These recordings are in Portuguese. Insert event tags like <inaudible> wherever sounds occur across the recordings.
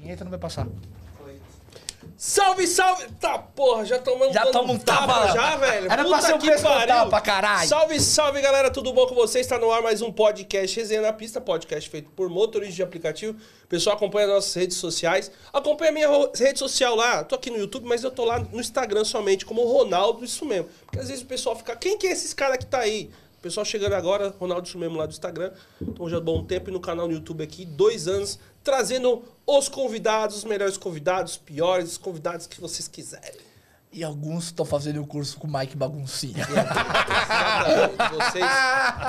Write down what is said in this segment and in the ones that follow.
vinheta não vai passar. Salve, salve! Tá, porra, já tomamos Já dando toma um tapa. já, velho. Era Puta pra ser um que pariu. tapa, caralho. Salve, salve, galera, tudo bom com vocês? Está no ar mais um podcast Resenha na Pista, podcast feito por motoristas de aplicativo. Pessoal, acompanha nossas redes sociais. Acompanha a minha rede social lá. Tô aqui no YouTube, mas eu tô lá no Instagram somente, como Ronaldo, isso mesmo. Porque às vezes o pessoal fica, quem que é esses caras que tá aí? Pessoal chegando agora, Ronaldo isso mesmo lá do Instagram. Então já há bom tempo e no canal no YouTube aqui, dois anos, trazendo os convidados, os melhores convidados, os piores, os convidados que vocês quiserem. E alguns estão fazendo o curso com o Mike Baguncinha. <laughs> Vocês,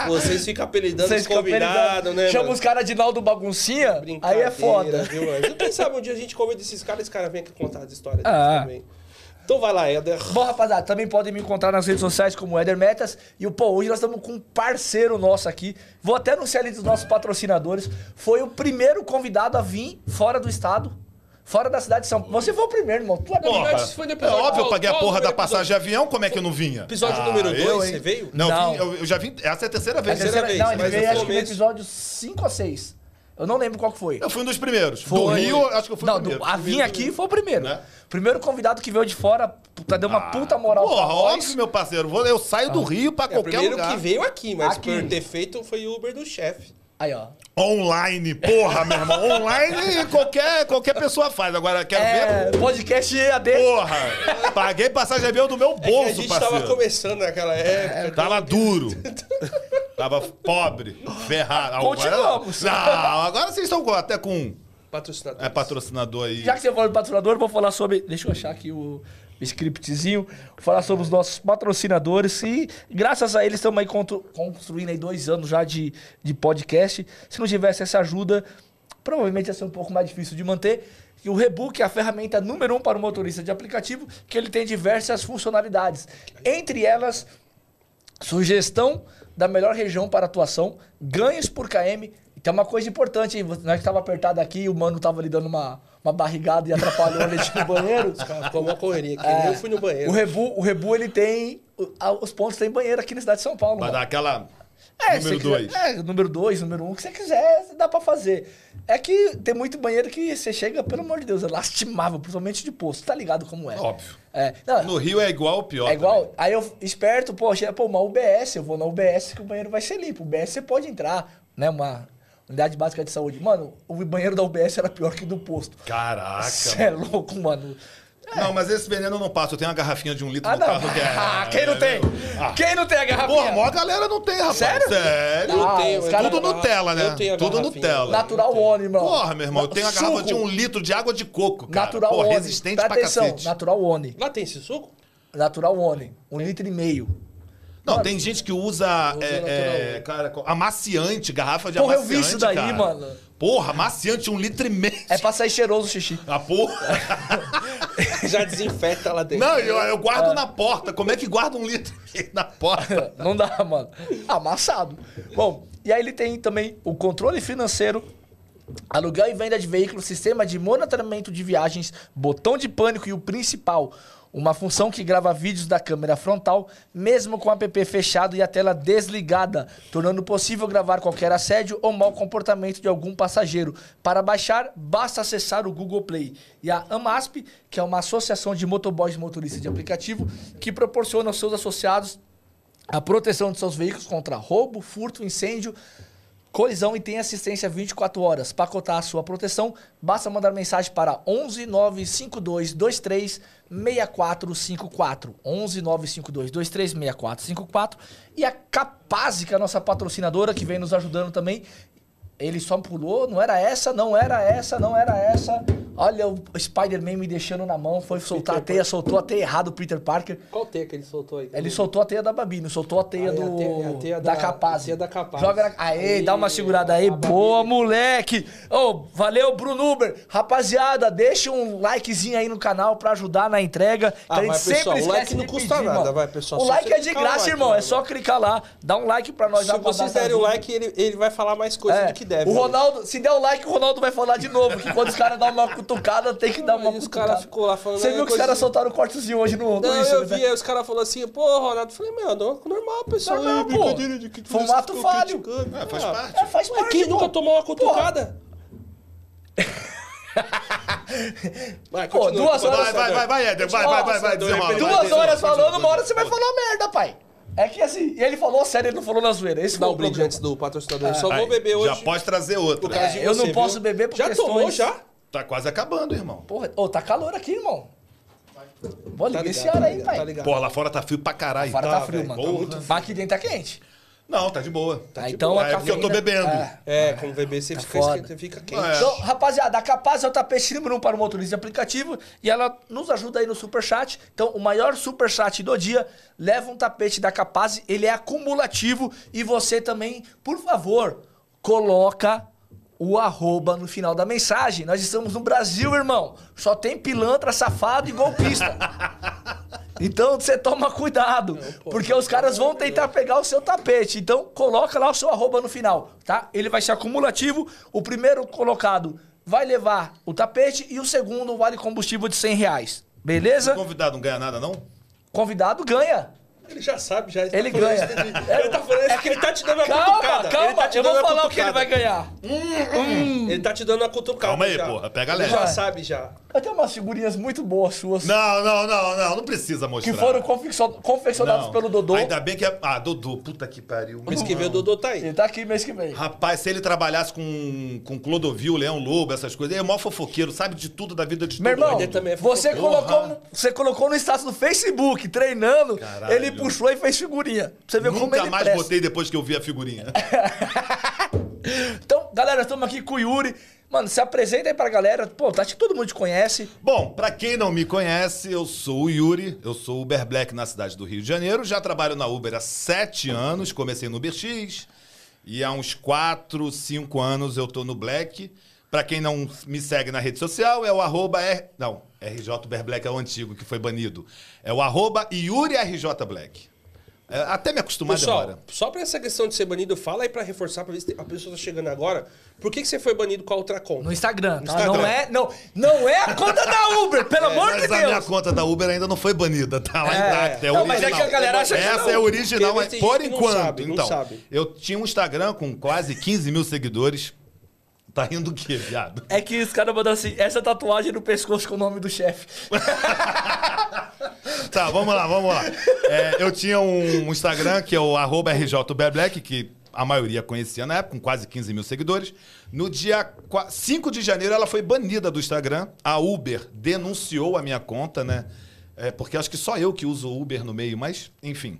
vocês ficam apelidando Vocês os convidados, né? Chama mano? os caras de Naldo Baguncinha, aí é foda. Viu, mano? Eu pensava um dia a gente convida esses caras, esse cara vem aqui contar as histórias Ah. também. Então vai lá, Eder. Bom, rapaziada, também podem me encontrar nas redes sociais como Eder Metas. E o pô, hoje nós estamos com um parceiro nosso aqui. Vou até anunciar ali dos nossos patrocinadores. Foi o primeiro convidado a vir fora do estado, fora da cidade de São Paulo. Você foi o primeiro, irmão. Tu é Porra. isso foi no É episódio- óbvio, eu paguei a porra da passagem de avião, como é que eu não vinha? Episódio Ah, número eu, 2, hein? você veio? Não, Não. eu, vim- eu- eu já vim. Essa é a terceira A vez. terceira terceira- vez, não, ele mas veio acho que no começo- episódio 5 ou 6. Eu não lembro qual que foi. Eu fui um dos primeiros. Do Foi. Rio, acho que eu fui não, o primeiro. do, a vir aqui foi o primeiro. Né? Primeiro convidado que veio de fora pra dar uma puta moral Porra, pra nós. óbvio, meu parceiro. Vou- Eu saio do Rio pra É, o qualquer primeiro lugar. que veio aqui, mas Aqui. por ter feito foi o Uber do chefe. Aí, ó. Online, porra, meu irmão. Online qualquer, qualquer pessoa faz. Agora, quero É, ver. podcast EAD. Porra, paguei passagem avião do meu É que bolso, a gente parceiro. tava começando naquela época. Tava duro. <laughs> Tava pobre, ferrado. Agora- Continuamos. Não, agora vocês estão até com Patrocinador. é, patrocinador aí. Já que você falou de patrocinador, vou falar sobre. Deixa eu achar aqui o scriptzinho. Vou falar sobre os nossos patrocinadores. E graças a eles estamos aí construindo aí dois anos já de, de podcast. Se não tivesse essa ajuda, provavelmente ia ser um pouco mais difícil de manter. E o Rebook é a ferramenta número um para o motorista de aplicativo, que ele tem diversas funcionalidades. Entre elas, sugestão da melhor região para atuação, ganhos por KM. E tem uma coisa importante, hein? Nós que estava apertado aqui, o mano tava ali dando uma, uma barrigada e atrapalhou a leite no banheiro. <laughs> Cara, ficou uma correria aqui. É, Eu fui no banheiro. O Rebu, o Rebu ele tem. Os pontos tem banheiro aqui na cidade de São Paulo. Vai mano. dar aquela. É, número você quiser- 2. É, número 2, número 1, um, o que você quiser, dá pra fazer. É que tem muito banheiro que você chega, pelo amor de Deus, é lastimável, principalmente de posto. Tá ligado como é? Óbvio. É, não, No Rio é igual ou pior. é igual. Aí eu, esperto, pô, chega, pô, uma UBS, eu vou na UBS que o banheiro vai ser limpo. UBS você pode entrar, né? Uma unidade básica de saúde. Mano, o banheiro da UBS era pior que do posto. também. Caraca. Você é louco, mano. Não, mas esse veneno eu não passo. Eu tenho uma garrafinha de um litro Ah, no não. carro que é. <laughs> Ah, quem não tem? Ah. Quem não tem a garrafinha? Porra, a maior galera não tem, rapaz. Sério? Sério. Ah, tenho, eu Tudo Nutella, né? eu tenho a Tudo. Nutella. Natural One, irmão. Porra, meu irmão, eu tenho a garrafa de um litro de água de coco, cara. Natural Pô, One. resistente Presta pra atenção, cacete. Natural One. Lá tem esse suco? Natural One. Um litro e meio. Não, tem gente que usa, Usa é, é, cara, amaciante, garrafa de Porra, eu amaciante, vi isso daí, cara. mano. Porra, amaciante, um litro e meio. É pra sair cheiroso o xixi. A porra. <laughs> <laughs> Já desinfeta lá dentro. Não, eu, eu É. guardo na porta. Como é que guarda um litro <laughs> na porta? <laughs> Não dá, mano. Amassado. Bom, e aí ele tem também o controle financeiro, aluguel e venda de veículos, sistema de monitoramento de viagens, botão de pânico e o principal, uma função que grava vídeos da câmera frontal, mesmo com o app fechado e a tela desligada, tornando possível gravar qualquer assédio ou mau comportamento de algum passageiro. Para baixar, basta acessar o Google Play. E a AMASP, que é uma associação de motoboys e motoristas de aplicativo, que proporciona aos seus associados a proteção de seus veículos contra roubo, furto, incêndio, colisão e tem assistência 24 horas. Para cotar a sua proteção, basta mandar mensagem para 11 952 23 6454. 11 952 23 6454. E a que é a nossa patrocinadora, que vem nos ajudando também. Ele só pulou, não era essa, não era essa, não era essa. Olha o Spider-Man me deixando na mão, foi soltar a teia, soltou a teia errado o Peter Parker. Qual teia que ele soltou aí? Ele soltou a teia da Babi, não soltou a teia é do. a teia- a teia da, da- Capaz. a teia da Capaz. Joga na. Aê, dá uma Aí, segurada aí. Boa, moleque! Ô, valeu, Bruno Uber. Rapaziada, deixa um likezinho aí no canal pra ajudar na entrega. que Ah, a gente vai, sempre pessoal, o like não custa pedir, nada, mano. vai, pessoal, O like é de graça, irmão. É só clicar lá, dá um like pra nós. Se vocês derem o like, ele, ele vai falar mais coisa É, do que deve. o né? Ronaldo, se der o like, o Ronaldo vai falar de novo. Que quando os caras dão uma cutucada, tem que dar uma Aí os cutucada. caras ficou lá falando, Você é, viu que os caras soltaram o cortezinho hoje no, Não, Insta, eu né? vi, aí os caras falaram assim, pô, Ronaldo, eu falei, meu, normal, pessoal, Normal, é pô. brincadeira de que Foi um vocês ato ficam falho. É, faz Ah, parte. É, faz Mas parte, quem pô. nunca tomou uma cutucada? Vai, Pô, duas com o horas- Vai, vai, vai, vai, Éder. Vai, vai, vai, vai. vai, Duas horas falando, uma hora você vai falar merda, pai. É que assim, e ele falou sério, ele não falou na zoeira. Esse Dá um o brinde antes do patrocinador. Eu Só Aí, vou beber hoje. Já pode trazer de É, eu não posso viu? beber por Já questões- tomou, já? Tá quase acabando, irmão. Porra, ô, tá calor aqui, irmão. Vou ligar Tá esse ligado, ar tá aí, ligado, pai. tá ligado. Porra, lá fora tá frio pra caralho. Fora Tá, tá frio, velho. mano. Tá aqui dentro tá quente. Não, tá de boa. Ah, de então boa. a É porque eu tô cafeína- bebendo. É. É, com o bebê você Tá fica, foda. esquenta, fica quente. É. Então, rapaziada, a Capaz é o tapete número um para o motorista de aplicativo e ela nos ajuda aí no superchat. Então, o maior superchat do dia leva um tapete da Capaz, ele é acumulativo e você também, por favor, coloca o arroba no final da mensagem. Nós estamos no Brasil, irmão. Só tem pilantra, safado e golpista. <laughs> Então você toma cuidado, pô, porque os caras vão tentar pegar o seu tapete. Então coloca lá o seu arroba no final, tá? Ele vai ser acumulativo. O primeiro colocado vai levar o tapete e o segundo vale combustível de 100 reais. Beleza? O convidado não ganha nada, não? Convidado ganha. Ele já sabe, já. Ele tá falando ganha. isso de- Ele tá falando isso que ele tá te dando a Calma, cutucada. ele calma. tá te Eu vou dando falar o que ele vai ganhar. Ele tá te dando a cutucada. Calma aí, já. porra, pega Ele leve. já Vai. sabe, já. Eu tenho umas figurinhas muito boas suas. Não, não, não, não. Não precisa mostrar. Que foram confeccio- confeccionadas Não. pelo Dodô. Ainda bem que é... Ah, Dodô. Puta que pariu. Mês que vem o Dodô tá aí. Ele tá aqui mês que vem. Rapaz, se ele trabalhasse com, com Clodovil, Leão Lobo, essas coisas, ele é mó fofoqueiro, sabe de tudo da vida de Meu todo irmão, mundo. Ele também é você fofoqueiro. colocou, você colocou no status do Facebook, treinando, Caralho. ele puxou e fez figurinha. Pra você ver como Nunca ele mais presta. botei depois que eu vi a figurinha. <laughs> Então, galera, estamos aqui com o Yuri. Mano, se apresenta aí pra galera. Pô, acho que todo mundo te conhece. Bom, pra quem não me conhece, eu sou o Yuri, eu sou Uber Black na cidade do Rio de Janeiro, já trabalho na Uber há sete anos, comecei no Uber X, e há uns quatro, cinco anos eu tô no Black. Pra quem não me segue na rede social, é o arroba R... Não, RJ Uber Black é o antigo, que foi banido. É o arroba Yuri RJ Black. É, até me acostumar Pessoal, demora. só pra essa questão de ser banido, fala aí pra reforçar, pra ver se a pessoa tá chegando agora. Por que, que você foi banido com a outra conta? No Instagram, tá? Instagram. Não, é, não, não é a conta da Uber, pelo amor de Mas a minha Deus. conta da Uber ainda não foi banida, tá lá É. intacta. É Não, mas é original. que a galera acha que Essa não. é original, por enquanto. sabe, não então, sabe. eu tinha um Instagram com quase 15 mil seguidores. Tá rindo o quê, viado? É que os caras mandam assim, essa tatuagem no pescoço com o nome do chefe. <laughs> Tá, vamos lá, vamos lá. É, eu tinha um Instagram que é o arroba que a maioria conhecia na época, com quase 15 mil seguidores. No dia qua- 5 de janeiro, ela foi banida do Instagram. A Uber denunciou a minha conta, né? É, porque acho que só eu que uso Uber no meio, mas, enfim.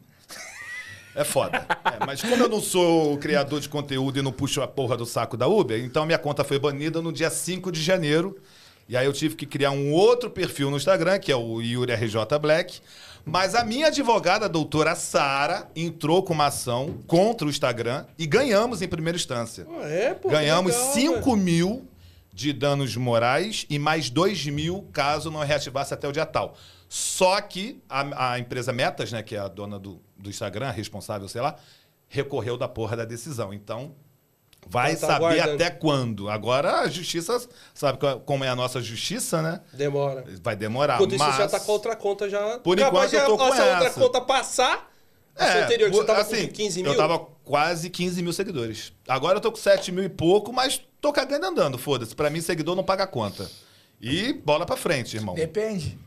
É foda. É, mas como eu não sou criador de conteúdo e não puxo a porra do saco da Uber, então minha conta foi banida no dia 5 de janeiro. E aí eu tive que criar um outro perfil no Instagram, que é o Yuri RJ Black. Mas a minha advogada, a doutora Sara, entrou com uma ação contra o Instagram e ganhamos em primeira instância. Ah, é, pô. Ganhamos legal, 5 velho. mil de danos morais e mais 2 mil caso não reativasse até o dia tal. Só que a, a empresa Metas, né, que é a dona do, do Instagram, responsável, sei lá, recorreu da porra da decisão. Então, vai Tá- tá saber aguardando. até quando. Agora a justiça, sabe co- como é a nossa justiça, né? Demora. Vai demorar, Enquanto isso, mas... você já tá com a outra conta já. Por enquanto, eu tô a- com essa outra conta passar. É, anterior, você tava assim, com 15 mil. Eu tava quase 15 mil seguidores. Agora eu tô com 7 mil e pouco, mas tô cagando andando, foda-se. Pra mim, seguidor não paga conta. E bola pra frente, irmão. Depende.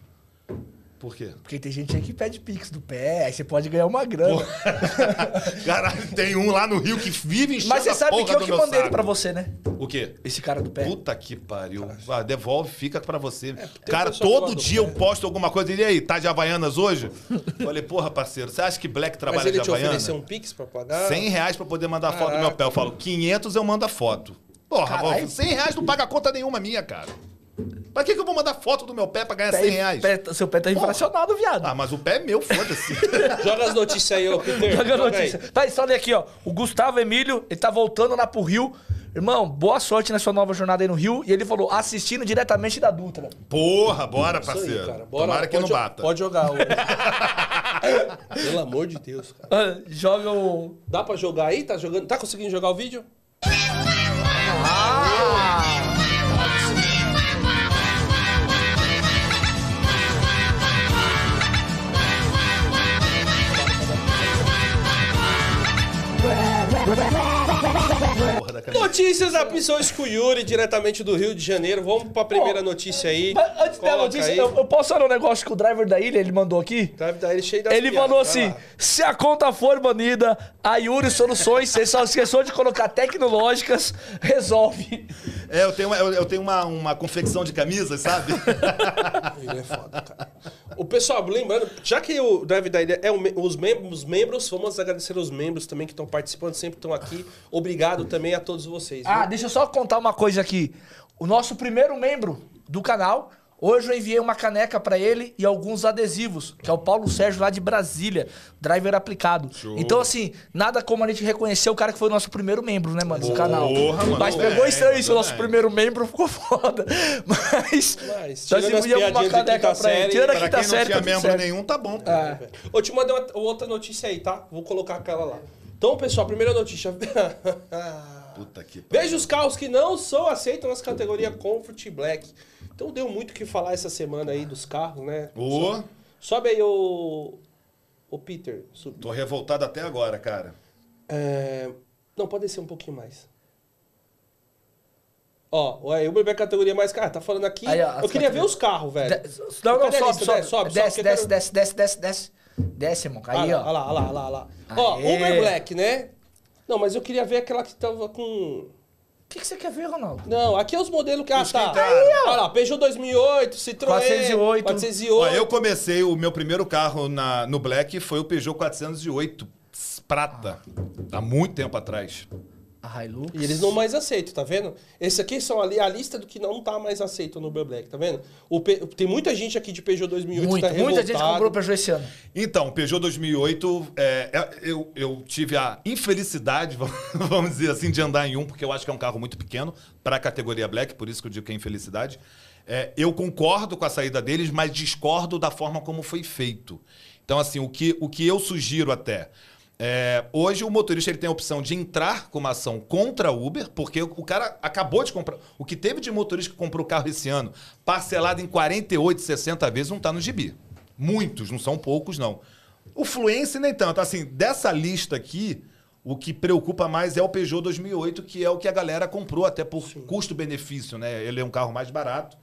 Por quê? Porque tem gente aí que pede pix do pé, aí você pode ganhar uma grana. <laughs> Caralho, tem um lá no Rio que vive enchendo Mas você sabe que eu do que mandei ele pra você, né? O quê? Esse cara do pé. Puta que pariu. Ah, devolve, fica pra você. É, Cara, todo dia eu posto alguma coisa. E aí, tá de Havaianas hoje? <laughs> Falei, porra, parceiro, você acha que Black Mas trabalha ele de te Havaiana? ofereceu um Pix pra pagar? 100 reais pra poder mandar a foto do meu Caraca. pé. Eu falo, 500 eu mando a foto. Porra, Caralho. 100 reais não paga conta nenhuma minha, cara. Pra que, que eu vou mandar foto do meu pé pra ganhar 100 reais? Pé- seu pé tá inflacionado, viado. Ah, mas o pé é meu, foda-se. <laughs> Joga as notícias aí, ô Peter. Joga a Joga notícia. aí. Tá, só olha aqui, ó. O Gustavo Emílio, ele tá voltando lá pro Rio. Irmão, boa sorte na sua nova jornada aí no Rio. E ele falou, assistindo diretamente da Dutra. Porra, bora, Isso aí, parceiro. cara. Bora, Tomara que pode não bata. Pode jogar. ô. <laughs> Pelo amor de Deus, cara. Ah, Joga o. Dá pra jogar aí? Tá jogando? Tá conseguindo jogar o vídeo? Notícias da hoje com o Yuri, diretamente do Rio de Janeiro. Vamos pra primeira notícia aí. Antes da Coloca notícia, aí. eu, eu posso falar um negócio que o driver da ilha, ele mandou aqui? Tá, tá ele cheio das Ele piadas, falou vai assim: lá. se a conta for banida, a Yuri Soluções, você só esqueceu de colocar tecnológicas, resolve. É, eu tenho, uma, eu, eu tenho uma, uma confecção de camisas, sabe? <laughs> Ele é foda, cara. O pessoal, lembrando, já que o Drive da Ilha é o os, mem- os membros, vamos agradecer os membros também que estão participando, sempre estão aqui. Obrigado também a todos vocês. Ah, viu? deixa eu só contar uma coisa aqui. O nosso primeiro membro do canal, hoje eu enviei uma caneca pra ele e alguns adesivos, que é o Paulo Sérgio lá de Brasília, driver aplicado. Então, assim, nada como a gente reconhecer o cara que foi o nosso primeiro membro, né, mano, do canal. mano, Mas pegou estranho isso, o nosso primeiro membro ficou foda. <laughs> Mas, Mas, nós tirando as enviamos uma caneca pra ele. Tirando a Pra quinta quem não série, tinha tá tudo membro certo. nenhum, tá bom. pô. É. Eu te mandei uma, outra notícia aí, tá? Vou colocar aquela lá. Então, pessoal, primeira notícia. <laughs> Puta que. Veja os carros que não são aceitos nas categorias Comfort e Black. Então deu muito o que falar essa semana aí dos carros, né? Ô, Sobe aí o. O Peter. Sub. tô revoltado até agora, cara. É, Não, pode descer um pouquinho mais. Ó, o Uber é a categoria mais cara. Tá falando aqui. Aí, ó, eu queria ver categorias. os carros, velho. De- Não, não, sobe, lista? sobe, Desce, sobe, desce, sobe, desce, quero- desce, desce, desce, desce. Irmão. Aí, Olha ó. lá, olha lá, olha lá, olha lá. Ó, Aê. Uber Black, né? Não, mas eu queria ver aquela que tava com. O que, que você quer ver, Ronaldo? Não, aqui é os modelos que. Ah, Os que tá. entraram. Aí, ó. Olha lá, Peugeot 2008, Citroën. 408. 408. Ó, eu comecei, o meu primeiro carro na, no Black foi o Peugeot 408 prata. Há muito tempo atrás. A Hilux. E eles não mais aceitam, tá vendo? Esse aqui são ali a lista do que não tá mais aceito no Uber Black, tá vendo? O Pe- Tem muita gente aqui de Peugeot 2008 Muito, que tá muita gente comprou o Peugeot esse ano. Então, o Peugeot 2008, é, é, eu, eu tive a infelicidade, <laughs> vamos dizer assim, de andar em um, porque eu acho que é um carro muito pequeno para a categoria Black, por isso que eu digo que é infelicidade. É, eu concordo com a saída deles, mas discordo da forma como foi feito. Então, assim, o que, o que eu sugiro até. É, hoje o motorista ele tem a opção de entrar com uma ação contra a Uber, porque o cara acabou de comprar. O que teve de motorista que comprou o carro esse ano, parcelado em 48, 60 vezes, não está no gibi. Muitos, não são poucos, não. O Fluence nem tanto. Assim, dessa lista aqui, o que preocupa mais é o Peugeot 2008, que é o que a galera comprou até por custo-benefício, né? Ele é um carro mais barato.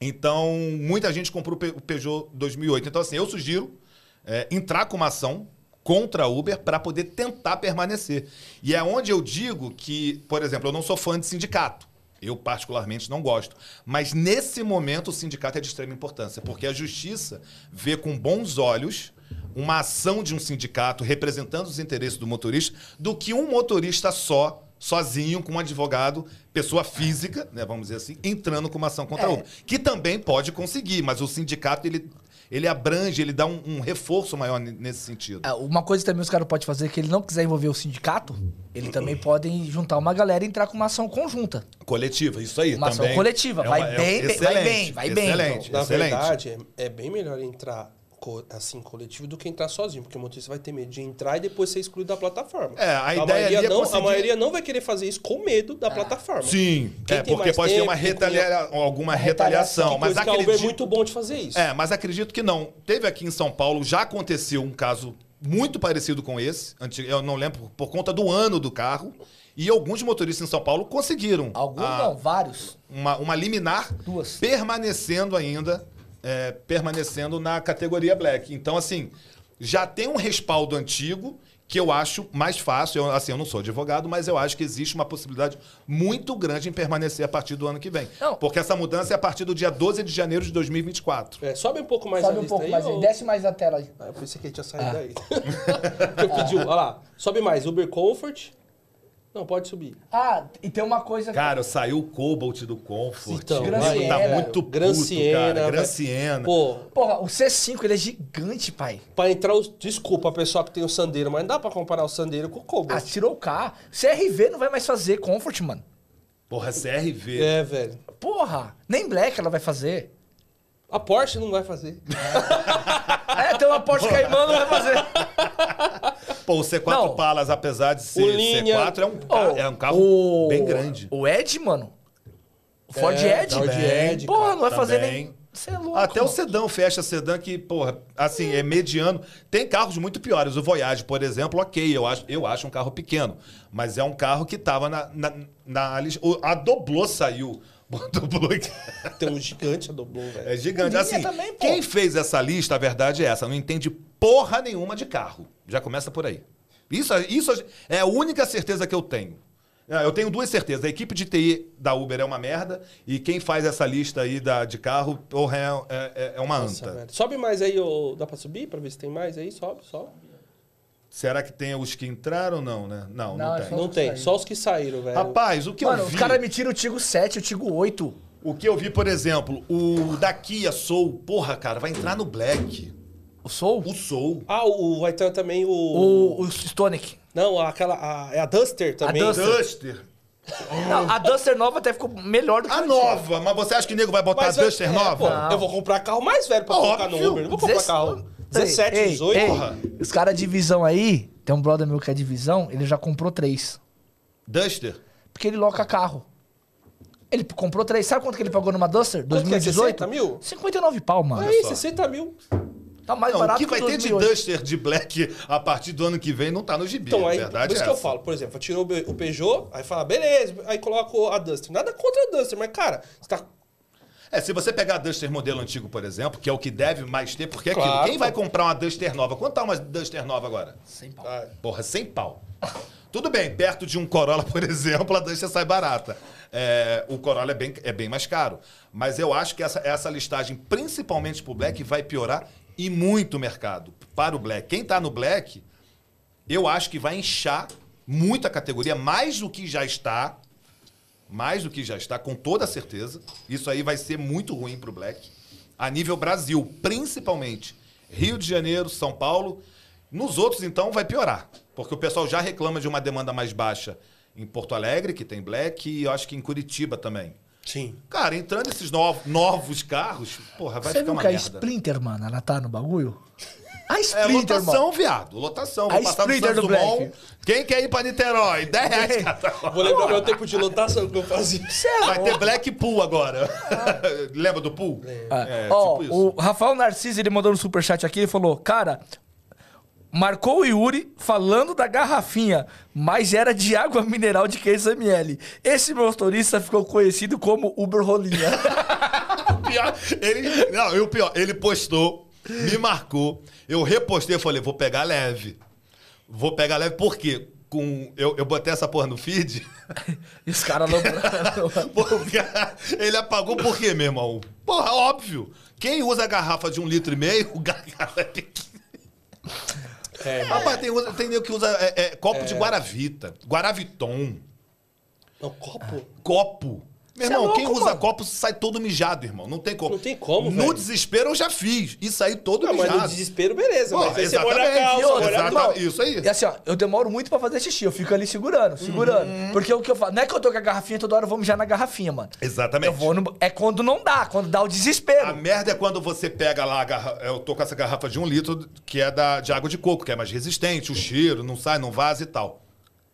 Então, muita gente comprou o Peugeot 2008. Então, assim, eu sugiro é, entrar com uma ação contra a Uber para poder tentar permanecer. E é onde eu digo que, por exemplo, eu não sou fã de sindicato. Eu, particularmente, não gosto. Mas, nesse momento, o sindicato é de extrema importância, porque a justiça vê com bons olhos uma ação de um sindicato representando os interesses do motorista do que um motorista só, sozinho, com um advogado, pessoa física, né, vamos dizer assim, entrando com uma ação contra a É. Uber. Que também pode conseguir, mas o sindicato, ele, ele abrange, ele dá um, um reforço maior nesse sentido. Ah, Uma coisa também os caras podem fazer é que ele não quiser envolver o sindicato, ele também podem juntar uma galera e entrar com uma ação conjunta. Coletiva, isso aí Uma ação também. coletiva, vai bem, bem, vai bem, vai bem. Excelente, Na excelente. verdade, é, é bem melhor entrar co- assim coletivo do que entrar sozinho, porque o motorista vai ter medo de entrar e depois ser excluído da plataforma. É, a Então, ideia maioria ali é não, conseguir- A maioria não vai querer fazer isso com medo da plataforma. Sim, Quem é porque pode ter tempo, uma quem retalia... alguma retaliação. Mas que a Uber é acredito... muito bom de fazer isso. É, mas acredito que não. Teve aqui em São Paulo, já aconteceu um caso muito parecido com esse. Eu não lembro, por conta do ano do carro. E alguns motoristas em São Paulo conseguiram Alguns a- não, vários. uma, uma liminar Duas. permanecendo ainda, é, permanecendo na categoria black. Então, assim, já tem um respaldo antigo que eu acho mais fácil. Eu, assim, eu não sou advogado, mas eu acho que existe uma possibilidade muito grande em permanecer a partir do ano que vem. Não. Porque essa mudança é a partir do dia 12 de janeiro de 2024. É, sobe um pouco mais Sobe a um pouco aí. mais aí, ou- desce mais a tela aí. Ah, eu pensei que ele tinha saído daí. <laughs> eu pedi, olha lá. Sobe mais. Uber Comfort. Não, pode subir. Ah, e tem uma coisa... Cara, saiu o Cobalt do Comfort. Então, tá muito puto, Gran Siena, cara. Gran velho. Siena. Pô, Porra, o C5, ele é gigante, pai. pra entrar os... Desculpa, pessoal que tem o Sandeiro, mas não dá pra comparar o Sandeiro com o Ah, Cobalt. tirou o carro. CRV não vai mais fazer Comfort, mano. Porra, CRV. É, velho. Porra, nem Black ela vai fazer. A Porsche não vai fazer. <laughs> É, tem uma Porsche Cayman, não vai fazer. <laughs> Pô, o C4 Não. Palas, apesar de ser Linha- C4, é um, Oh, é um carro o- bem grande. O Ed, mano. O Ford É, Ed. Ford Ed, Porra, não vai fazer também. nem Você é louco. Até o mano. sedã, o Fiesta Sedã, que, porra, assim, é mediano. Tem carros muito piores. O Voyage, por exemplo, ok, eu acho, eu acho um carro pequeno. Mas é um carro que tava na, na, na o- A Doblô saiu. <laughs> Doblô aqui. Tem um gigante a Doblô, velho. É gigante. Assim, também, quem fez essa lista, a verdade é essa, não entende porra nenhuma de carro. Já começa por aí. Isso, isso é a única certeza que eu tenho. É, Eu tenho duas certezas. A equipe de TI da Uber é uma merda e quem faz essa lista aí da, de carro, porra, é, é, é uma Nossa, anta. velho. Sobe mais aí, ô, dá pra subir pra ver se tem mais aí? Sobe, sobe. Será que tem os que entraram? Não, né? Não, não, Não, é tem. só- Não tem, só os que saíram, velho. Rapaz, o que Mano, eu vi... os caras me tiram o Tigo 7, o Tigo 8. O que eu vi, por exemplo, o da Kia Soul, porra, cara, vai entrar no Black. O Soul? O Soul. Ah, o, vai ter também o... O, o Stonic. Não, aquela... A, é a Duster também. Duster. Duster. Não, a Duster nova até ficou melhor do que A nova, mas você acha que o nego vai botar Mas a Duster é, nova? pô, eu vou comprar carro mais velho pra colocar no Óbvio. Uber. Não vou comprar carro 17, ei, 18. ei, porra. Os caras de visão aí, tem um brother meu que é de visão, ele já comprou três. Duster? Porque ele loca carro. Ele comprou três. Sabe quanto que ele pagou numa Duster? Quanto que é, 2018? 60 mil? 59 pau, mano. Aí, só. 60 mil. Tá mais Não, o barato que vai ter de 2008. Duster de Black a partir do ano que vem não tá no gibi. Então, a aí, verdade por isso é que eu falo, por exemplo, tirou o o Peugeot, aí fala, beleza, aí coloca a Duster. Nada contra a Duster, mas, cara, você tá. É, se você pegar a Duster modelo antigo, por exemplo, que é o que deve mais ter, porque é Claro, aquilo. Quem vai comprar uma Duster nova? Quanto tá uma Duster nova agora? Sem pau. Ah, Porra, sem pau. Tudo bem, perto de um Corolla, por <laughs> exemplo, a Duster sai barata. É, o Corolla é bem, é bem mais caro. Mas eu acho que essa, essa listagem, principalmente pro Black, vai piorar e muito o mercado para o Black. Quem tá no Black, eu acho que vai inchar muito a categoria, mais do que já está. Mais do que já está, com toda certeza. Isso aí vai ser muito ruim pro Black. A nível Brasil, principalmente Rio de Janeiro, São Paulo. Nos outros, então, vai piorar. Porque o pessoal já reclama de uma demanda mais baixa em Porto Alegre, que tem Black, e eu acho que em Curitiba também. sim. Cara, entrando esses novos, novos carros, porra, vai Você ficar viu uma que a merda. Sprinter, mano, ela tá no bagulho? A É Sprinter, lotação, mano. viado. Lotação. A Vou Sprinter Santos do Dumont. Black. Quem quer ir pra Niterói? 10 reais cada um. Vou lembrar meu tempo de lotação que eu fazia. Vai ter Black Pool agora. <laughs> Lembra do Pool? É, Ó, tipo isso. o Rafael Narciso, ele mandou no superchat aqui, ele falou, cara, marcou o Yuri falando da garrafinha, mas era de água mineral de 500ml. Esse motorista ficou conhecido como Uber Rolinha. <laughs> pior, ele, não, e o pior, ele postou, me marcou, eu repostei, falei, vou pegar leve. Vou pegar leve, por quê? Com, eu, eu botei essa porra no feed, <laughs> e os caras <laughs> não... ele apagou por quê, meu irmão? Porra, óbvio. Quem usa garrafa de um litro e meio, o garrafa é pequeno. É, Rapaz, tem, usa- tem nego que usa é, é, copo de Guaravita, Guaraviton, não, copo. copo. Meu Cê é irmão, louco, quem usa mano. copo sai todo mijado, irmão. Não tem como. Não tem como, No velho. desespero eu já fiz. E saí todo Não, mas mijado. no desespero, beleza. Pô, mas aí você molha a calça, molha a. Isso aí. E assim, ó, eu demoro muito pra fazer xixi, eu fico ali segurando, segurando. Uhum. Porque o que eu faço, não é que eu tô com a garrafinha toda hora, eu vou mijar na garrafinha, mano. Exatamente. Eu vou no... É quando não dá, quando dá o desespero. A merda é quando você pega lá a garrafa. Eu tô com essa garrafa de um litro que é da, de água de coco, que é mais resistente, o cheiro, não sai, não vaza e tal.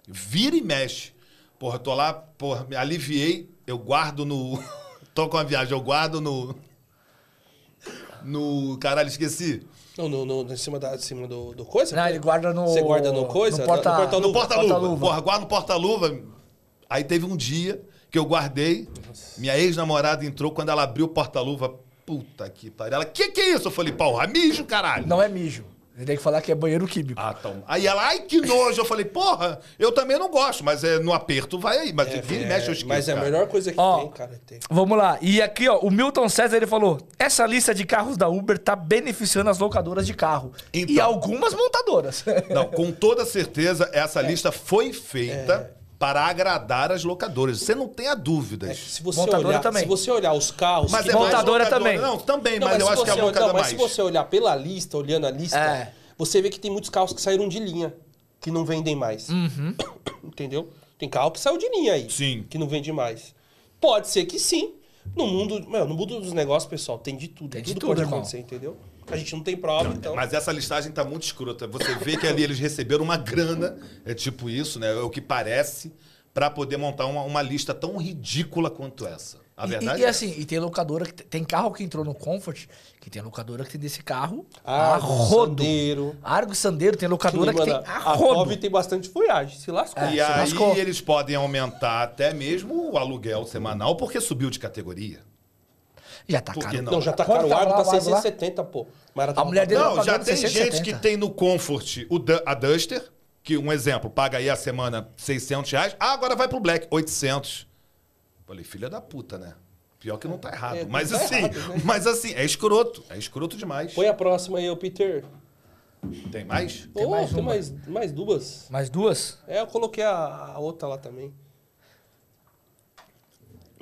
Vira e mexe. Porra, eu tô lá, porra, me aliviei, eu guardo no. <laughs> tô com a viagem, eu guardo no. No. Caralho, esqueci. Não, no, no, em cima, da, em cima do, do coisa? Não, ele guarda no... Você guarda no coisa? No porta... No porta-luva. No porta-luva. porta-luva. Porra, guarda no porta-luva. Aí teve um dia que eu guardei. Minha ex-namorada entrou quando ela abriu o porta-luva. Puta que pariu. Ela, que que é isso? Eu falei, porra, mijo, caralho. Não é mijo. Você tem que falar que é banheiro químico. Ah, então. Aí ela, ai, que nojo. Eu falei, porra, eu também não gosto, mas é, no aperto vai aí. Mas vira e mexe, esqueço. Mas é a cara. melhor coisa que Ó. tem, cara. é ter. Vamos lá. E aqui, ó, o Milton César, ele falou, essa lista de carros da Uber tá beneficiando as locadoras de carro. E Então. algumas montadoras. Não, com toda certeza, essa lista foi feita para agradar as locadoras. Você não tenha dúvidas. Se você, Montadora olhar, também. se você olhar os carros... Mas que é Montadora locadora- também. Não, também, Não, mas, eu se acho que é você a locadora não, mas mais. se você olhar pela lista, olhando a lista, É. você vê que tem muitos carros que saíram de linha, que não vendem mais. Uhum. <coughs> Entendeu? Tem carro que saiu de linha aí. Sim. Que não vende mais. Pode ser que sim. No mundo, mano, no mundo dos negócios, pessoal, tem de tudo. Tem de tudo, tudo, pode irmão. acontecer, entendeu? A gente não tem prova, então. Mas essa listagem tá muito escrota. Você vê que ali eles receberam uma grana, é tipo isso, né? É o que parece, pra poder montar uma, uma lista tão ridícula quanto essa. A E- verdade e, e é assim, e tem locadora que tem- carro que entrou no Comfort, que tem locadora que tem desse carro a rodo. Sandeiro. Argo Sandeiro tem locadora que, Mano, tem a a rodo. Tem bastante folhagem. Se lascou. É, E se aí lascou. eles podem aumentar até mesmo o aluguel semanal porque subiu de categoria. Já tá caro. não? Não, já tá Quanto caro. O tá o Argo lá? 670, pô. Mas A mulher dele- Não, já pagando tem 670. gente que tem no Comfort o a Duster, que um exemplo, paga aí a semana 600 reais. Ah, agora vai pro Black, 800. Falei, filha da puta, né? Pior que não tá errado. É, mas tá assim, errado, né? mas assim, é escroto. É escroto demais. Põe a próxima aí, ô Peter. Tem mais? Tem Ô, mais tem uma. mais, mais duas. Mais duas? É, eu coloquei a, a outra lá também.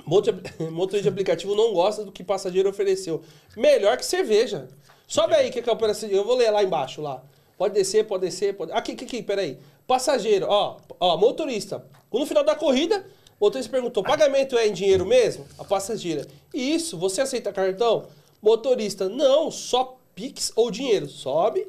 Motor- <laughs> Motorista de aplicativo não gosta do que passageiro ofereceu. Melhor que cerveja. Sobe aí, que é. Eu vou ler lá embaixo, lá. Pode descer, pode descer, pode... Aqui, aqui, aqui, peraí. Passageiro, ó, ó, motorista. No final da corrida, o motorista perguntou, pagamento é em dinheiro mesmo? A passageira, isso, você aceita cartão? Motorista, não, só Pix ou dinheiro. Sobe,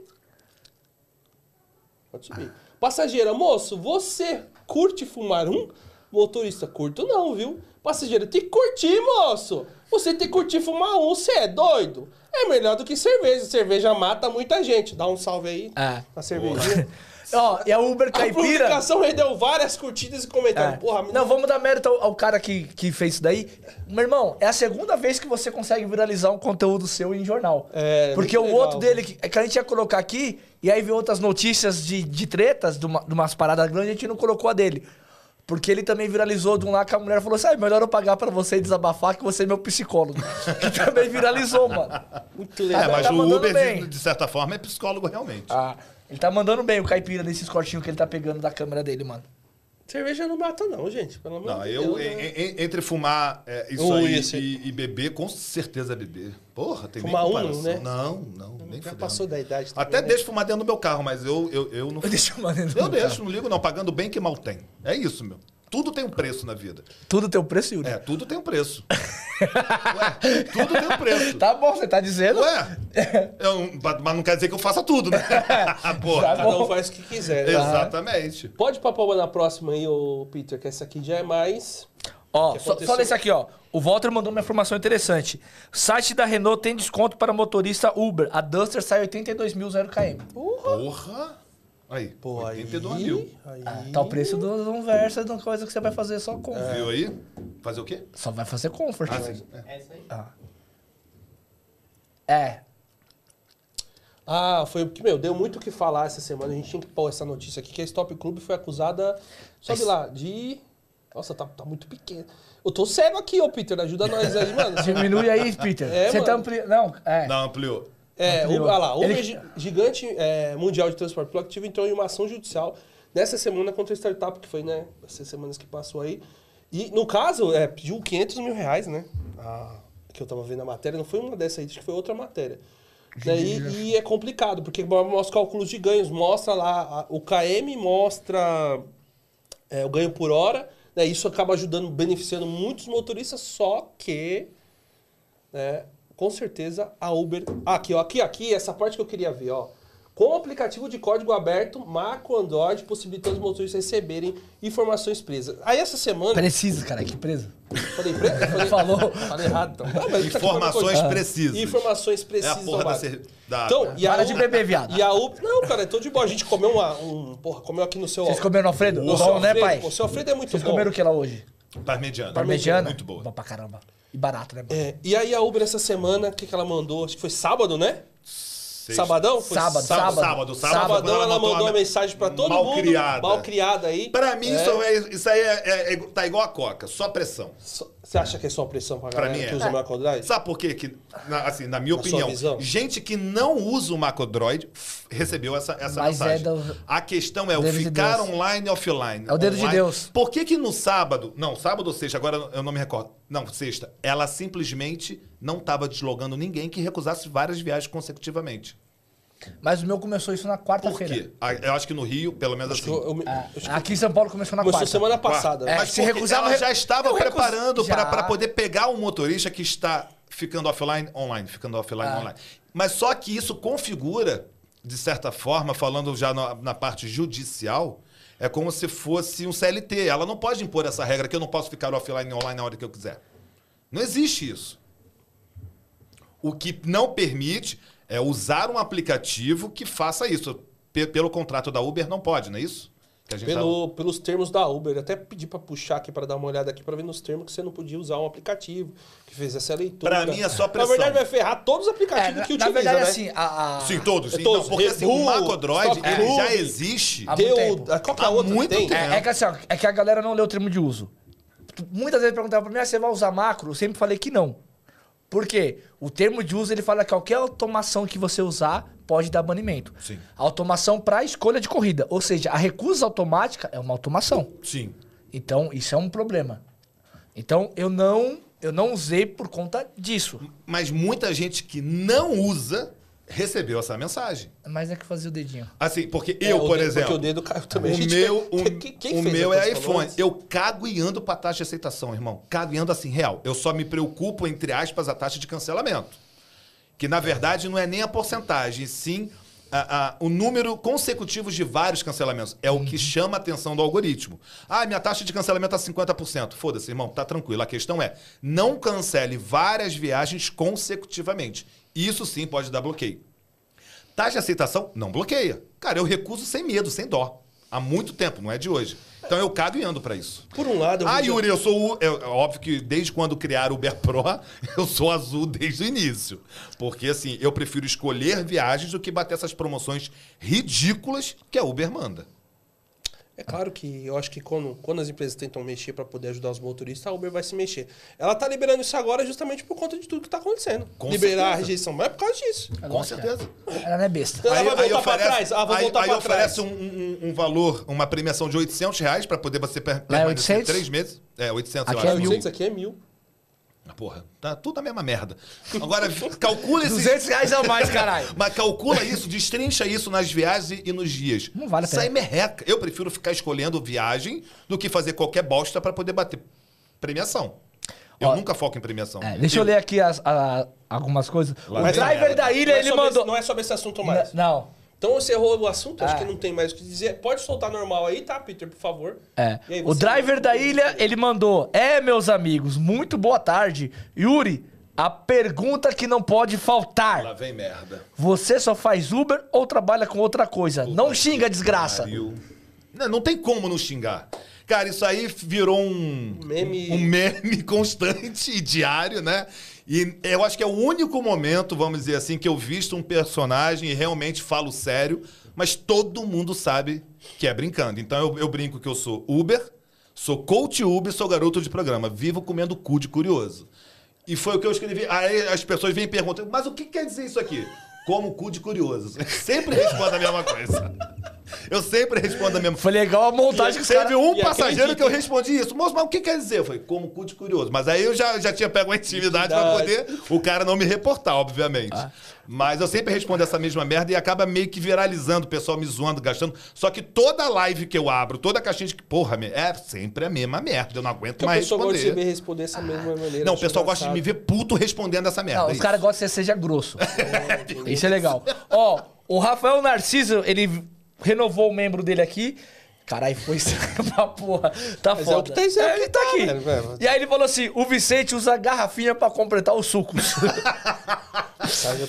Pode subir. Passageira, moço, você curte fumar um? Motorista, curto não, viu? Passageiro, tem que curtir, moço. Você tem que curtir fumar um, você é doido? É melhor do que cerveja. Cerveja mata muita gente. Dá um salve aí É. na cervejinha. <laughs> Ó, e a Uber A Caipira... publicação rendeu várias curtidas e comentários. É. Porra, Não, vamos dar mérito ao, ao cara que, que fez isso daí. Meu irmão, é a segunda vez que você consegue viralizar um conteúdo seu em jornal. É, Porque o legal. outro dele, que, que a gente ia colocar aqui, e aí veio outras notícias de, de tretas, de, uma, de umas paradas grandes, a gente não colocou a dele. Porque ele também viralizou de um lá que a mulher falou assim: ah, melhor eu pagar pra você e desabafar que você é meu psicólogo. <laughs> que também viralizou, mano. muito É, legal. mas tá o mandando Uber, bem. de, de certa forma, é psicólogo realmente. Ah, ele tá mandando bem o caipira nesses cortinhos que ele tá pegando da câmera dele, mano. Cerveja não mata não, gente. Pelo amor Não, de eu, Deus, en- né? en- entre fumar é, isso aí esse- e, e beber, com certeza é beber. Porra, tem Fumar nem um, comparação. né? Não, não, nem Já fudendo. passou da idade também, Até né? deixo fumar dentro do meu carro, mas eu, eu, eu não eu mandar Eu deixo, não ligo não, pagando bem que mal tem. É isso, meu. Tudo tem um preço na vida. Tudo tem o preço, Yuri. É, tudo tem um preço. <laughs> Ué, tudo tem um preço. Tá bom, você tá dizendo. Ué, eu- mas não quer dizer que eu faça tudo, né? <laughs> <laughs> Porra. Cada um faz o que quiser. né? Exatamente. Pode papar na próxima aí, ô Peter, que essa aqui já é mais. Ó, só, só nesse aqui, ó. O Walter mandou uma informação interessante. Site da Renault tem desconto para motorista Uber. A Duster sai 82 mil 0 km. Porra. Aí, Pô, aí. 82 mil. aí- Tá o preço do, do Versa de uma coisa que você vai fazer só com. Viu aí? Fazer o quê? Só vai fazer comfort. Ah, sim. É. É isso aí. Ah. É. Ah, foi o que, meu, deu muito o que falar essa semana. A gente tinha que pôr essa notícia aqui, que a Stop Club foi acusada, sobe lá, de... Nossa, tá, tá muito pequeno. Eu tô cego aqui, ô Peter, ajuda nós aí, mano. <laughs> Diminui aí, Peter. É, você tá mano. ampliando. Não, é. Não, ampliou. É, o, olha lá, o Ele- gi- gigante é, mundial de transporte coletivo entrou em uma ação judicial nessa semana contra a startup, que foi, né, essas semanas que passou aí. E, no caso, é, pediu 500 mil reais, né? Ah, que eu tava vendo a matéria, não foi uma dessa aí, acho que foi outra matéria. Né, E, e é complicado, porque mostra os cálculos de ganhos, mostra lá, a- o KM mostra é, o ganho por hora, né? Isso acaba ajudando, beneficiando muitos motoristas, só que, né, com certeza a Uber. Aqui, ó, aqui, aqui, essa parte que eu queria ver, ó. Com o aplicativo de código aberto, Mac Android possibilitando os motoristas receberem informações presas. Aí essa semana. Precisa, cara, que presa. Falei preso? Falei, <laughs> Falou. Falei errado, então. Ah, mas tá aqui Informações precisas. Informações É a precisas. porra da, cer- da... Então, e a Para de beber, viado. E a Uber. Não, cara, eu tô de boa. A gente comeu uma, um. Porra, comeu aqui no seu. Vocês comeram Alfredo? O Bom, seu né, Alfredo, pai? O seu Alfredo é muito Vocês bom. comeram o que lá hoje? Parmegiana. Parmegiana? Muito boa. Bom pra caramba. E barato, né? mano? É, e aí a Uber essa semana, o que, que ela mandou? Acho que foi sábado, né? Sabadão? Foi Sábado, Sábado, sábado. sábado, sábado. Sabadão ela mandou uma me- mensagem pra todo mal mundo. criada. Mal criada aí. Pra mim, É. isso, é- isso aí é, é- é- tá igual a Coca, só pressão. Só- Você acha que é só pressão pra Pra galera mim é. que usa Mac Android? Sabe por quê? Que, na- assim, na minha Na opinião, gente que não usa o Macodroid f- recebeu essa, essa Mas é mensagem. do- A questão é o de ficar Deus. online e offline. É o dedo de Online. Deus. Por que que no sábado, não, sábado ou sexta, agora eu não me recordo. Não, sexta, ela simplesmente não estava deslogando ninguém que recusasse várias viagens consecutivamente. Mas o meu começou isso na Por quarta-feira. quê? Ah, Eu acho que no Rio, pelo menos assim. Eu- eu- É, acho que aqui em São Paulo começou na Começou quarta. semana passada. É, né? Mas se porque recusava- ela já estava Eu preparando Já. para poder pegar o motorista que está ficando offline, online, ficando offline, Ah. online. Mas só que isso configura, de certa forma, falando já na, na parte judicial, é como se fosse um CLT. Ela não pode impor essa regra que eu não posso ficar offline e online na hora que eu quiser. Não existe isso. O que não permite é usar um aplicativo que faça isso. Pe- Pelo contrato da Uber não pode, não é isso? Que a gente Pelo, pelos termos da Uber, eu até pedi pra puxar aqui pra dar uma olhada aqui pra ver nos termos que você não podia usar um aplicativo que fez essa leitura. Pra mim é só Na pressão. verdade, vai ferrar todos os É, aplicativos na, que na utiliza, verdade, né? assim, a, a- Sim, todos. É todos. Não, porque assim, o Red Mac Bull, Android Stop ele Club. já existe. Há muito Deu, tempo. qual que é a Há outra muito que tem? tempo. É, é que assim, ó, é que a galera não lê o termo de uso. Muitas vezes perguntavam pra mim, ah, você vai usar macro? Eu sempre falei que não. Por quê? O termo de uso, ele fala que qualquer automação que você usar pode dar banimento. Sim. Automação para escolha de corrida. Ou seja, a recusa automática é uma automação. Sim. Então, isso é um problema. Então, eu não, eu não usei por conta disso. Mas muita gente que não usa recebeu essa mensagem. Mas é que fazia o dedinho. Assim, porque É, eu, por dedo- exemplo. Porque o dedo caiu também. O <laughs> gente- meu, o, Quem- quem o meu é iPhone. Eu cago e ando pra taxa de aceitação, irmão. Cago e ando assim, real. Eu só me preocupo, entre aspas, a taxa de cancelamento. Que na verdade não é nem a porcentagem, sim a- a- o número consecutivo de vários cancelamentos. É o que chama a atenção do algoritmo. Ah, minha taxa de cancelamento tá 50%. Foda-se, irmão, tá tranquilo. A questão é, não cancele várias viagens consecutivamente. Isso sim pode dar bloqueio. Taxa de aceitação não bloqueia. Cara, eu recuso sem medo, sem dó. Há muito tempo, não é de hoje. Então eu cago e ando pra isso. Por um lado, eu Ah, Yuri, eu sou. É, é óbvio que desde quando criaram o Uber Pro, <laughs> eu sou azul desde o início. Porque, assim, eu prefiro escolher viagens do que bater essas promoções ridículas que a Uber manda. É claro que eu acho que quando, quando as empresas tentam mexer para poder ajudar os motoristas, a Uber vai se mexer. Ela tá liberando isso agora justamente por conta de tudo que tá acontecendo. Com Liberar a certeza. rejeição, mas é por causa disso. Com certeza. Ela não é besta. Ela vai voltar pra trás? Ah, vou aí, voltar aí pra oferece trás. um, um- um valor, uma premiação de 800 reais pra poder você é permanecer 800? três meses. É, 800, Aqui eu é acho. mil. Isso aqui é mil. Ah, Porra, tá tudo a mesma merda. Agora, <laughs> calcula esses... 200 reais a mais, caralho. <laughs> Mas calcula isso, destrincha isso nas viagens e nos dias. Não vale a Isso aí pena. merreca. Eu prefiro ficar escolhendo viagem do que fazer qualquer bosta pra poder bater premiação. Eu Ó, nunca foco em premiação. É, deixa eu ler aqui as- a- algumas coisas. Lá o driver merda. da ilha, é ele mandou. esse, não é sobre esse assunto mais. N- Não. Então você errou o assunto, acho Ah. que não tem mais o que dizer. Pode soltar normal aí, tá, Peter, por favor. É. Aí O driver da ilha, ele mandou: É, meus amigos, muito boa tarde. Yuri, a pergunta que não pode faltar: Lá vem merda. Você só faz Uber ou trabalha com outra coisa? não xinga, desgraça. Não, não tem como não xingar. Cara, isso aí virou um Meme. um meme <laughs> constante e diário, né? E eu acho que é o único momento, vamos dizer assim, que eu visto um personagem e realmente falo sério, mas todo mundo sabe que é brincando. Então eu, eu brinco que eu sou Uber, sou coach Uber, sou garoto de programa, vivo comendo cu de curioso. E foi o que eu escrevi. Aí as pessoas vêm perguntam, mas o que quer dizer isso aqui? Como cu de curioso. Sempre respondo a mesma coisa. Eu sempre respondo a mesma Foi legal a montagem que os Teve caras. um passageiro que eu respondi isso. Moço, mas o que quer dizer? Eu falei, como cu de curioso. Mas aí eu já, já tinha pego uma intimidade pra poder o cara não me reportar, obviamente. Ah. Mas eu sempre respondo essa mesma merda e acaba meio que viralizando, o pessoal me zoando, gastando. Só que toda live que eu abro, toda caixinha de. Porra, é sempre a mesma merda. Eu não aguento Porque o mais pessoal gosta de responder. me responder dessa mesma maneira. Não, o pessoal gosta de me ver puto respondendo essa merda. Não, é os isso. caras gostam que você seja grosso. <laughs> Isso é legal. Ó, o Rafael Narciso, ele renovou o membro dele aqui. Caralho, foi <laughs> pra porra. Tá Mas foda. é o que tá dizendo É, ele que tá tá, aqui. velho. E aí ele falou assim: o Vicente usa garrafinha pra completar os sucos.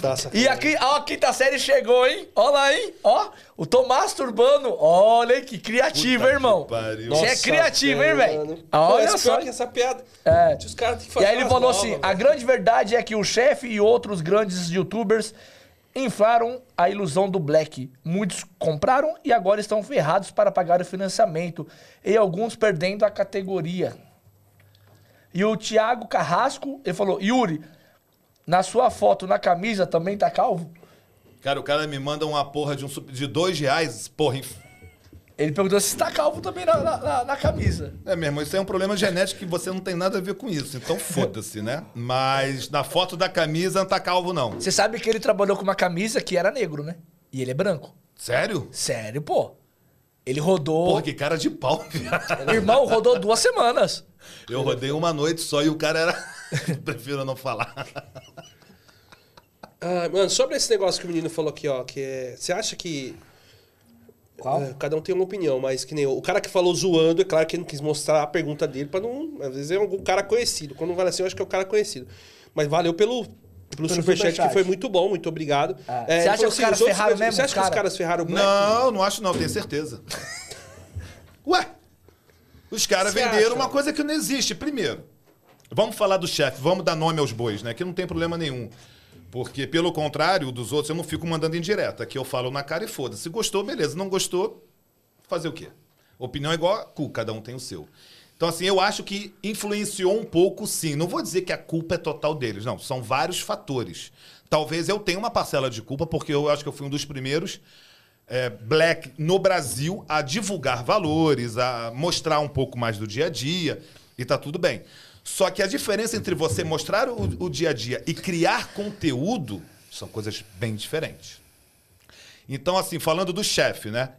Tá <laughs> e aqui, ó, a quinta série chegou, hein? Ó lá, hein? Ó, o Tomás Turbano. Olha aí, que criativo, Puta hein, irmão? que. Você é criativo, hein, velho? Olha essa só. que essa piada. É. Os caras têm que E fazer aí ele falou novas, assim: a velho. grande verdade é que o chefe e outros grandes youtubers inflaram a ilusão do Black. Muitos compraram e agora estão ferrados para pagar o financiamento, e alguns perdendo a categoria. E o Thiago Carrasco, ele falou: Yuri, na sua foto na camisa também tá calvo? Cara, o cara me manda uma porra de, um, de dois reais, porra, Ele perguntou se tá calvo também na, na- na- na camisa. É mesmo, isso é um problema genético que você não tem nada a ver com isso. Então <laughs> foda-se, né? Mas na foto da camisa não tá calvo, não. Você sabe que ele trabalhou com uma camisa que era negro, né? E ele é branco. Sério? Sério, pô. Ele rodou. Porra, que cara de pau, <laughs> viado. Irmão, rodou duas semanas. Eu rodei uma noite só e o cara era. <laughs> Prefiro não falar. Ah, mano, sobre esse negócio que o menino falou aqui, ó, que é. Você acha que. Qual? É, cada um tem uma opinião, mas que nem o, o cara que falou zoando, é claro que ele não quis mostrar a pergunta dele pra não. Às vezes é algum cara conhecido. Quando vale assim, eu acho que é o cara conhecido. Mas valeu pelo. Pelo, Pelo superchat, superchat. que foi muito bom, muito obrigado. Ah. É, Você ele acha que os caras ferraram mesmo, Você acha os que os cara? caras ferraram o Black? Não, não acho não, tenho certeza. <laughs> Ué, os caras Você venderam acha? uma coisa que não existe. Primeiro, vamos falar do chefe, vamos dar nome aos bois, né? Que não tem problema nenhum. Porque, pelo contrário dos outros, eu não fico mandando indireta. Aqui eu falo na cara e foda. Se gostou, beleza. Não gostou, fazer o quê? Opinião é igual a cu, cada um tem o seu. Então, assim, eu acho que influenciou um pouco, sim. Não vou dizer que a culpa é total deles, não. São vários fatores. Talvez eu tenha uma parcela de culpa, porque eu acho que eu fui um dos primeiros é, black no Brasil a divulgar valores, a mostrar um pouco mais do dia a dia, e tá tudo bem. Só que a diferença entre você mostrar o, o dia a dia e criar conteúdo são coisas bem diferentes. Então, assim, falando do chefe, né?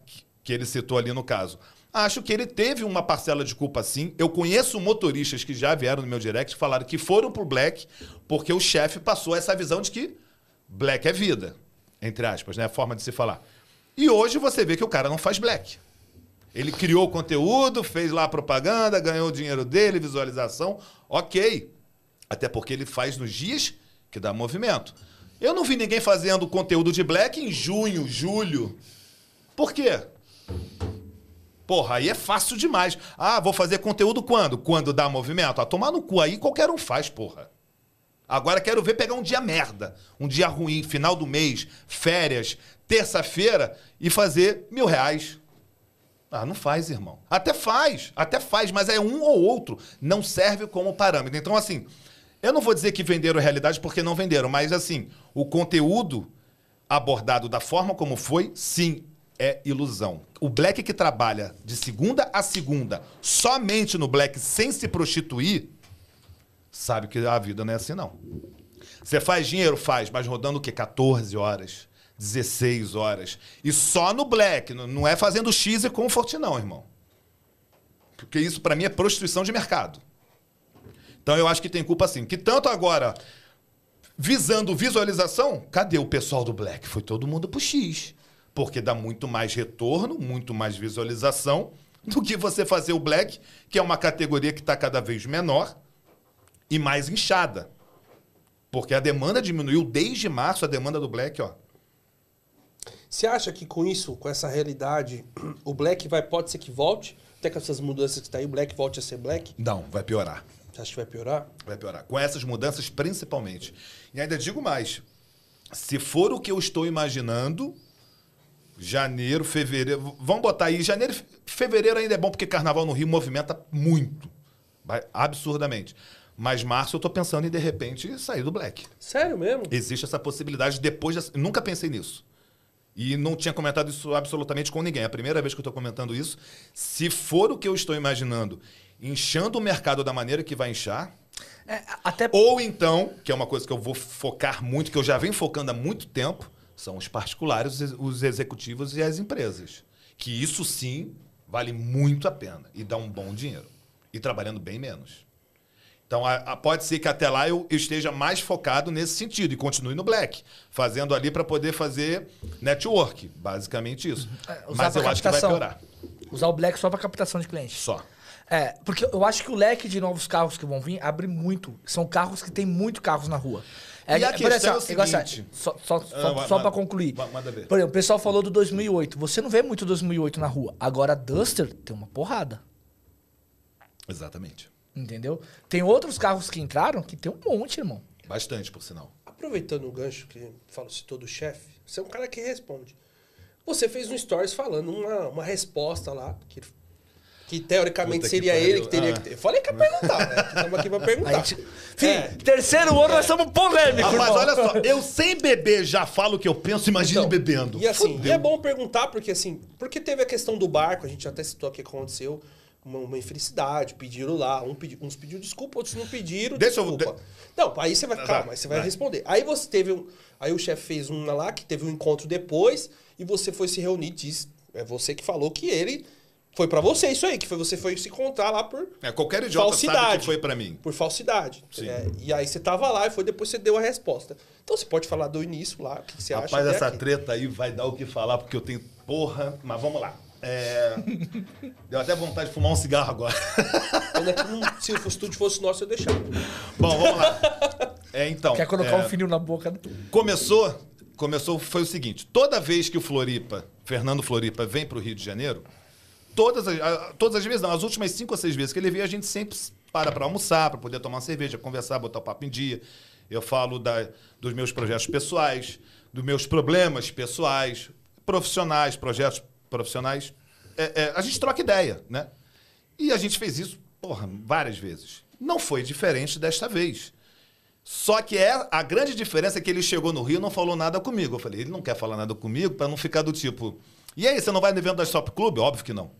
que- ele citou ali no caso. Acho que ele teve uma parcela de culpa sim. Eu conheço motoristas que já vieram no meu direct e falaram que foram pro Black porque o chefe passou essa visão de que Black é vida. Entre aspas, né? A forma de se falar. E hoje você vê que o cara não faz Black. Ele criou o conteúdo, fez lá a propaganda, ganhou o dinheiro dele, visualização. Ok. Até porque ele faz nos dias que dá movimento. Eu não vi ninguém fazendo conteúdo de Black em junho, julho. Por quê? Porra, aí é fácil demais. Ah, vou fazer conteúdo quando? Quando dá movimento? Ah, tomar no cu aí qualquer um faz, porra. Agora quero ver pegar um dia merda, um dia ruim, final do mês, férias, terça-feira e fazer mil reais. Ah, não faz, irmão. Até faz, até faz, mas é um ou outro. Não serve como parâmetro. Então, assim, eu não vou dizer que venderam realidade porque não venderam, mas, assim, o conteúdo abordado da forma como foi, sim, é ilusão. O Black que trabalha de segunda a segunda somente no Black sem se prostituir, sabe que a vida não é assim, não. Você faz dinheiro? Faz, mas rodando o quê? 14 horas, 16 horas. E só no Black, não é fazendo X e Comfort, não, irmão. Porque isso, pra mim, é prostituição de mercado. Então eu acho que tem culpa sim. Que tanto agora, visando visualização, cadê o pessoal do Black? Foi todo mundo pro X. Porque dá muito mais retorno, muito mais visualização do que você fazer o Black, que é uma categoria que está cada vez menor e mais inchada. Porque a demanda diminuiu desde março, a demanda do Black, ó. Você acha que com isso, com essa realidade, o Black vai, pode ser que volte? Até com essas mudanças que tá aí, o Black volte a ser Black? Não, vai piorar. Você acha que vai piorar? Vai piorar. Com essas mudanças, principalmente. E ainda digo mais. Se for o que eu estou imaginando, janeiro, fevereiro. Vamos botar aí. Janeiro, e fe- fevereiro ainda é bom porque carnaval no Rio movimenta muito. Vai- Absurdamente. Mas março eu tô pensando em, de repente, sair do Black. Sério mesmo? Existe essa possibilidade depois. dessa- Nunca pensei nisso. E não tinha comentado isso absolutamente com ninguém. É a primeira vez que eu estou comentando isso. Se for o que eu estou imaginando, inchando o mercado da maneira que vai inchar, É, até ou então, que é uma coisa que eu vou focar muito, que eu já venho focando há muito tempo, são os particulares, os ex- os executivos e as empresas. Que isso sim vale muito a pena e dá um bom dinheiro. E trabalhando bem menos. Então, a- a- pode ser que até lá eu, eu esteja mais focado nesse sentido e continue no black, fazendo ali para poder fazer network, basicamente isso. É, usar Mas eu acho que vai captação. piorar. usar o Black só pra captação de clientes. Só. É, porque eu acho que o leque de novos carros que vão vir abre muito. São carros que tem muito carros na rua. E a por questão é o assim, seguinte- Só, só, Ah, só, pra concluir. ma- manda ver. Por exemplo, o pessoal falou do 2008. Você não vê muito 2008 na rua. Agora, a Duster tem uma porrada. Exatamente. Entendeu? Tem outros carros que entraram que tem um monte, irmão. Bastante, por sinal. Aproveitando o gancho que falou, citou do chefe, você é um cara que responde. Você fez um stories falando uma, uma resposta lá, que, que teoricamente Puta que seria pariu. ele que teria Ah. que ter. Eu falei que ia perguntar, né? Que Estamos aqui pra <laughs> perguntar. Gente... Fih, É. terceiro ano nós somos polêmicos, irmão. olha só, eu sem beber já falo o que eu penso, imagine Então, bebendo. E assim, Fudeu. e é bom perguntar, porque assim, porque teve a questão do barco, a gente até citou aqui que aconteceu, uma, uma infelicidade, pediram lá, um pedi- uns pediram desculpa, outros não pediram Deixa eu- desculpa. Não, aí você vai, calma, aí você vai responder. Aí você teve um, aí o chefe fez uma lá, que teve um encontro depois, e você foi se reunir, diz, é você que falou que ele Foi pra você isso aí, que foi, você foi se contar lá por, É, qualquer idiota sabe Falsidade. que foi pra mim. por falsidade. Sim. né? E aí você tava lá e foi depois você deu a resposta. Então você pode falar do início lá, o que você acha. Rapaz, essa aqui. treta aí vai dar o que falar, porque eu tenho. Porra, mas vamos lá. É... Deu até vontade de fumar um cigarro agora. <laughs> Que não- se o estúdio fosse nosso, eu deixava. Bom, vamos lá. É, então. Quer colocar é, um fininho na boca? Começou, começou, foi o seguinte: toda vez que o Floripa, Fernando Floripa, vem para o Rio de Janeiro, todas as, todas as vezes, não, as últimas cinco ou seis vezes que ele veio, a gente sempre para para almoçar, para poder tomar uma cerveja, conversar, botar o papo em dia. Eu falo da, dos meus projetos pessoais, dos meus problemas pessoais, profissionais, projetos profissionais. É, é, a gente troca ideia, né? E a gente fez isso, porra, várias vezes. Não foi diferente desta vez. Só que é a grande diferença é que ele chegou no Rio e não falou nada comigo. Eu falei, ele não quer falar nada comigo para não ficar do tipo. E aí, você não vai no evento da Shop Club? Óbvio que não.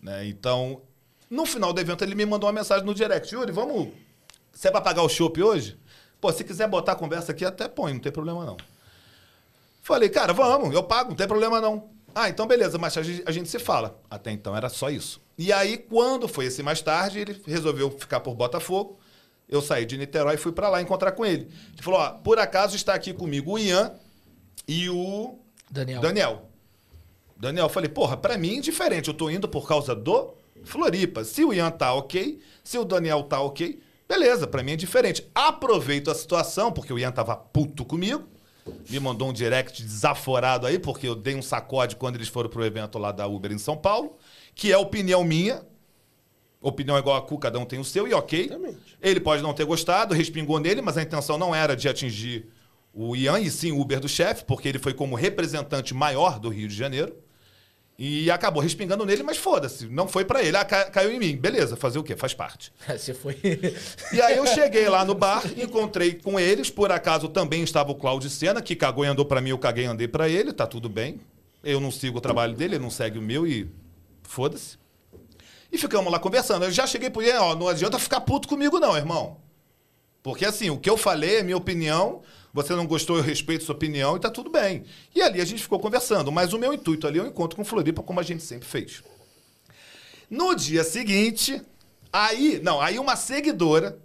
Né? Então, no final do evento, ele me mandou uma mensagem no direct. Yuri, vamos. Você vai pagar o chopp hoje? Pô, se quiser botar a conversa aqui, até põe, não tem problema não. Falei, cara, vamos, eu pago, não tem problema não. Ah, então beleza, mas a gente, a gente se fala. Até então era só isso. E aí, quando foi esse mais tarde, ele resolveu ficar por Botafogo. Eu saí de Niterói e fui pra lá encontrar com ele. Ele falou: ó, por acaso está aqui comigo o Ian e o Daniel. Daniel. Daniel, eu falei, porra, pra mim é diferente. Eu tô indo por causa do Floripa. Se o Ian tá ok, se o Daniel tá ok, beleza, pra mim é diferente. Aproveito a situação, porque o Ian tava puto comigo. Me mandou um direct desaforado aí, porque eu dei um sacode quando eles foram pro evento lá da Uber em São Paulo, que é opinião minha. Opinião é igual a cu, cada um tem o seu, e ok. Exatamente. Ele pode não ter gostado, respingou nele, mas a intenção não era de atingir o Ian, e sim o Uber do chefe, porque ele foi como representante maior do Rio de Janeiro. E acabou respingando nele, mas foda-se, não foi pra ele. Ah, ca- caiu em mim. Beleza, fazer o quê? Faz parte. <laughs> Você foi. E aí eu cheguei lá no bar, encontrei com eles, por acaso também estava o Claudio Sena, que cagou e andou pra mim, eu caguei e andei pra ele, tá tudo bem. Eu não sigo o trabalho dele, ele não segue o meu e foda-se. E ficamos lá conversando. Eu já cheguei por ele, ó, não adianta ficar puto comigo não, irmão. Porque assim, o que eu falei é minha opinião, você não gostou, eu respeito sua opinião e tá tudo bem. E ali a gente ficou conversando, mas o meu intuito ali é o encontro com Floripa, como a gente sempre fez. No dia seguinte, aí, não, aí uma seguidora,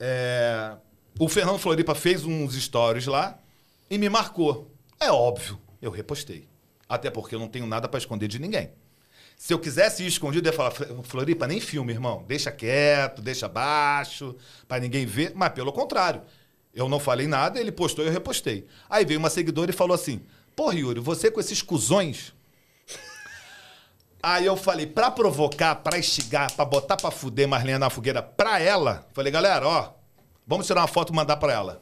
é, o Fernando Floripa fez uns stories lá e me marcou. É óbvio, eu repostei. Até porque eu não tenho nada pra esconder de ninguém. Se eu quisesse ir escondido, eu ia falar, Floripa, nem filme, irmão. Deixa quieto, deixa baixo, pra ninguém ver. Mas pelo contrário, eu não falei nada, ele postou e eu repostei. Aí veio uma seguidora e falou assim: Pô, Yuri, você com esses cuzões. Aí eu falei, pra provocar, pra instigar, pra botar pra fuder Marlene na fogueira pra ela, falei, galera, ó, vamos tirar uma foto e mandar pra ela.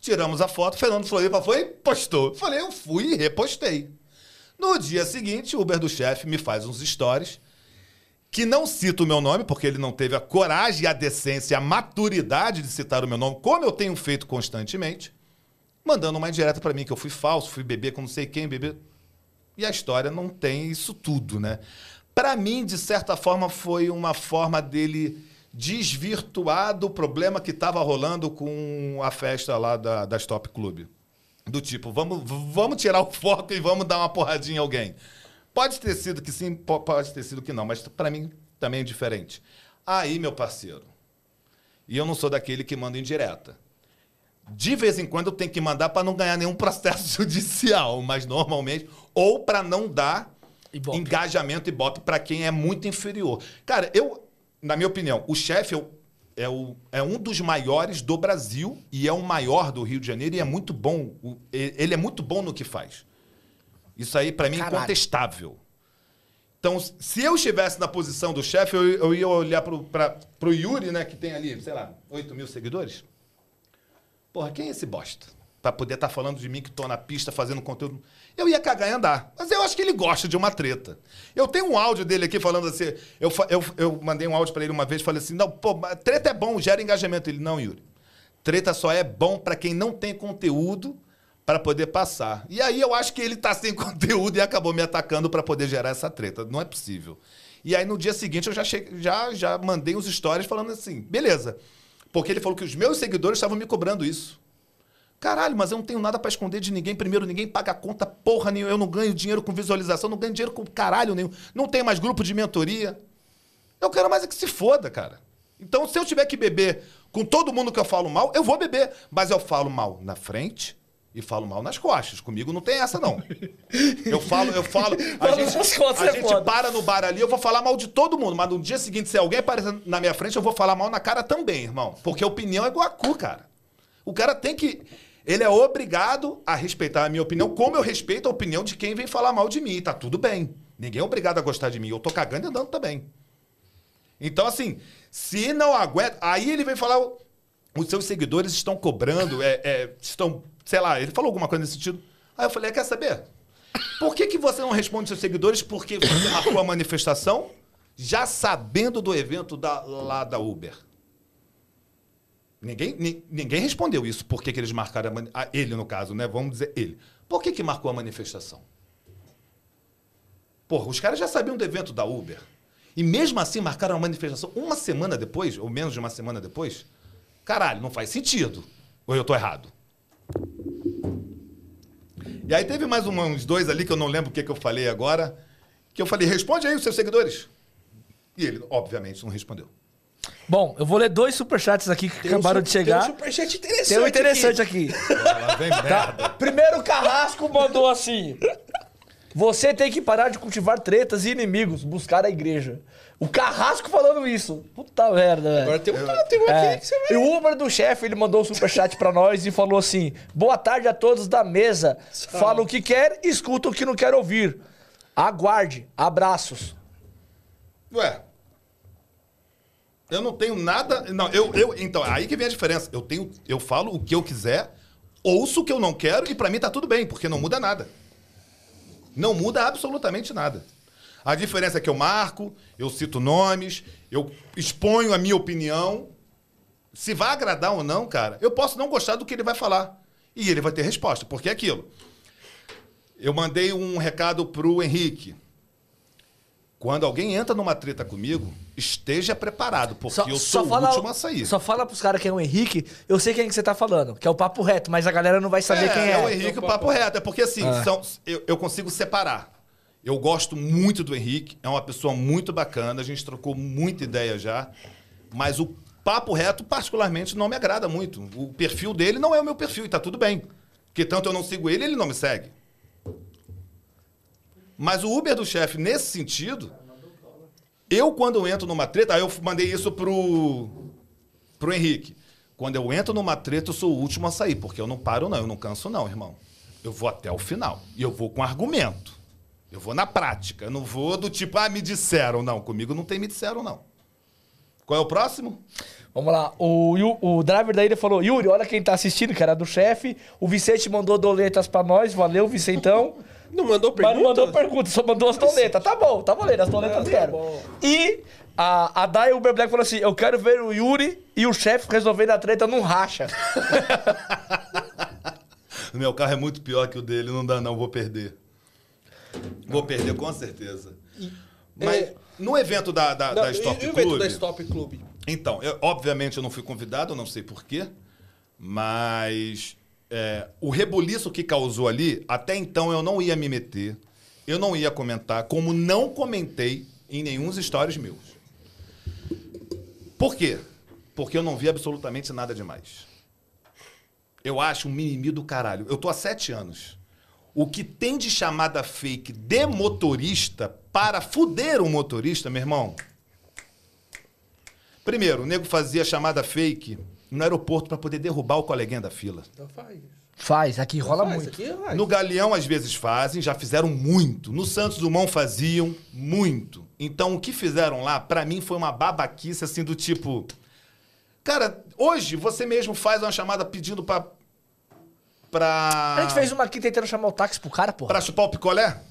Tiramos a foto, Fernando Floripa foi e postou. Falei, eu fui e repostei. No dia seguinte, o Uber do chefe me faz uns stories que não cita o meu nome, porque ele não teve a coragem, a decência, a maturidade de citar o meu nome, como eu tenho feito constantemente, mandando uma indireta pra mim que eu fui falso, fui beber com não sei quem, beber. E a história não tem isso tudo, né? Pra mim, de certa forma, foi uma forma dele desvirtuar do problema que estava rolando com a festa lá da, da Stop Club. Do tipo, vamos, vamos tirar o foco e vamos dar uma porradinha em alguém. Pode ter sido que sim, po- pode ter sido que não, mas pra mim também é diferente. Aí, meu parceiro, e eu não sou daquele que manda indireta. De vez em quando eu tenho que mandar para não ganhar nenhum processo <laughs> judicial, mas normalmente, ou para não dar Ibope. engajamento e bote para quem é muito inferior. Cara, eu, na minha opinião, o chefe é, o- é, o- é um dos maiores do Brasil e é o maior do Rio de Janeiro e é muito bom. Ele é muito bom no que faz. Isso aí, para mim, é incontestável. Então, se eu estivesse na posição do chefe, eu, eu ia olhar pro, pra, pro Yuri, né, que tem ali, sei lá, 8 mil seguidores. Porra, quem é esse bosta? Pra poder estar falando de mim que tô na pista fazendo conteúdo. Eu ia cagar e andar. Mas eu acho que ele gosta de uma treta. Eu tenho um áudio dele aqui falando assim. Eu, eu, eu mandei um áudio pra ele uma vez falei assim: não, pô, treta é bom, gera engajamento. Ele, não, Yuri. Treta só é bom pra quem não tem conteúdo pra poder passar. E aí eu acho que ele tá sem <laughs> conteúdo e acabou me atacando pra poder gerar essa treta. Não é possível. E aí no dia seguinte eu já, cheguei, já, já mandei uns stories falando assim: beleza. Porque ele falou que os meus seguidores estavam me cobrando isso. Caralho, mas eu não tenho nada pra esconder de ninguém. Primeiro, ninguém paga conta porra nenhuma. Eu não ganho dinheiro com visualização, não ganho dinheiro com caralho nenhum. Não tenho mais grupo de mentoria. Eu quero mais é que se foda, cara. Então, se eu tiver que beber com todo mundo que eu falo mal, eu vou beber. Mas eu falo mal na frente e falo mal nas costas. Comigo não tem essa, não. <laughs> Eu falo, eu falo. A gente, nas costas a é gente para no bar ali, eu vou falar mal de todo mundo. Mas no dia seguinte, se alguém aparecer na minha frente, eu vou falar mal na cara também, irmão. Porque opinião é igual a cu, cara. O cara tem que. Ele é obrigado a respeitar a minha opinião, como eu respeito a opinião de quem vem falar mal de mim. E tá tudo bem. Ninguém é obrigado a gostar de mim. Eu tô cagando e andando também. Então, assim, se não aguenta. Aí ele vem falar. Os seus seguidores estão cobrando, é, é, estão. Sei lá, ele falou alguma coisa nesse sentido. Aí eu falei: quer saber? Por que, que você não responde seus seguidores? Porque você marcou a manifestação já sabendo do evento da, lá da Uber. Ninguém, ni- ninguém respondeu isso. Por que, que eles marcaram a ah, Ele, no caso, né? Vamos dizer ele. Por que, que marcou a manifestação? Porra, os caras já sabiam do evento da Uber. E mesmo assim marcaram a manifestação uma semana depois, ou menos de uma semana depois. Caralho, não faz sentido. Ou eu tô errado? E aí teve mais um- uns dois ali que eu não lembro o que, que eu falei agora. Que eu falei, responde aí os seus seguidores. E ele, obviamente, não respondeu. Bom, eu vou ler dois superchats aqui que Tem um acabaram su- de chegar. Tem um superchat interessante. Tem um interessante aqui. Vem merda. Primeiro Carrasco mandou assim: Você tem que parar de cultivar tretas e inimigos, buscar a igreja. O Carrasco falando isso. Puta merda, velho. Agora tem um, tem um É. aqui que você vai. E o Uber do chefe, ele mandou um superchat pra nós e falou assim: Boa tarde a todos da mesa. Fala o que quer, escuta o que não quer ouvir. Aguarde. Abraços. Ué. Eu não tenho nada. Não, eu, eu. Então, aí que vem a diferença. Eu tenho. Eu falo o que eu quiser, ouço o que eu não quero e pra mim tá tudo bem, porque não muda nada. Não muda absolutamente nada. A diferença é que eu marco, eu cito nomes, eu exponho a minha opinião. Se vai agradar ou não, cara, eu posso não gostar do que ele vai falar. E ele vai ter resposta, porque é aquilo. Eu mandei um recado pro Henrique. Quando alguém entra numa treta comigo, esteja preparado, porque eu sou o último a sair. Só fala pros caras que é o Henrique. Eu sei quem que você tá falando, que é o papo reto, mas a galera não vai saber é, quem é. é o Henrique, o papo reto. É porque assim, são- eu, eu consigo separar. Eu gosto muito do Henrique, é uma pessoa muito bacana, a gente trocou muita ideia já, mas o papo reto, particularmente, não me agrada muito. O perfil dele não é o meu perfil e tá tudo bem. Porque tanto eu não sigo ele, ele não me segue. Mas o Uber do chefe, nesse sentido, eu quando entro numa treta, aí eu mandei isso pro, pro Henrique. Quando eu entro numa treta, eu sou o último a sair, porque eu não paro, não, eu não canso, não, irmão. Eu vou até o final. E eu vou com argumento. Eu vou na prática. Eu não vou do tipo, ah, me disseram. Não, comigo não tem me disseram, não. Qual é o próximo? Vamos lá. O, o driver da ilha falou: Yuri, olha quem tá assistindo, que era do chefe. O Vicente mandou doletas pra nós. Valeu, Vicentão. <laughs> Não mandou Mas pergunta? não mandou pergunta, só mandou as doletas. Tá bom, tá valendo, as doletas Ah, tá. E a, a Dai Uber Black falou assim: Eu quero ver o Yuri e o chefe resolvendo a treta num racha. O <laughs> meu carro é muito pior que o dele, não dá não, vou perder. Vou perder, com certeza. Mas é- no evento da, da, Não, da e- Stop o evento Club... da Stop Club? Então, eu- obviamente eu não fui convidado, eu não sei porquê, mas é, o rebuliço que causou ali, até então eu não ia me meter, eu não ia comentar, como não comentei em nenhum stories meus. Por quê? Porque eu não vi absolutamente nada demais. Eu acho um mimimi do caralho. Eu tô há sete anos. O que tem de chamada fake de motorista para fuder o motorista, meu irmão, Primeiro, o nego fazia chamada fake no aeroporto para poder derrubar o coleguinha da fila. Então faz. Faz, aqui rola Faz, muito. Aqui, faz. No Galeão, às vezes fazem, já fizeram muito. No Santos Dumont faziam muito. Então, o que fizeram lá, para mim, foi uma babaquice, assim, do tipo... Cara, hoje você mesmo faz uma chamada pedindo pra... Pra... A gente fez uma aqui tentando chamar o táxi pro cara, porra. Pra chupar o picolé?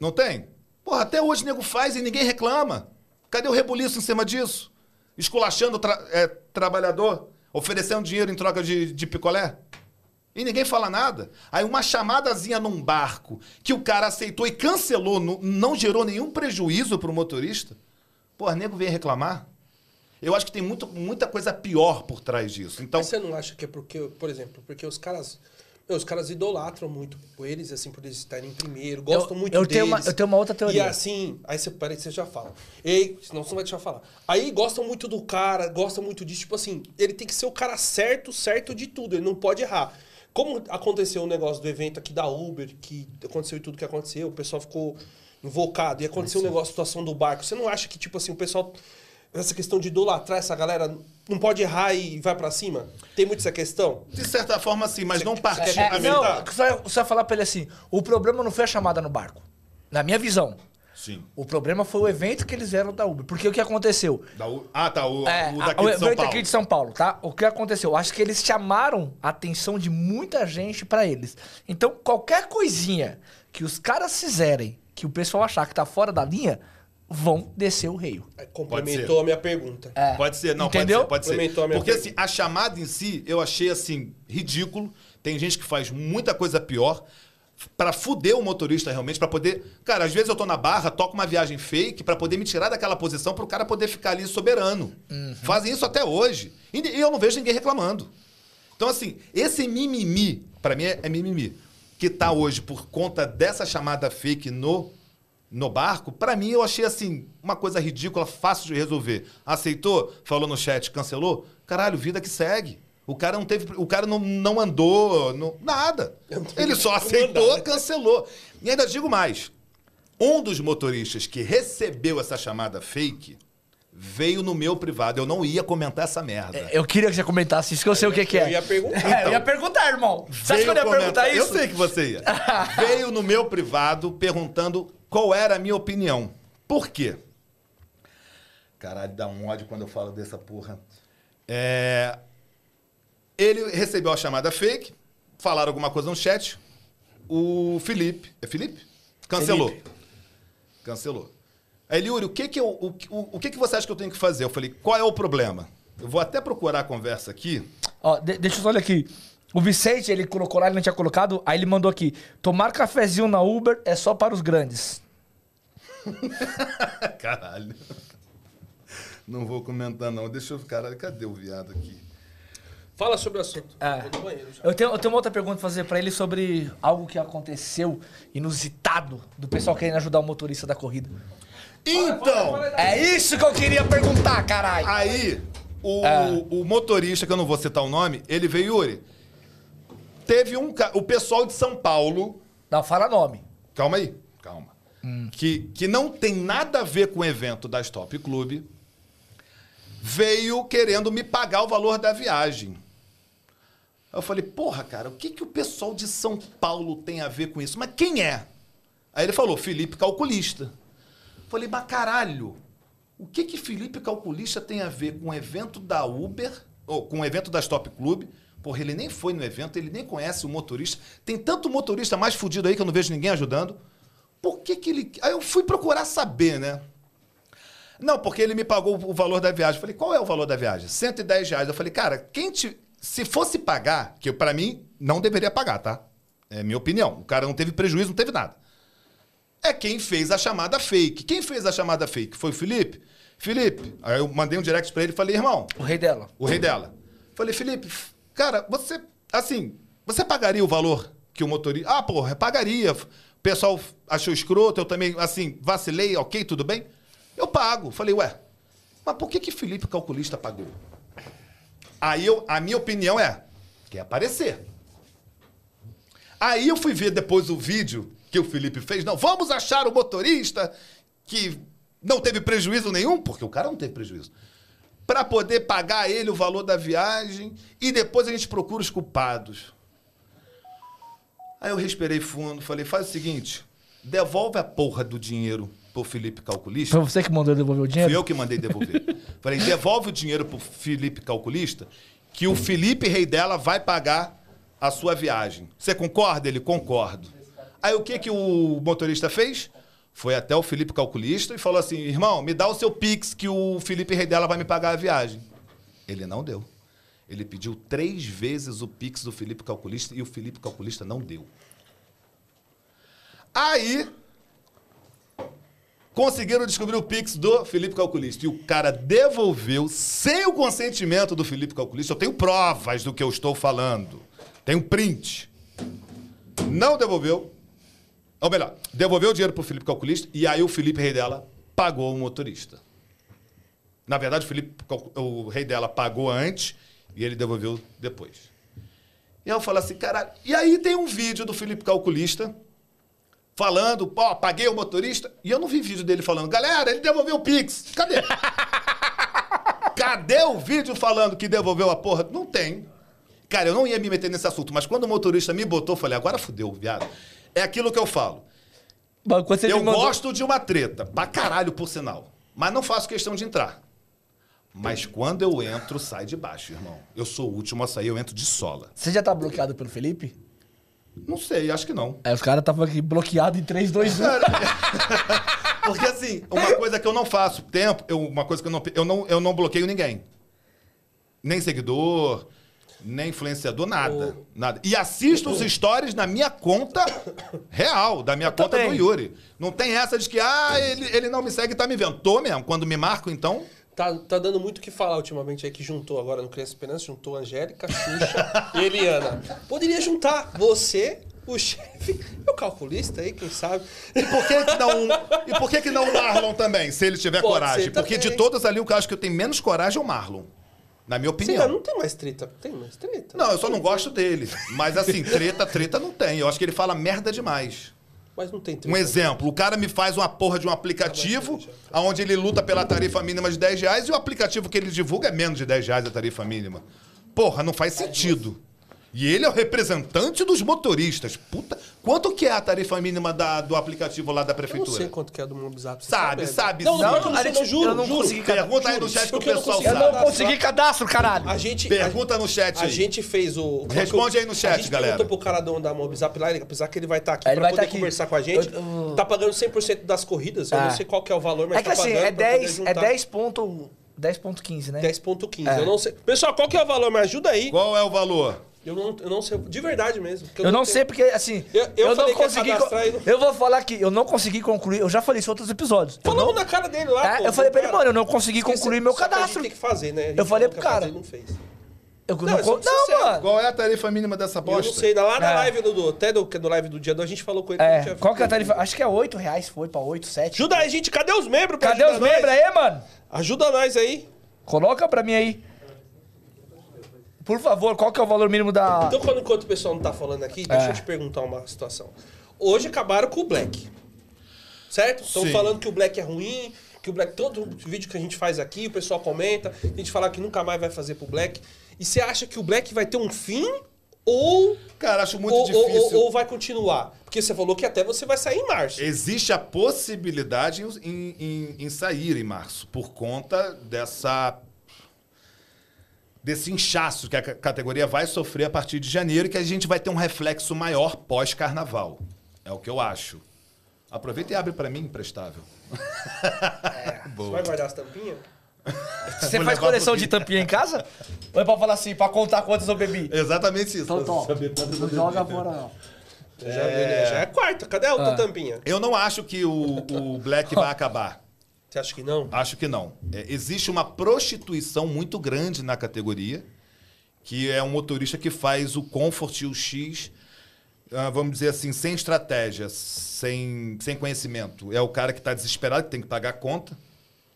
Não tem? Porra, até hoje o nego faz e ninguém reclama. Cadê o rebuliço em cima disso? Esculachando o tra- é, trabalhador, oferecendo dinheiro em troca de, de picolé? E ninguém fala nada. Aí uma chamadazinha num barco que o cara aceitou e cancelou, não, não gerou nenhum prejuízo pro motorista. Porra, nego vem reclamar. Eu acho que tem muito, muita coisa pior por trás disso. Então, Mas você não acha que é porque, por exemplo, porque os caras. Meu, Os caras idolatram muito eles, assim, por eles estarem em primeiro, gostam Eu- muito eu deles. tenho uma- eu tenho uma outra teoria. E assim, aí você peraí você já fala. Ei, senão você não vai deixar falar. Aí gostam muito do cara, gostam muito disso, tipo assim, ele tem que ser o cara certo, certo de tudo, ele não pode errar. Como aconteceu o negócio do evento aqui da Uber, que aconteceu e tudo que aconteceu, o pessoal ficou invocado, e aconteceu o negócio, a situação do barco. Você não acha que, tipo assim, o pessoal. Essa questão de idolatrar essa galera não pode errar e vai pra cima? Tem muito essa questão? de certa forma, sim, mas não partir. É, complementar? não, você vai, você vai falar pra ele assim: o problema não foi a chamada no barco. Na minha visão. Sim. O problema foi o evento que eles vieram da Uber. Porque o que aconteceu? Da U- Ah, tá. O, É, o a- daqui o de São evento Paulo. aqui de São Paulo, tá? O que aconteceu? Acho que eles chamaram a atenção de muita gente pra eles. Então, qualquer coisinha que os caras fizerem que o pessoal achar que tá fora da linha, vão descer o reio. Aí Pode complementou a minha pergunta. É. Pode ser, não, Entendeu? pode ser. Pode ser. minha Porque pergunta. assim, a chamada em si, eu achei assim, ridículo. Tem gente que faz muita coisa pior pra fuder o motorista realmente, pra poder. Cara, às vezes eu tô na barra, toco uma viagem fake pra poder me tirar daquela posição pro cara poder ficar ali soberano. Fazem isso até hoje. E eu não vejo ninguém reclamando. Então, assim, esse mimimi, pra mim é, é mimimi, que tá hoje por conta dessa chamada fake no, no barco, pra mim eu achei, assim, uma coisa ridícula, fácil de resolver. Aceitou? Falou no chat, cancelou? Caralho, vida que segue. O cara não teve. O cara não, não andou. não- nada. Ele só aceitou, cancelou. E ainda digo mais. Um dos motoristas que recebeu essa chamada fake veio no meu privado. Eu não ia comentar essa merda. Eu queria que você comentasse isso, que eu sei o que, que é. Eu ia perguntar. É, eu ia perguntar, irmão. Você acha que eu ia Veio perguntar comentar- isso? Eu sei que você ia. <laughs> Veio no meu privado perguntando qual era a minha opinião. Por quê? Caralho, dá um ódio quando eu falo dessa porra. É... Ele recebeu a chamada fake, falaram alguma coisa no chat. O Felipe. É Felipe? Cancelou. Felipe. Cancelou. Aí, Yuri, o que que, eu, o, o, o que que você acha que eu tenho que fazer? Eu falei, qual é o problema? Eu vou até procurar a conversa aqui. Ó, de- deixa eu só olhar aqui. O Vicente, ele colocou lá, ele não tinha colocado, aí ele mandou aqui: tomar cafezinho na Uber é só para os grandes. <laughs> Caralho. Não vou comentar, não. Deixa eu. Caralho, cadê o viado aqui? Fala sobre o assunto. É. Eu tenho, eu tenho uma outra pergunta pra fazer pra ele sobre algo que aconteceu inusitado do pessoal querendo ajudar o motorista da corrida. Então, É isso que eu queria perguntar, caralho. aí, o, É. o motorista, que eu não vou citar o nome, ele veio, Yuri. Teve um. O pessoal de São Paulo. Não, fala nome. Calma aí, calma. Que, que não tem nada a ver com o evento da Stop Club. Veio querendo me pagar o valor da viagem. Eu falei, porra, cara, o que, que o pessoal de São Paulo tem a ver com isso? Mas quem é? Aí ele falou, Felipe Calculista. Falei, mas caralho, o que que Felipe Calculista tem a ver com o evento da Uber, ou com o evento da Stop Club? Porra, ele nem foi no evento, ele nem conhece o motorista. Tem tanto motorista mais fudido aí que eu não vejo ninguém ajudando. Por que que ele... Aí eu fui procurar saber, né? Não, porque ele me pagou o valor da viagem. Eu falei, qual é o valor da viagem? 110 reais. Eu falei, cara, quem te... Se fosse pagar, que pra mim não deveria pagar, tá? É minha opinião. O cara não teve prejuízo, não teve nada. É quem fez a chamada fake. Quem fez a chamada fake? Foi o Felipe? Felipe. Aí eu mandei um direct pra ele e falei, irmão, O rei dela. o rei dela. Falei, Felipe, cara, você, assim, você pagaria o valor que o motorista. Ah, porra, pagaria. O pessoal achou escroto, eu também, assim, vacilei, ok, tudo bem? Eu pago. Falei, ué, mas por que que Felipe Calculista pagou? Aí eu, a minha opinião é, quer aparecer. Aí eu fui ver depois o vídeo que o Felipe fez. Não, vamos achar o motorista que não teve prejuízo nenhum, porque o cara não teve prejuízo. Para poder pagar a ele o valor da viagem e depois a gente procura os culpados. Aí eu respirei fundo, falei: faz o seguinte, devolve a porra do dinheiro pro Felipe Calculista. Foi você que mandou devolver o Fui dinheiro? eu que mandei devolver. <laughs> Falei, devolve o dinheiro pro Felipe Calculista, que o Felipe Rei dela vai pagar a sua viagem. Você concorda? Ele, concordo. Aí o que, que o motorista fez? Foi até o Felipe Calculista e falou assim, irmão, me dá o seu Pix que o Felipe Rei dela vai me pagar a viagem. Ele não deu. Ele pediu três vezes o Pix do Felipe Calculista e o Felipe Calculista não deu. Aí, conseguiram descobrir o Pix do Felipe Calculista. E o cara devolveu sem o consentimento do Felipe Calculista. Eu tenho provas do que eu estou falando. Tenho print. Não devolveu. Ou melhor, devolveu o dinheiro pro Felipe Calculista e aí o Felipe Rei dela pagou o motorista. Na verdade, o Felipe, o rei dela pagou antes e ele devolveu depois. E eu falo assim, caralho. E aí tem um vídeo do Felipe Calculista falando, pô, paguei o motorista. E eu não vi vídeo dele falando, galera, ele devolveu o Pix. Cadê? <laughs> Cadê o vídeo falando que devolveu a porra? Não tem. Cara, eu não ia me meter nesse assunto, mas quando o motorista me botou, eu falei, agora fudeu, viado. É aquilo que eu falo. Eu mandou- gosto de uma treta, pra caralho, por sinal. Mas não faço questão de entrar. Mas quando eu entro, sai de baixo, irmão. Eu sou o último a sair, eu entro de sola. Você já tá bloqueado pelo Felipe? Não sei, acho que não. Aí os caras estavam aqui bloqueados em 3, 2, 1. Porque assim, uma coisa que eu não faço tempo, eu- uma coisa que eu não, eu não, eu não bloqueio ninguém. Nem seguidor, nem influenciador, nada. Nada. E assisto os stories na minha conta real, da minha conta também. do Yuri. Não tem essa de que, ah, ele, ele não me segue e tá me vendo. Tô mesmo. Quando me marco, então. Tá, tá dando muito o que falar ultimamente aí, que juntou agora no Criança Esperança, juntou Angélica, Xuxa <laughs> e Eliana. Poderia juntar você, o chefe e o calculista aí, quem sabe. E por que, que não. E por que, que não o Marlon também, se ele tiver Pode coragem? Porque também. de todas ali, o que eu acho que eu tenho menos coragem é o Marlon. Na minha opinião. ainda não tem mais treta. Tem mais treta? Não, eu só não gosto dele. Mas assim, treta, treta não tem. Eu acho que ele fala merda demais. Mas não tem treta. Um exemplo, o cara me faz uma porra de um aplicativo onde ele luta pela tarifa mínima de 10 reais e o aplicativo que ele divulga é menos de 10 reais a tarifa mínima. Porra, não faz sentido. E ele é o representante dos motoristas. Puta, quanto que é a tarifa mínima da- do aplicativo lá da Eu não prefeitura? sei quanto que é do Mobizzap. você Sabe, sabe, Não, sabe. não, não, a gente- não, juro, eu não juro. consegui Pergunta aí no chat que o Porque eu não pessoal consegui Eu sabe. não consegui cadastro, caralho. A gente. Pergunta a, no chat A gente fez o. Responde aí no chat, a gente galera. perguntou pro cara do da Mobizap lá, apesar que ele vai estar aqui Ele pra poder tá aqui. conversar com a gente. Tá pagando 100% das corridas. Eu Ah. não sei qual que é o valor, mas É que tá assim, pagando é poder 10, é juntar. 10 ponto, 10.15, né? 10.15. É. Eu não sei. Pessoal, qual que é o valor? Me ajuda aí. Qual é o valor? Eu não, eu não sei. De verdade mesmo. porque Eu não tenho- sei porque, assim, Eu- eu eu, não consegui... não- Eu vou falar que eu não consegui concluir, eu já falei isso em outros episódios. Eu Falamos não- na cara dele lá. É, pô, eu falei pra ele, cara. mano, eu não consegui Esqueci- concluir meu cadastro. tem que fazer, né? Eu falei pro cara. fazer não fez. Eu Não, não, é con- não sincero. mano. Qual é a tarifa mínima dessa Eu bosta? não sei, lá na É. live do, do- até do, do live do dia do, a gente falou com ele. É, qual que é a tarifa? Acho que é 8 reais, foi pra 8, 7. Ajuda aí, gente. Cadê os membros? Cadê os membros aí, mano? Ajuda nós aí. Coloca pra mim aí. Por favor, qual que é o valor mínimo da... Então, quando, enquanto o pessoal não tá falando aqui, deixa É. eu te perguntar uma situação. Hoje acabaram com o Black. Certo? Estão falando que o Black é ruim, que o Black. Todo vídeo que a gente faz aqui, o pessoal comenta, a gente fala que nunca mais vai fazer pro Black. E você acha que o Black vai ter um fim ou. Cara, acho muito ou, ou- difícil. ou- ou vai continuar? Porque você falou que até você vai sair em março. Existe a possibilidade em, em- em sair em março, por conta dessa. Desse inchaço que a ca- categoria vai sofrer a partir de janeiro e que a gente vai ter um reflexo maior pós-carnaval. É o que eu acho. Aproveita e abre pra mim, imprestável. <laughs> Você vai guardar as tampinhas? Você Vou faz coleção de tampinha em casa? Ou é pra falar assim, pra contar quantas eu bebi? Exatamente isso. Então, toma. Joga fora, ó. Já, é... já é quarta. Cadê a outra Ah. tampinha? Eu não acho que o, o Black <laughs> vai acabar. Você acha que não? Acho que não. É, existe uma prostituição muito grande na categoria, que é um motorista que faz o Comfort e o X, ah, vamos dizer assim, sem estratégia, sem, sem conhecimento. É o cara que está desesperado, que tem que pagar a conta,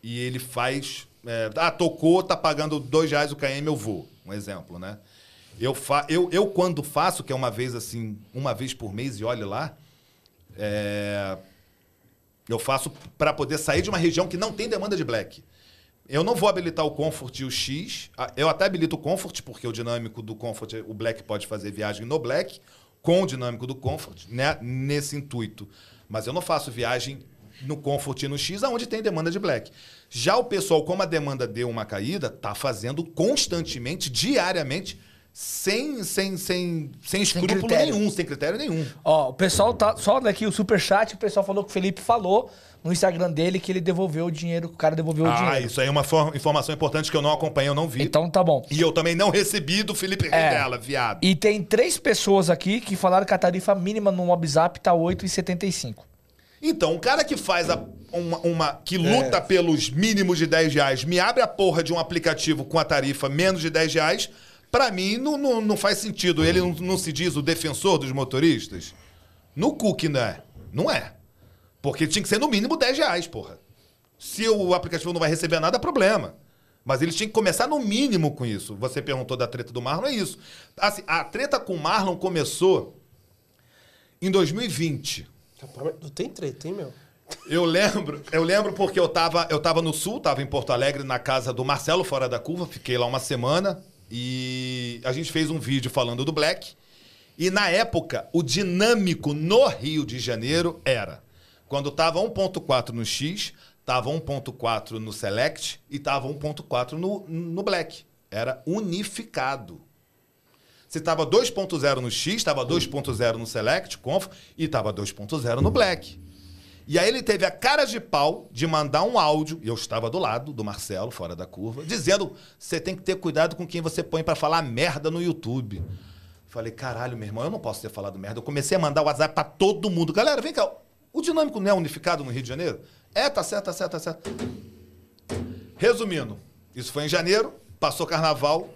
e ele faz. é, ah, tocou, tá pagando dois reais o KM, eu vou. Um exemplo, né? Eu, fa eu, eu, quando faço, que é uma vez assim, uma vez por mês, e olhe lá, é, eu faço para poder sair de uma região que não tem demanda de black. Eu não vou habilitar o Comfort e o X. Ah, Eu até habilito o Comfort, porque o dinâmico do Comfort, o Black pode fazer viagem no Black, com o dinâmico do Comfort, né? nesse intuito. Mas eu não faço viagem no Comfort e no X, aonde tem demanda de Black. Já o pessoal, como a demanda deu uma caída, tá fazendo constantemente, diariamente, sem, sem, sem, sem escrúpulo critério. nenhum, sem critério nenhum. Ó, o pessoal tá. Só daqui o superchat, o pessoal falou que o Felipe falou no Instagram dele que ele devolveu o dinheiro, que o cara devolveu o Ah, dinheiro. isso aí é uma for- informação importante que eu não acompanhei, eu não vi. Então tá bom. E eu também não recebi do Felipe É. Rendela, viado. E tem três pessoas aqui que falaram que a tarifa mínima no WhatsApp tá 8,75. Então, o cara que faz a- uma, uma- que luta pelos mínimos de 10 reais, me abre a porra de um aplicativo com a tarifa menos de 10 reais, pra mim não, não, não faz sentido. Ele não, não se diz o defensor dos motoristas? No cu que não é. Não é. Porque tinha que ser no mínimo 10 reais, porra. Se o aplicativo não vai receber nada, é problema. Mas eles tinham que começar no mínimo com isso. Você perguntou da treta do Marlon, é isso. Assim, a treta com o Marlon começou em 2020. Rapaz, Não tem treta, hein, meu? Eu lembro, eu lembro porque eu tava, eu tava no sul, tava em Porto Alegre, na casa do Marcelo Fora da Curva, fiquei lá uma semana e a gente fez um vídeo falando do Black. E na época, o dinâmico no Rio de Janeiro era quando tava 1.4 no X, tava 1.4 no Select e tava 1.4 no, no Black. Era unificado. Se tava 2.0 no X, tava 2.0 no Select, Conf, e tava 2.0 no Black. E aí ele teve a cara de pau de mandar um áudio, e eu estava do lado do Marcelo, fora da curva, dizendo: você tem que ter cuidado com quem você põe pra falar merda no YouTube. Falei, caralho, meu irmão, eu não posso ter falado merda. Eu comecei a mandar o WhatsApp pra todo mundo. Galera, vem cá, o dinâmico não é unificado no Rio de Janeiro? É, tá certo, tá certo, tá certo. Resumindo, isso foi em janeiro, passou carnaval,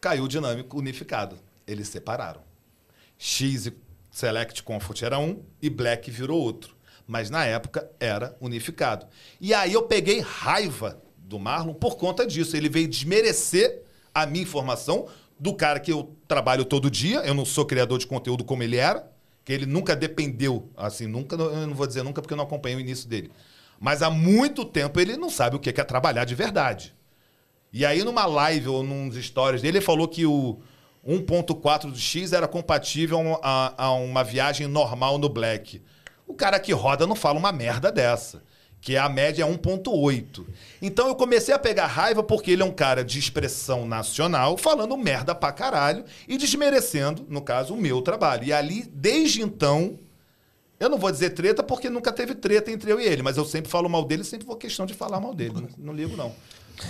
caiu o dinâmico unificado. Eles separaram. X e Select Comfort era um e Black virou outro. Mas na época era unificado. E aí eu peguei raiva do Marlon por conta disso. Ele veio desmerecer a minha informação do cara que eu trabalho todo dia. Eu não sou criador de conteúdo como ele era, que ele nunca dependeu, assim, nunca, eu não vou dizer nunca porque eu não acompanhei o início dele. Mas há muito tempo ele não sabe o que é trabalhar de verdade. E aí, numa live ou nos stories dele, ele falou que o 1.4 do X era compatível a, a uma viagem normal no Black. O cara que roda não fala uma merda dessa. Que a média é 1.8. Então eu comecei a pegar raiva porque ele é um cara de expressão nacional, falando merda pra caralho e desmerecendo, no caso, o meu trabalho. E ali, desde então, eu não vou dizer treta porque nunca teve treta entre eu e ele, mas eu sempre falo mal dele, sempre vou questão de falar mal dele. Não, não ligo, não.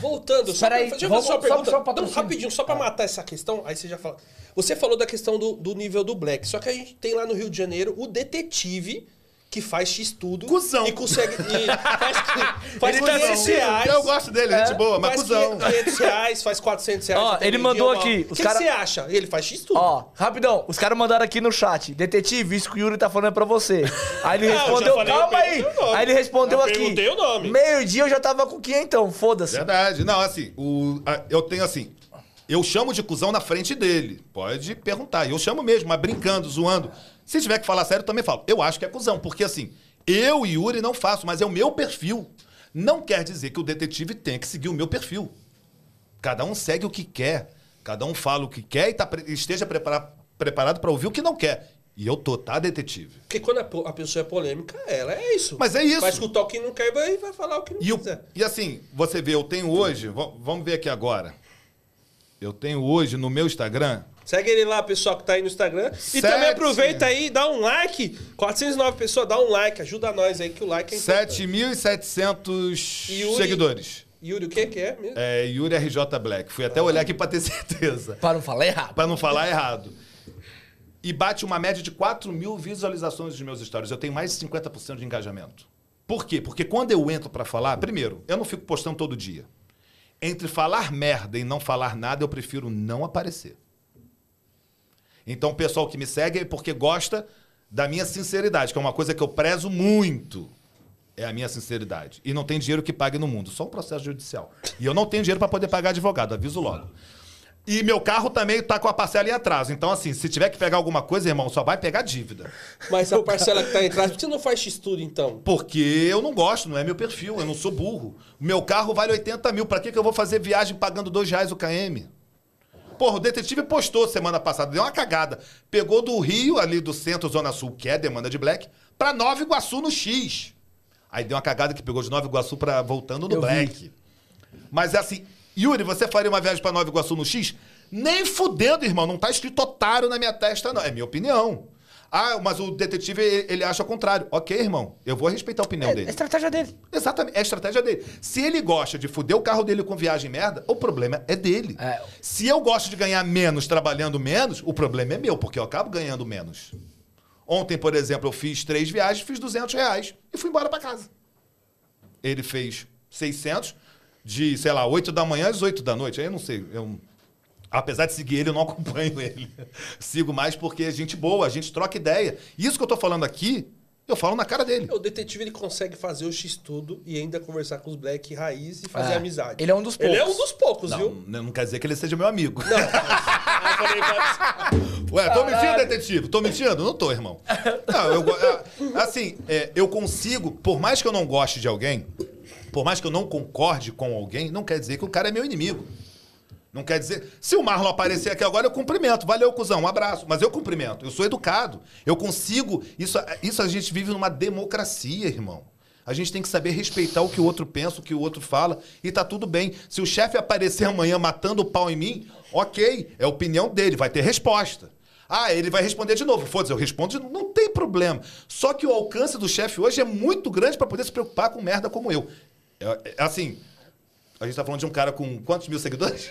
Voltando, só Espera pra, aí, deixa eu vamos- fazer uma só- pergunta. só um Não, rapidinho, só pra matar essa questão, aí você já fala. Você falou da questão do, do nível do Black, só que a gente tem lá no Rio de Janeiro o detetive que faz X tudo. Cusão. E consegue. E faz <laughs> faz Ele tá 500 sentindo. reais. Eu gosto dele, gente boa, mas faz cuzão. 500 reais, faz 400 reais. Ó, ele mandou aqui, O que cara- você acha? Ele faz X tudo. Ó, rapidão, os caras mandaram aqui no chat. Detetive, isso que o Yuri tá falando é pra você. Aí ele respondeu, calma aí. Aí ele respondeu Eu aqui. perguntei o nome. Meio-dia eu já tava com quinhentão, foda-se. Verdade. Não, assim, o, a- eu tenho assim. Eu chamo de cuzão na frente dele. Pode perguntar. Eu chamo mesmo, mas brincando, zoando. Se tiver que falar sério, eu também falo. Eu acho que é cuzão, porque assim, eu e Yuri não faço, mas é o meu perfil. Não quer dizer que o detetive tem que seguir o meu perfil. Cada um segue o que quer. Cada um fala o que quer e tá esteja prepara- preparado para ouvir o que não quer. E eu tô, tá, detetive? Porque quando a, a pessoa é polêmica, ela é isso. Mas é isso. Vai escutar o que não quer e vai, vai falar o que não E, o- quiser. e assim, você vê, eu tenho hoje, va- vamos ver aqui agora. Eu tenho hoje no meu Instagram. Segue ele lá, pessoal que tá aí no Instagram. E Sete. também aproveita aí, dá um like. 409 pessoas, dá um like. Ajuda nós aí, que o like é importante. 7.700 Yuri- seguidores. Yuri, o que que é mesmo? É, Yuri RJ Black. Fui até olhar aqui pra ter <laughs> certeza. Pra não falar errado. Pra não falar errado. E bate uma média de 4 mil visualizações dos meus stories. Eu tenho mais de 50% de engajamento. Por quê? Porque quando eu entro pra falar, primeiro, eu não fico postando todo dia. Entre falar merda e não falar nada, eu prefiro não aparecer. Então, o pessoal que me segue é porque gosta da minha sinceridade, que é uma coisa que eu prezo muito. É a minha sinceridade. E não tem dinheiro que pague no mundo, só um processo judicial. E eu não tenho dinheiro para poder pagar advogado, aviso logo. E meu carro também tá com a parcela em atraso. Então, assim, se tiver que pegar alguma coisa, irmão, só vai pegar dívida. Mas a parcela que tá aí atrás, por que você não faz X-Tudo então? Porque eu não gosto, não é meu perfil, eu não sou burro. Meu carro vale 80 mil. Pra que, que eu vou fazer viagem pagando dois reais o KM? Porra, o detetive postou semana passada, deu uma cagada. Pegou do Rio, ali do centro, Zona Sul, que é demanda de Black, pra Nova Iguaçu no X. Aí deu uma cagada que pegou de Nova Iguaçu pra voltando no Eu vi. Black. Mas é assim, Yuri, você faria uma viagem pra Nova Iguaçu no X? Nem fudendo, irmão. Não tá escrito otário na minha testa, não. É minha opinião. Ah, mas o detetive, ele acha o contrário. Ok, irmão. Eu vou respeitar a opinião É, é a dele. estratégia dele. Exatamente, é a estratégia dele. Se ele gosta de fuder o carro dele com viagem merda, o problema é dele. É. Se eu gosto de ganhar menos trabalhando menos, o problema é meu, porque eu acabo ganhando menos. Ontem, por exemplo, eu fiz três viagens, fiz 200 reais e fui embora para casa. Ele fez 600 de, sei lá, 8 da manhã às 8 da noite. Aí eu não sei, eu Apesar de seguir ele, eu não <laughs> acompanho ele. Sigo mais porque é gente boa, a gente troca ideia. Isso que eu tô falando aqui, eu falo na cara dele. O detetive ele consegue fazer o X-Tudo e ainda conversar com os black raiz e fazer É. amizade. Ele é um dos Ele é poucos. um dos poucos, Não, viu? não quer dizer que ele seja meu amigo. Falei, mas- <laughs> Ué, tô mentindo, detetive? Tô mentindo? Não tô, irmão. Não, eu, é, assim, é, eu consigo, por mais que eu não goste de alguém, por mais que eu não concorde com alguém, não quer dizer que o cara é meu inimigo. Não quer dizer. Se o Marlon aparecer aqui agora, eu cumprimento. Valeu, cuzão, um abraço. Mas eu cumprimento. Eu sou educado. Eu consigo. Isso, isso a gente vive numa democracia, irmão. A gente tem que saber respeitar o que o outro pensa, o que o outro fala, e tá tudo bem. Se o chefe aparecer amanhã matando o pau em mim, ok, é a opinião dele, vai ter resposta. Ah, ele vai responder de novo. Foda-se, eu respondo de novo. Não tem problema. Só que o alcance do chefe hoje é muito grande para poder se preocupar com merda como eu. É, é, assim, a gente tá falando de um cara com quantos mil seguidores?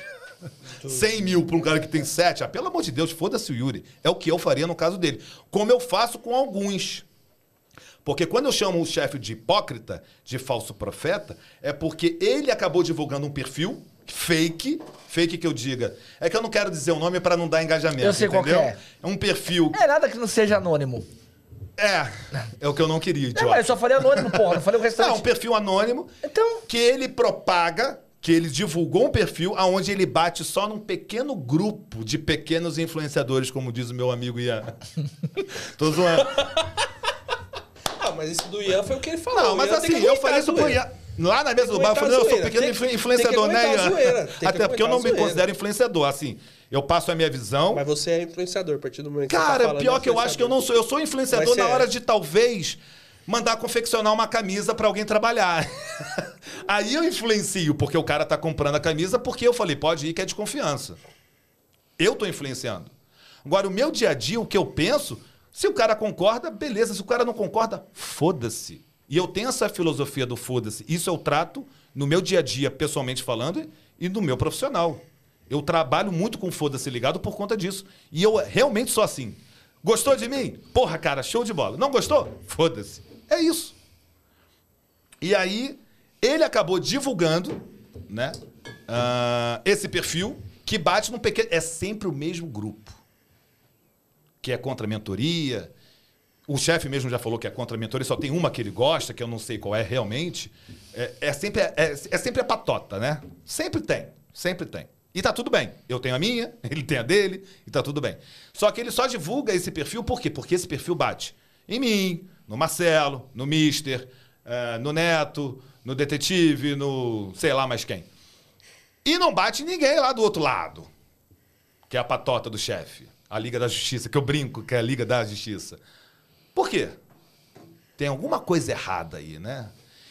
100 mil para um cara que tem 7. Ah, pelo amor de Deus, foda-se o Yuri. É o que eu faria no caso dele. Como eu faço com alguns. Porque quando eu chamo o chefe de hipócrita, de falso profeta, é porque ele acabou divulgando um perfil fake, fake que eu diga. É que eu não quero dizer o nome para não dar engajamento, Eu sei qual entendeu? que é. é um perfil. É nada que não seja anônimo. É, é o que eu não queria, É, idiota. mas eu só falei anônimo, porra. Não falei o Não, restante. um perfil anônimo Então, que ele propaga, que ele divulgou um perfil aonde ele bate só num pequeno grupo de pequenos influenciadores, como diz o meu amigo Ian. <laughs> Tô zoando. Ah, mas esse do Ian foi o que ele falou. Não, mas assim, eu falei isso pro. Ian. Lá na mesa do bar, eu falei, eu sou pequeno Tem- influenciador, né, Ian? Até porque eu não me considero influenciador. Assim, eu passo a minha visão. Mas você é influenciador a partir do momento que você tá Cara, pior que eu acho que eu não sou. Eu sou influenciador na hora é. de talvez mandar confeccionar uma camisa pra alguém trabalhar. <laughs> Aí eu influencio, porque o cara tá comprando a camisa, porque eu falei, pode ir que é de confiança. Eu tô influenciando. Agora, o meu dia a dia, o que eu penso, se o cara concorda, beleza. Se o cara não concorda, foda-se. E eu tenho essa filosofia do foda-se. Isso eu trato no meu dia a dia, pessoalmente falando, e no meu profissional. Eu trabalho muito com foda-se ligado por conta disso. E eu realmente sou assim. Gostou de mim? Porra, cara, show de bola. Não gostou? Foda-se. É isso. E aí, ele acabou divulgando, né? ah, esse perfil que bate num pequeno. É sempre o mesmo grupo. Que é contra a mentoria. O chefe mesmo já falou que é contra a mentoria, só tem uma que ele gosta, que eu não sei qual é realmente. É, é sempre, é, é sempre a patota, né? Sempre tem. Sempre tem. E tá tudo bem. Eu tenho a minha, <laughs> ele tem a dele, e tá tudo bem. Só que ele só divulga esse perfil por quê? Porque esse perfil bate em mim, no Marcelo, no Mister, eh, no Neto, no Detetive, no sei lá mais quem. E não bate ninguém lá do outro lado, que é a patota do chefe. A Liga da Justiça, que eu brinco que é a Liga da Justiça. Por quê? Tem alguma coisa errada aí, né?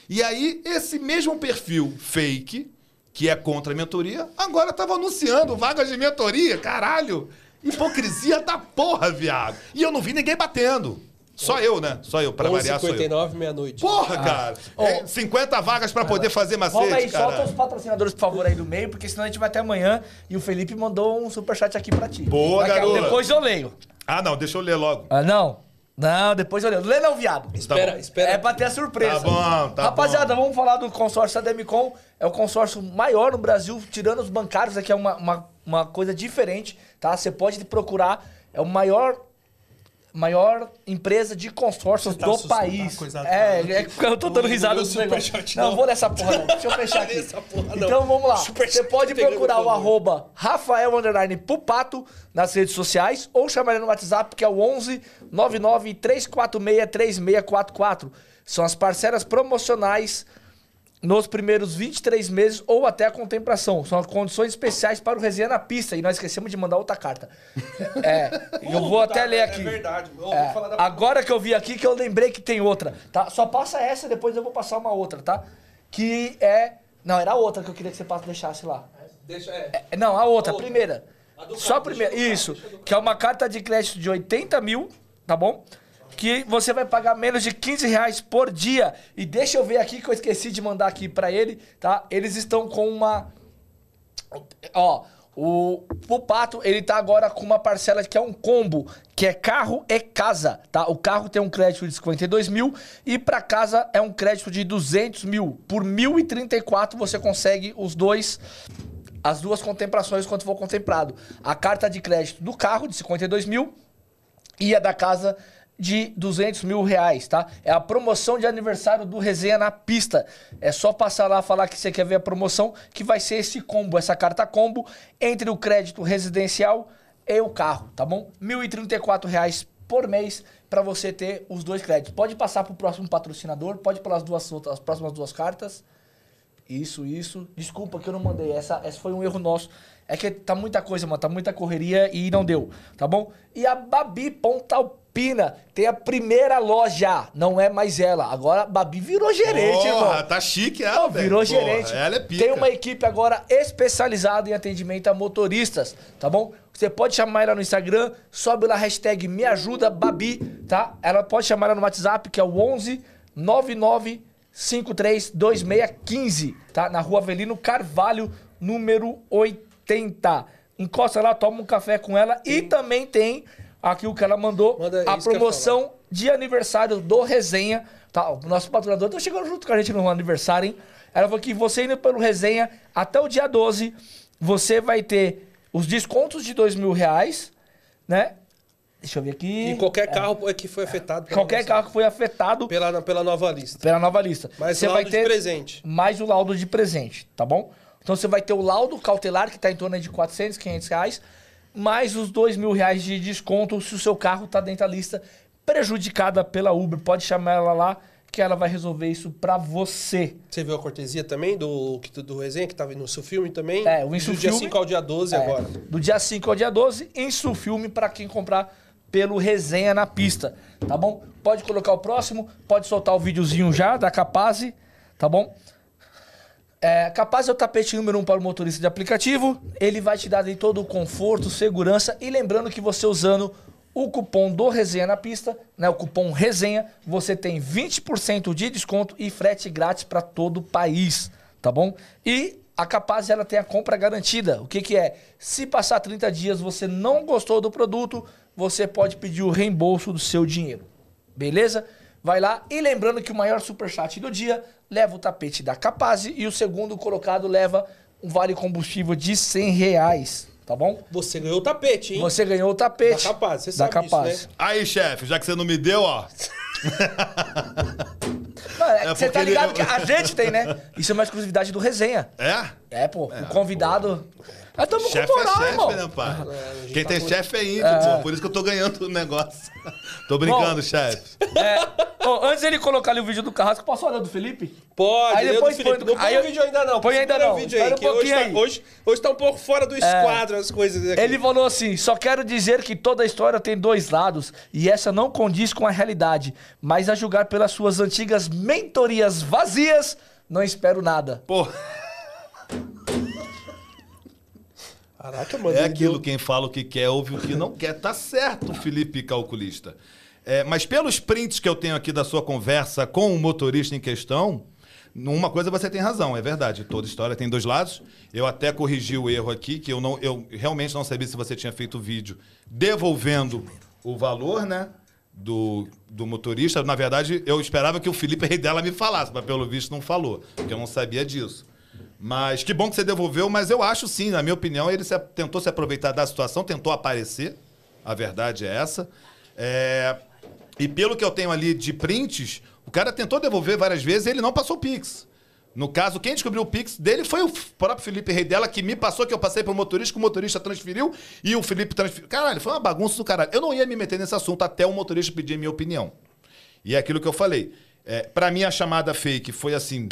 E aí, esse mesmo perfil fake, que é contra a mentoria, agora estava anunciando vagas de mentoria, caralho! Hipocrisia da porra, viado! E eu não vi ninguém batendo. Só eu, né? Só eu, pra variar, sou eu. 11h59, meia-noite. Porra, cara! É, 50 vagas pra poder fazer macete, Volta aí, solta cara. os patrocinadores, por favor, aí do meio, porque senão a gente vai até amanhã e o Felipe mandou um superchat aqui pra ti. Boa, garoto. Depois eu leio. Ah, não, deixa eu ler logo. Ah, não. Não, depois eu leio. Lê não, viado. Espera, bom. espera. É pra ter a surpresa. Tá bom, tá Rapaziada, bom. vamos falar do consórcio da Demicon. É o consórcio maior no Brasil, tirando os bancários, aqui é uma, uma, uma coisa diferente, tá? Você pode procurar, é o maior maior empresa de consórcios tá do país. é, é, que eu tô dando risada do negócio. superchat, Não, não. vou nessa porra não. Deixa eu <laughs> fechar aqui. Porra então vamos lá. Superchat Você pode procurar o arroba Rafael Pupato nas redes sociais ou chamar ele no WhatsApp que é o 11 99 346 3644. São as parceras promocionais nos primeiros 23 meses ou até a contemplação. São as condições especiais para o resenha na pista. E nós esquecemos de mandar outra carta. <laughs> É, eu vou até ler é aqui. verdade. É, da- agora que eu vi aqui que eu lembrei que tem outra, tá? Só passa essa, depois eu vou passar uma outra, tá? Que é... Não, era a outra que eu queria que você deixasse lá. Deixa, é. É, Não, a outra, a Outra. primeira. A Só a primeira. Isso. Que é uma carta de crédito de 80 mil, tá bom? Que você vai pagar menos de 15 reais por dia. E deixa eu ver aqui que eu esqueci de mandar aqui pra ele, tá? Eles estão com uma. Ó, O, o Pato, ele tá agora com uma parcela que é um combo, que é carro e casa, tá? O carro tem um crédito de 52 mil e pra casa é um crédito de 200 mil. Por 1.034 você consegue os dois, as duas contemplações quando for contemplado. A carta de crédito do carro de 52 mil e a da casa de 200 mil reais, tá? É a promoção de aniversário do Resenha na Pista. É só passar lá falar que você quer ver a promoção, que vai ser esse combo, essa carta combo, entre o crédito residencial e o carro, tá bom? 1.034 reais por mês para você ter os dois créditos. Pode passar para o próximo patrocinador, pode pelas duas as próximas duas cartas. Isso, isso. Desculpa que eu não mandei. Essa, essa foi um erro nosso. É que tá muita coisa, mano. Tá muita correria e não deu, tá bom? E a Babi Pontalpina tem a primeira loja. Não é mais ela. Agora a Babi virou gerente, Porra, irmão. tá chique ela, Não, velho. virou Porra, gerente. Ela é pica. Tem uma equipe agora especializada em atendimento a motoristas, tá bom? Você pode chamar ela no Instagram, sobe lá hashtag me ajuda Babi, tá? Ela pode chamar ela no WhatsApp, que é o 11 99 532615, tá? Na rua Avelino Carvalho, número 80. Encosta lá, toma um café com ela e também tem aqui o que ela mandou, Manda a eu ia promoção de aniversário do Resenha. Tá, o nosso patrocinador tá chegando junto com a gente no aniversário, hein? Ela falou que você indo pelo Resenha até o dia 12, você vai ter os descontos de dois mil reais, né? Deixa eu ver aqui. E qualquer carro é que foi afetado. Qualquer nossa- carro que foi afetado Pela, pela nova lista. pela nova lista. Mais você vai ter de presente. mais o laudo de presente, tá bom? Então você vai ter o laudo cautelar, que tá em torno de 400, 500 reais, mais os dois mil reais de desconto se o seu carro tá dentro da lista prejudicada pela Uber. Pode chamar ela lá, que ela vai resolver isso pra você. Você viu a cortesia também do, do resenha, que tava no seu filme também? É, o Do dia Insufilme- 5 ao dia 12 É, agora. Do dia 5 ao dia 12, em filme para quem comprar pelo Resenha na Pista, tá bom? Pode colocar o próximo, pode soltar o videozinho já da Capaz, tá bom? É, Capaz é o tapete número um para o motorista de aplicativo. Ele vai te dar aí todo o conforto, segurança e lembrando que você usando o cupom do Resenha na Pista, né, o cupom Resenha, você tem 20% de desconto e frete grátis para todo o país, tá bom? E a Capaz ela tem a compra garantida. O que que é? Se passar 30 dias você não gostou do produto, você pode pedir o reembolso do seu dinheiro. Beleza? Vai lá. E lembrando que o maior superchat do dia leva o tapete da Capaz e o segundo colocado leva um vale combustível de 100 reais. Tá bom? Você ganhou o tapete, hein? Você ganhou o tapete. Da Capaz, você da sabe disso, Capaz. né? Aí, chefe, já que você não me deu, ó. <laughs> Mano, é É você tá porque ele- ligado que a gente tem, né? Isso é uma exclusividade do resenha. É? É, pô. o convidado. Nós estamos com Chefe é moral, chefe, irmão. né, pai? a gente Quem tá tem chefe é índio, pô. Por isso que eu tô ganhando o negócio. <laughs> tô brincando, chefe. É, antes dele colocar ali o vídeo do Carrasco, posso olhar do Felipe? Pode, Aí depois do Felipe. põe- Não põe aí o vídeo ainda não. põe ainda não. o vídeo aí, um que hoje pouquinho tá, aí. hoje, hoje tá um pouco fora do esquadro as coisas aqui. Ele falou assim: só quero dizer que toda história tem dois lados e essa não condiz com a realidade. Mas a julgar pelas suas antigas mentorias vazias, não espero nada. Pô, <laughs> Caraca, mano. é aquilo, deu- quem fala o que quer, ouve o que não quer. Tá certo, Felipe Calculista. É, mas pelos prints que eu tenho aqui da sua conversa com o motorista em questão, numa coisa você tem razão, é verdade. Toda história tem dois lados. Eu até corrigi o erro aqui, que eu, não, eu realmente não sabia se você tinha feito o vídeo devolvendo o valor, né? Do, do motorista. Na verdade, eu esperava que o Felipe Rei dela me falasse, mas pelo visto não falou, porque eu não sabia disso. Mas que bom que você devolveu, mas eu acho sim, na minha opinião, ele se- tentou se aproveitar da situação, tentou aparecer. A verdade é essa. É, e pelo que eu tenho ali de prints, o cara tentou devolver várias vezes e ele não passou o Pix. No caso, quem descobriu o Pix dele foi o próprio Felipe Rei dela, que me passou, que eu passei pro motorista, que o motorista transferiu e o Felipe transferiu. Caralho, foi uma bagunça do caralho. Eu não ia me meter nesse assunto até o motorista pedir minha opinião. E é aquilo que eu falei. É, para mim, a chamada fake foi assim,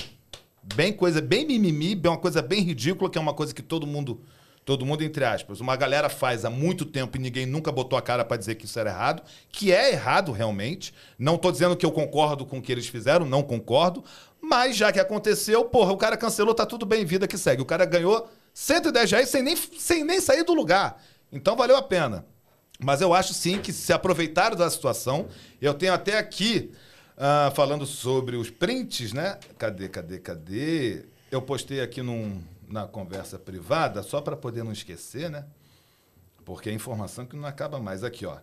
bem coisa, bem mimimi, bem uma coisa bem ridícula, que é uma coisa que todo mundo, todo mundo entre aspas, uma galera faz há muito tempo e ninguém nunca botou a cara para dizer que isso era errado, que é errado realmente. Não tô dizendo que eu concordo com o que eles fizeram, não concordo, mas já que aconteceu, porra, o cara cancelou, tá tudo bem, vida que segue. O cara ganhou 110 reais sem nem, sem nem sair do lugar. Então valeu a pena. Mas eu acho sim que se aproveitaram da situação. Eu tenho até aqui, ah, falando sobre os prints, né? Cadê, cadê, cadê? Eu postei aqui num, na conversa privada, só para poder não esquecer, né? Porque é informação que não acaba mais. Aqui, ó.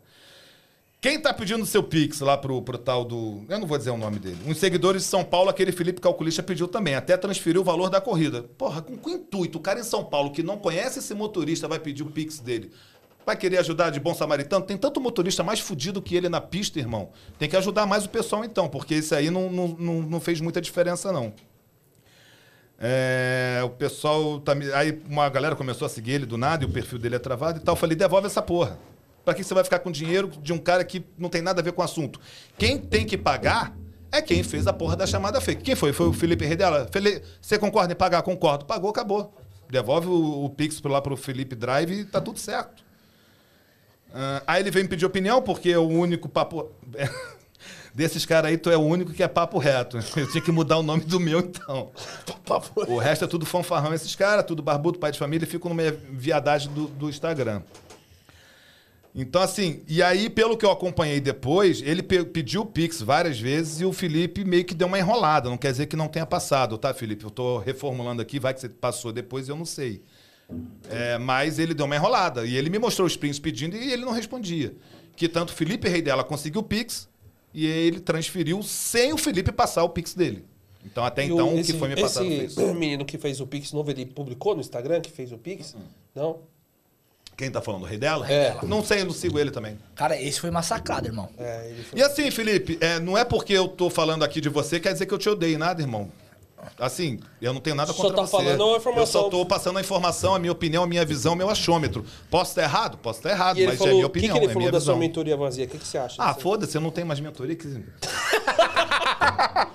Quem tá pedindo seu Pix lá pro, pro tal do. Eu não vou dizer o nome dele. Uns seguidores de São Paulo, aquele Felipe Calculista pediu também. Até transferiu o valor da corrida. Porra, com que intuito? O cara em São Paulo que não conhece esse motorista vai pedir o Pix dele. Vai querer ajudar de bom samaritano? Tem tanto motorista mais fudido que ele na pista, irmão. Tem que ajudar mais o pessoal então, porque esse aí não, não, não, não fez muita diferença, não. É, o pessoal. Tá, aí uma galera começou a seguir ele do nada e o perfil dele é travado e tal. Eu falei, devolve essa porra. Pra que você vai ficar com dinheiro de um cara que não tem nada a ver com o assunto? Quem tem que pagar é quem fez a porra da chamada fake. Quem foi? Foi o Felipe Redela. Feli- Você concorda em pagar? Concordo. Pagou, acabou. Devolve o, o Pix lá pro Felipe Drive e tá tudo certo. Ah, aí ele veio me pedir opinião, porque é o único papo. <laughs> Desses caras aí, tu é o único que é papo reto. <laughs> Eu tinha que mudar o nome do meu, então. O resto é tudo fanfarrão. Esses caras, tudo barbudo, pai de família, ficam numa viadagem do, do Instagram. Então, assim, e aí, pelo que eu acompanhei depois, ele pe- pediu o Pix várias vezes e o Felipe meio que deu uma enrolada. Não quer dizer que não tenha passado, tá, Felipe? Eu tô reformulando aqui, vai que você passou depois, eu não sei. É, mas ele deu uma enrolada. E ele me mostrou os prints pedindo e ele não respondia. Que tanto o Felipe Rei dela conseguiu o Pix e ele transferiu sem o Felipe passar o Pix dele. Então, até E então, o esse- que foi me passado foi Esse isso. menino que fez o Pix novo, ele publicou no Instagram que fez o Pix? Não? Quem tá falando? O Rei dela? É. Não sei, eu não sigo ele também. Cara, esse foi massacrado, irmão. É, ele foi. E assim, Felipe, é, não é porque eu tô falando aqui de você, quer dizer que eu te odeio nada, irmão. Assim, eu não tenho nada Só contra tá você. falando uma informação. Eu só tô passando a informação, a minha opinião, a minha visão, meu achômetro. Posso estar errado? Posso estar errado, mas falou, é minha o que, opinião, que ele é falou minha da visão. sua mentoria vazia? O que, que você acha? Ah, foda-se, eu não tenho mais mentoria. Que...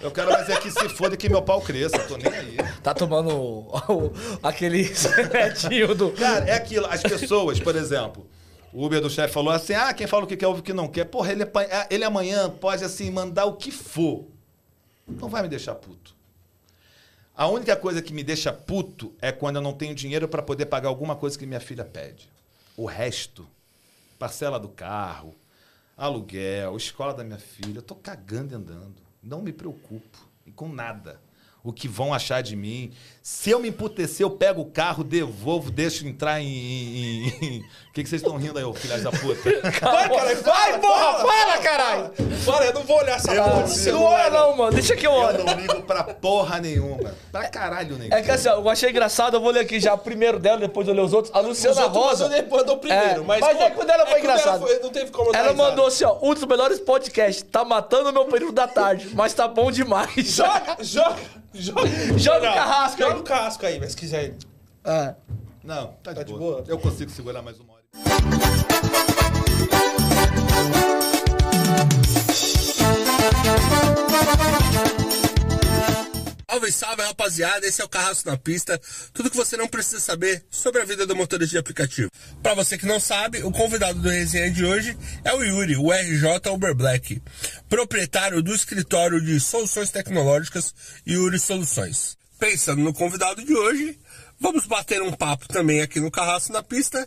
eu quero mais é que se foda que meu pau cresça, eu tô nem aí. Tá tomando o- o- aquele <laughs> remédio do. Cara, é aquilo. As pessoas, por exemplo, o Uber do chefe falou assim: ah, quem fala o que quer ouve o que não quer. Porra, ele, apa- ah, ele amanhã pode, assim, mandar o que for. Não vai me deixar puto. A única coisa que me deixa puto é quando eu não tenho dinheiro para poder pagar alguma coisa que minha filha pede. O resto, parcela do carro, aluguel, escola da minha filha, eu tô cagando e andando. Não me preocupo e com nada. O que vão achar de mim. Se eu me emputecer, eu pego o carro, devolvo, deixo entrar em. em- O que, que vocês estão rindo aí, ô filhas da puta? <laughs> Vai, caralho, Vai, porra, fala, caralho! Fala, eu não vou olhar essa Eu porra não do. Não celular. olha não, mano. Deixa que eu Eu olho. não ligo pra porra nenhuma. Pra caralho nenhum. É que assim, ó, eu achei engraçado, eu vou ler aqui já o primeiro dela, depois eu ler os outros. A Os Luciana outros Rosa. Ele mandou primeiro, É, mas, mas pô, é que o dela foi engraçado. foi- não teve como Ela mandou assim, ó, um dos melhores podcasts. Tá matando o meu período da tarde, mas tá bom demais. Joga, joga, <laughs> joga. Joga o carrasco aí. Joga o carrasco aí, mas se quiser. É. Não, tá de, Tá de boa. boa? Eu consigo segurar mais uma hora. Salve, salve, rapaziada. Esse é o Carrasco na Pista. Tudo que você não precisa saber sobre a vida do motorista de aplicativo. Para você que não sabe, o convidado do resenha de hoje é o Yuri, o RJ Uber Black, proprietário do escritório de soluções tecnológicas Yuri Soluções. Pensando no convidado de hoje, vamos bater um papo também aqui no Carrasco na Pista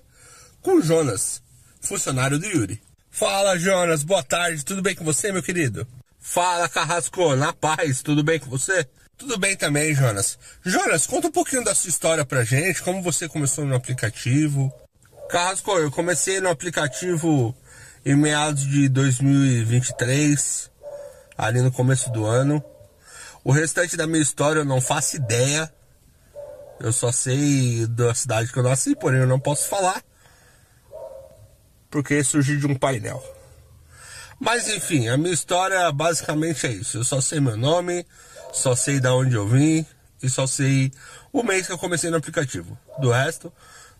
com Jonas, funcionário do Yuri. Fala, Jonas. Boa tarde. Tudo bem com você, meu querido? Fala, Carrasco. Na paz. Tudo bem com você? Tudo bem também, Jonas. Jonas, conta um pouquinho da sua história pra gente. Como você começou no aplicativo? Carrasco, eu comecei no aplicativo em meados de 2023, ali no começo do ano. O restante da minha história eu não faço ideia. Eu só sei da cidade que eu nasci, porém eu não posso falar porque surgiu de um painel. Mas enfim, a minha história basicamente é isso. Eu só sei meu nome, só sei da onde eu vim e só sei o mês que eu comecei no aplicativo. Do resto,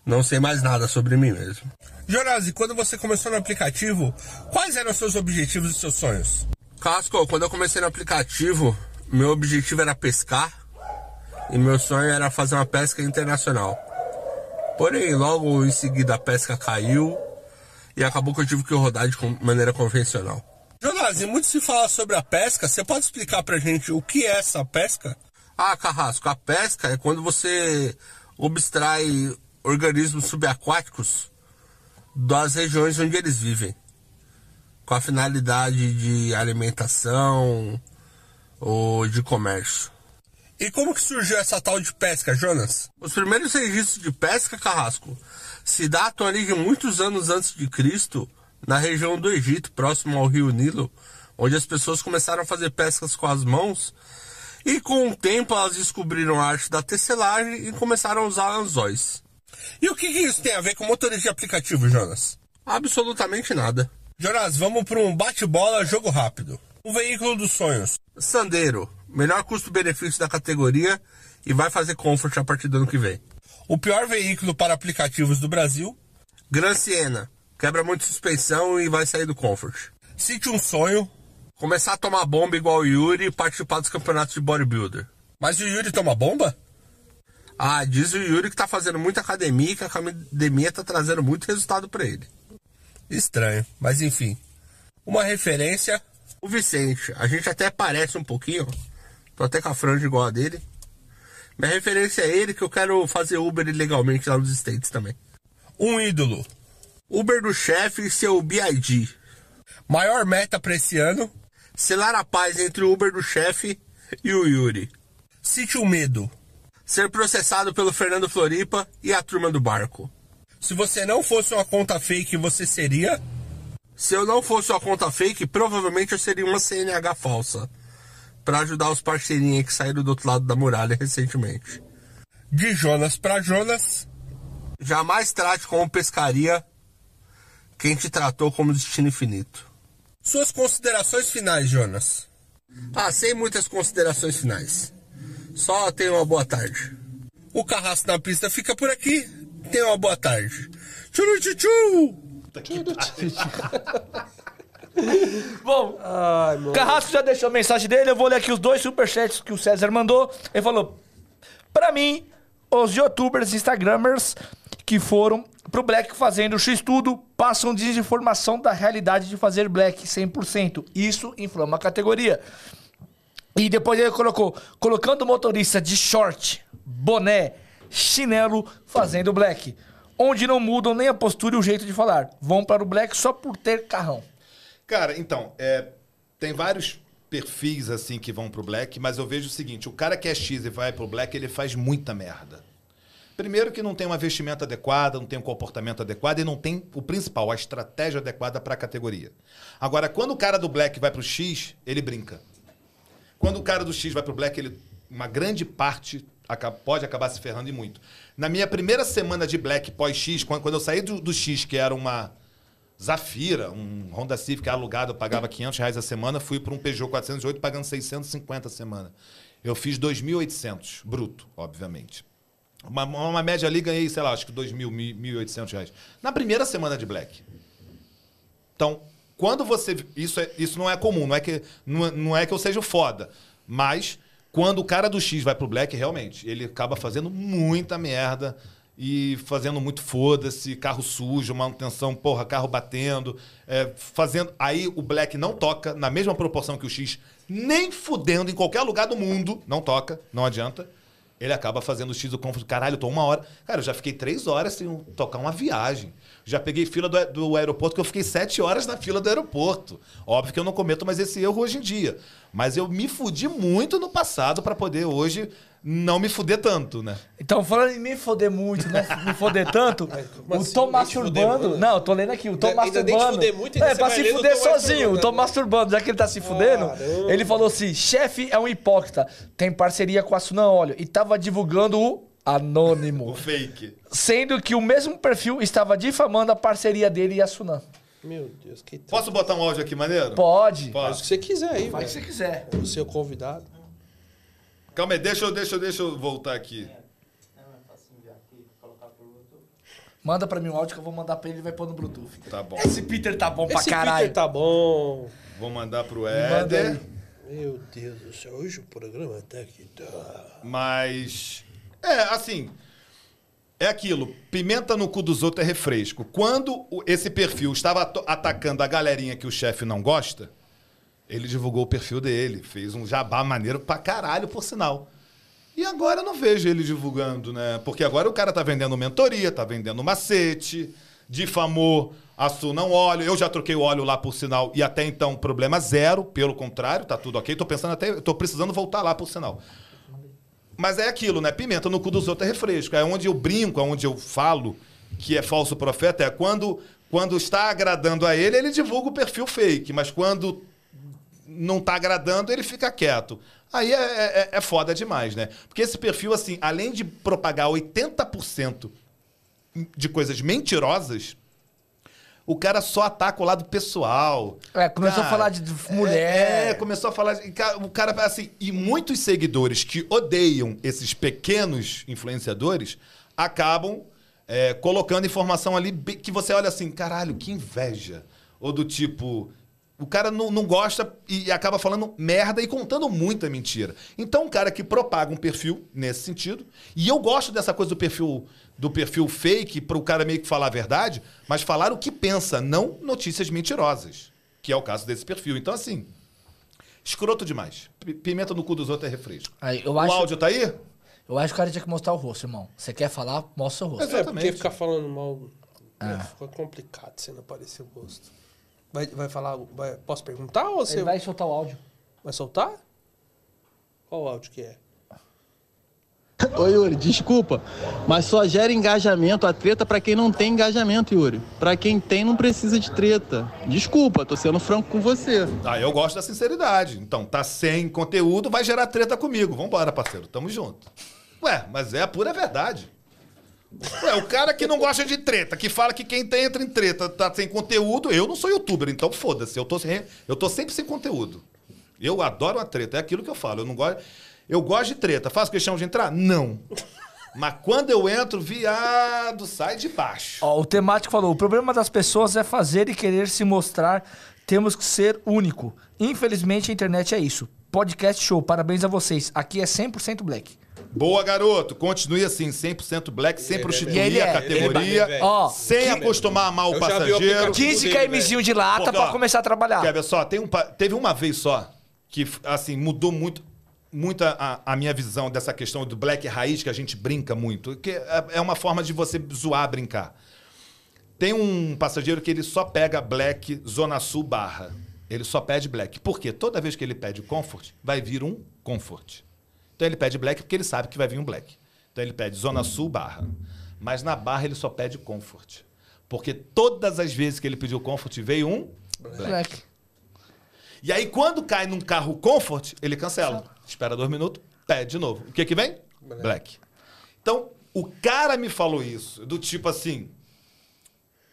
não sei mais nada sobre mim mesmo. Jonas, quando você começou no aplicativo, quais eram os seus objetivos e seus sonhos? Casco, quando eu comecei no aplicativo, meu objetivo era pescar e meu sonho era fazer uma pesca internacional. Porém, logo em seguida a pesca caiu e acabou que eu tive que rodar de maneira convencional. Jonas, e muito se fala sobre a pesca, você pode explicar pra gente o que é essa pesca? Ah, Carrasco, a pesca é quando você abstrai organismos subaquáticos das regiões onde eles vivem, com a finalidade de alimentação ou de comércio. E como que surgiu essa tal de pesca, Jonas? Os primeiros registros de pesca, Carrasco, se datam ali de muitos anos antes de Cristo, na região do Egito, próximo ao rio Nilo, onde as pessoas começaram a fazer pescas com as mãos e com o tempo elas descobriram a arte da tecelagem e começaram a usar anzóis. E o que, que isso tem a ver com motorista de aplicativo, Jonas? Absolutamente nada. Jonas, vamos para um bate-bola jogo rápido. O veículo dos sonhos. Sandero, melhor custo-benefício da categoria e vai fazer comfort a partir do ano que vem. O pior veículo para aplicativos do Brasil. Gran Siena, quebra muito suspensão e vai sair do comfort. Cite um sonho, começar a tomar bomba igual o Yuri e participar dos campeonatos de bodybuilder. Mas o Yuri toma bomba? Ah, diz o Yuri que tá fazendo muita academia e que a academia tá trazendo muito resultado para ele. Estranho, mas enfim. Uma referência, o Vicente. A gente até parece um pouquinho, tô até com a franja igual a dele. Minha referência é ele que eu quero fazer Uber ilegalmente lá nos States também. Um ídolo. Uber do chefe e seu BID. Maior meta para esse ano, selar a paz entre o Uber do chefe e o Yuri. Cite o medo. Ser processado pelo Fernando Floripa e a turma do barco. Se você não fosse uma conta fake, você seria? Se eu não fosse uma conta fake, provavelmente eu seria uma CNH falsa. Para ajudar os parceirinhos que saíram do outro lado da muralha recentemente. De Jonas para Jonas. Jamais trate como pescaria quem te tratou como destino infinito. Suas considerações finais, Jonas. Ah, sem muitas considerações finais. Só tenha uma boa tarde. O carrasco na pista fica por aqui. Tenha uma boa tarde. Tchuru tchu <laughs> Bom, Ai. Carrasco já deixou a mensagem dele. Eu vou ler aqui os dois superchats que o César mandou. Ele falou: Pra mim, os youtubers e instagramers que foram pro Black fazendo X-Tudo passam desinformação da realidade de fazer Black 100%. Isso inflama a categoria. E depois ele colocou: colocando o motorista de short, boné, chinelo fazendo Black. Onde não mudam nem a postura e o jeito de falar. Vão para o Black só por ter carrão. Cara, então, é, tem vários perfis assim que vão pro black, mas eu vejo o seguinte: o cara que é X e vai pro black, ele faz muita merda. Primeiro que não tem uma vestimenta adequada, não tem um comportamento adequado e não tem o principal, a estratégia adequada para a categoria. Agora, quando o cara do black vai pro X, ele brinca. Quando o cara do X vai pro black, ele uma grande parte pode acabar se ferrando e muito. Na minha primeira semana de black pós-X, quando eu saí do, do X, que era uma Zafira, um Honda Civic alugado, eu pagava 500 reais a semana, fui para um Peugeot 408 pagando 650 a semana. Eu fiz 2.800, bruto, obviamente. Uma, uma média ali, ganhei, sei lá, acho que 2.000, 1.800 reais. Na primeira semana de Black. Então, quando você... Isso, é, isso não é comum, não é, que, não, não é que eu seja foda. Mas, quando o cara do X vai pro Black, realmente, ele acaba fazendo muita merda e fazendo muito foda-se, carro sujo, manutenção, porra, carro batendo, é, fazendo. Aí o Black não toca na mesma proporção que o X, nem fudendo em qualquer lugar do mundo, não toca, não adianta. Ele acaba fazendo o X do Comfort. Caralho, eu tô uma hora. Cara, eu já fiquei três horas sem tocar uma viagem. Já peguei fila do, do aeroporto, que eu fiquei sete horas na fila do aeroporto. Óbvio que eu não cometo mais esse erro hoje em dia. Mas eu me fudi muito no passado pra poder hoje não me fuder tanto, né? Então, falando em me foder muito, não me foder tanto, <laughs> o assim, fuder masturbando. Não, eu tô lendo aqui, o te masturbando. fuder muito, ainda é, pra se fuder sozinho, o tô também. masturbando, já que ele tá se fudendo. Caramba. Ele falou assim: chefe é um hipócrita, tem parceria com a Sunan Óleo e tava divulgando o O anônimo. fake. Sendo que o mesmo perfil estava difamando a parceria dele e a Sunan. Meu Deus, que triste. Posso botar um áudio aqui, maneiro? Pode. Faz o que você quiser aí, Faz o que você quiser. O seu convidado. Calma aí, deixa eu, deixa, eu- deixa eu voltar aqui. Manda pra mim um áudio que eu vou mandar pra ele e vai pôr no Bluetooth. Tá bom. Esse Peter tá bom pra Esse caralho. Peter tá bom. Vou mandar pro Manda Éder. Meu Deus do céu, hoje o programa tá que tá. Mas. É, assim. É aquilo. Pimenta no cu dos outros é refresco. Quando o- esse perfil estava atacando a galerinha que o chefe não gosta, ele divulgou o perfil dele. Fez um jabá maneiro pra caralho, por sinal. E agora eu não vejo ele divulgando, né? Porque agora o cara tá vendendo mentoria, tá vendendo macete, difamou a Su não óleo. Eu já troquei o óleo lá por sinal e até então problema zero. Pelo contrário, tá tudo ok. Tô pensando até. Tô precisando voltar lá por sinal. Mas é aquilo, né? Pimenta no cu dos outros é refresco. É onde eu brinco, é onde eu falo que é falso profeta, é quando, quando está agradando a ele, ele divulga o perfil fake. Mas quando não está agradando, ele fica quieto. Aí é, é, é foda demais, né? Porque esse perfil, assim, além de propagar 80% de coisas mentirosas, o cara só ataca o lado pessoal. É, começou a falar de mulher. É, começou a falar de. O cara, assim, e muitos seguidores que odeiam esses pequenos influenciadores acabam é, colocando informação ali que você olha assim, caralho, que inveja. Ou do tipo. O cara não, não gosta e acaba falando merda e contando muita mentira. Então, um cara que propaga um perfil nesse sentido, e eu gosto dessa coisa do perfil do perfil fake para o cara meio que falar a verdade, mas falar o que pensa, não notícias mentirosas, que é o caso desse perfil. Então, assim, escroto demais. P- Pimenta no cu dos outros é refresco. Aí, eu o acho- áudio tá aí? Eu acho que o cara tinha que mostrar o rosto, irmão. Você quer falar, mostra o rosto. Exato. É, porque Exatamente. ficar falando mal. Ah. É, fica complicado se não aparecer o rosto. Vai, vai falar. vai- posso perguntar ou você Ele vai soltar o áudio. vai soltar? Qual o áudio que é? Ô Yuri, desculpa, mas só gera engajamento a treta pra quem não tem engajamento, Yuri. Pra quem tem, não precisa de treta. Desculpa, tô sendo franco com você. Ah, eu gosto da sinceridade. Então, tá sem conteúdo, vai gerar treta comigo. Vambora, parceiro. Tamo junto. Ué, mas é a pura verdade. Ué, o cara que não gosta de treta, que fala que quem tem, entra em treta tá sem conteúdo, eu não sou youtuber, então foda-se. Eu tô, eu tô sempre sem conteúdo. Eu adoro a treta, é aquilo que eu falo. Eu não gosto. Eu gosto de treta. Faço questão de entrar? Não. Mas quando eu entro, viado, sai de baixo. Ó, o temático falou: o problema das pessoas é fazer e querer se mostrar. Temos que ser único. Infelizmente, a internet é isso. Podcast show, parabéns a vocês. Aqui é 100% black. Boa, garoto. Continue assim, 100% black, sem Ele é prostituir bem- a ele é, categoria, é Ó, sem acostumar a mal o o passageiro. aplicativo. 15 dele, kmzinho de lata Porque, pra começar a trabalhar. Quer ver só? Tem um, pa- teve uma vez só que, assim, mudou muito, muito a, a minha visão dessa questão do black raiz, que a gente brinca muito. Que é, é uma forma de você zoar, brincar. Tem um passageiro que ele só pega black Zona Sul barra. Ele só pede black. Por quê? Toda vez que ele pede comfort, vai vir um comfort. Então ele pede black porque ele sabe que vai vir um black. Então ele pede Zona Sul barra. Mas na barra ele só pede comfort. Porque todas as vezes que ele pediu comfort veio um black. Black. E aí, quando cai num carro comfort, ele cancela. Espera dois minutos, pede de novo. O que que vem? Black. Então, o cara me falou isso, do tipo assim: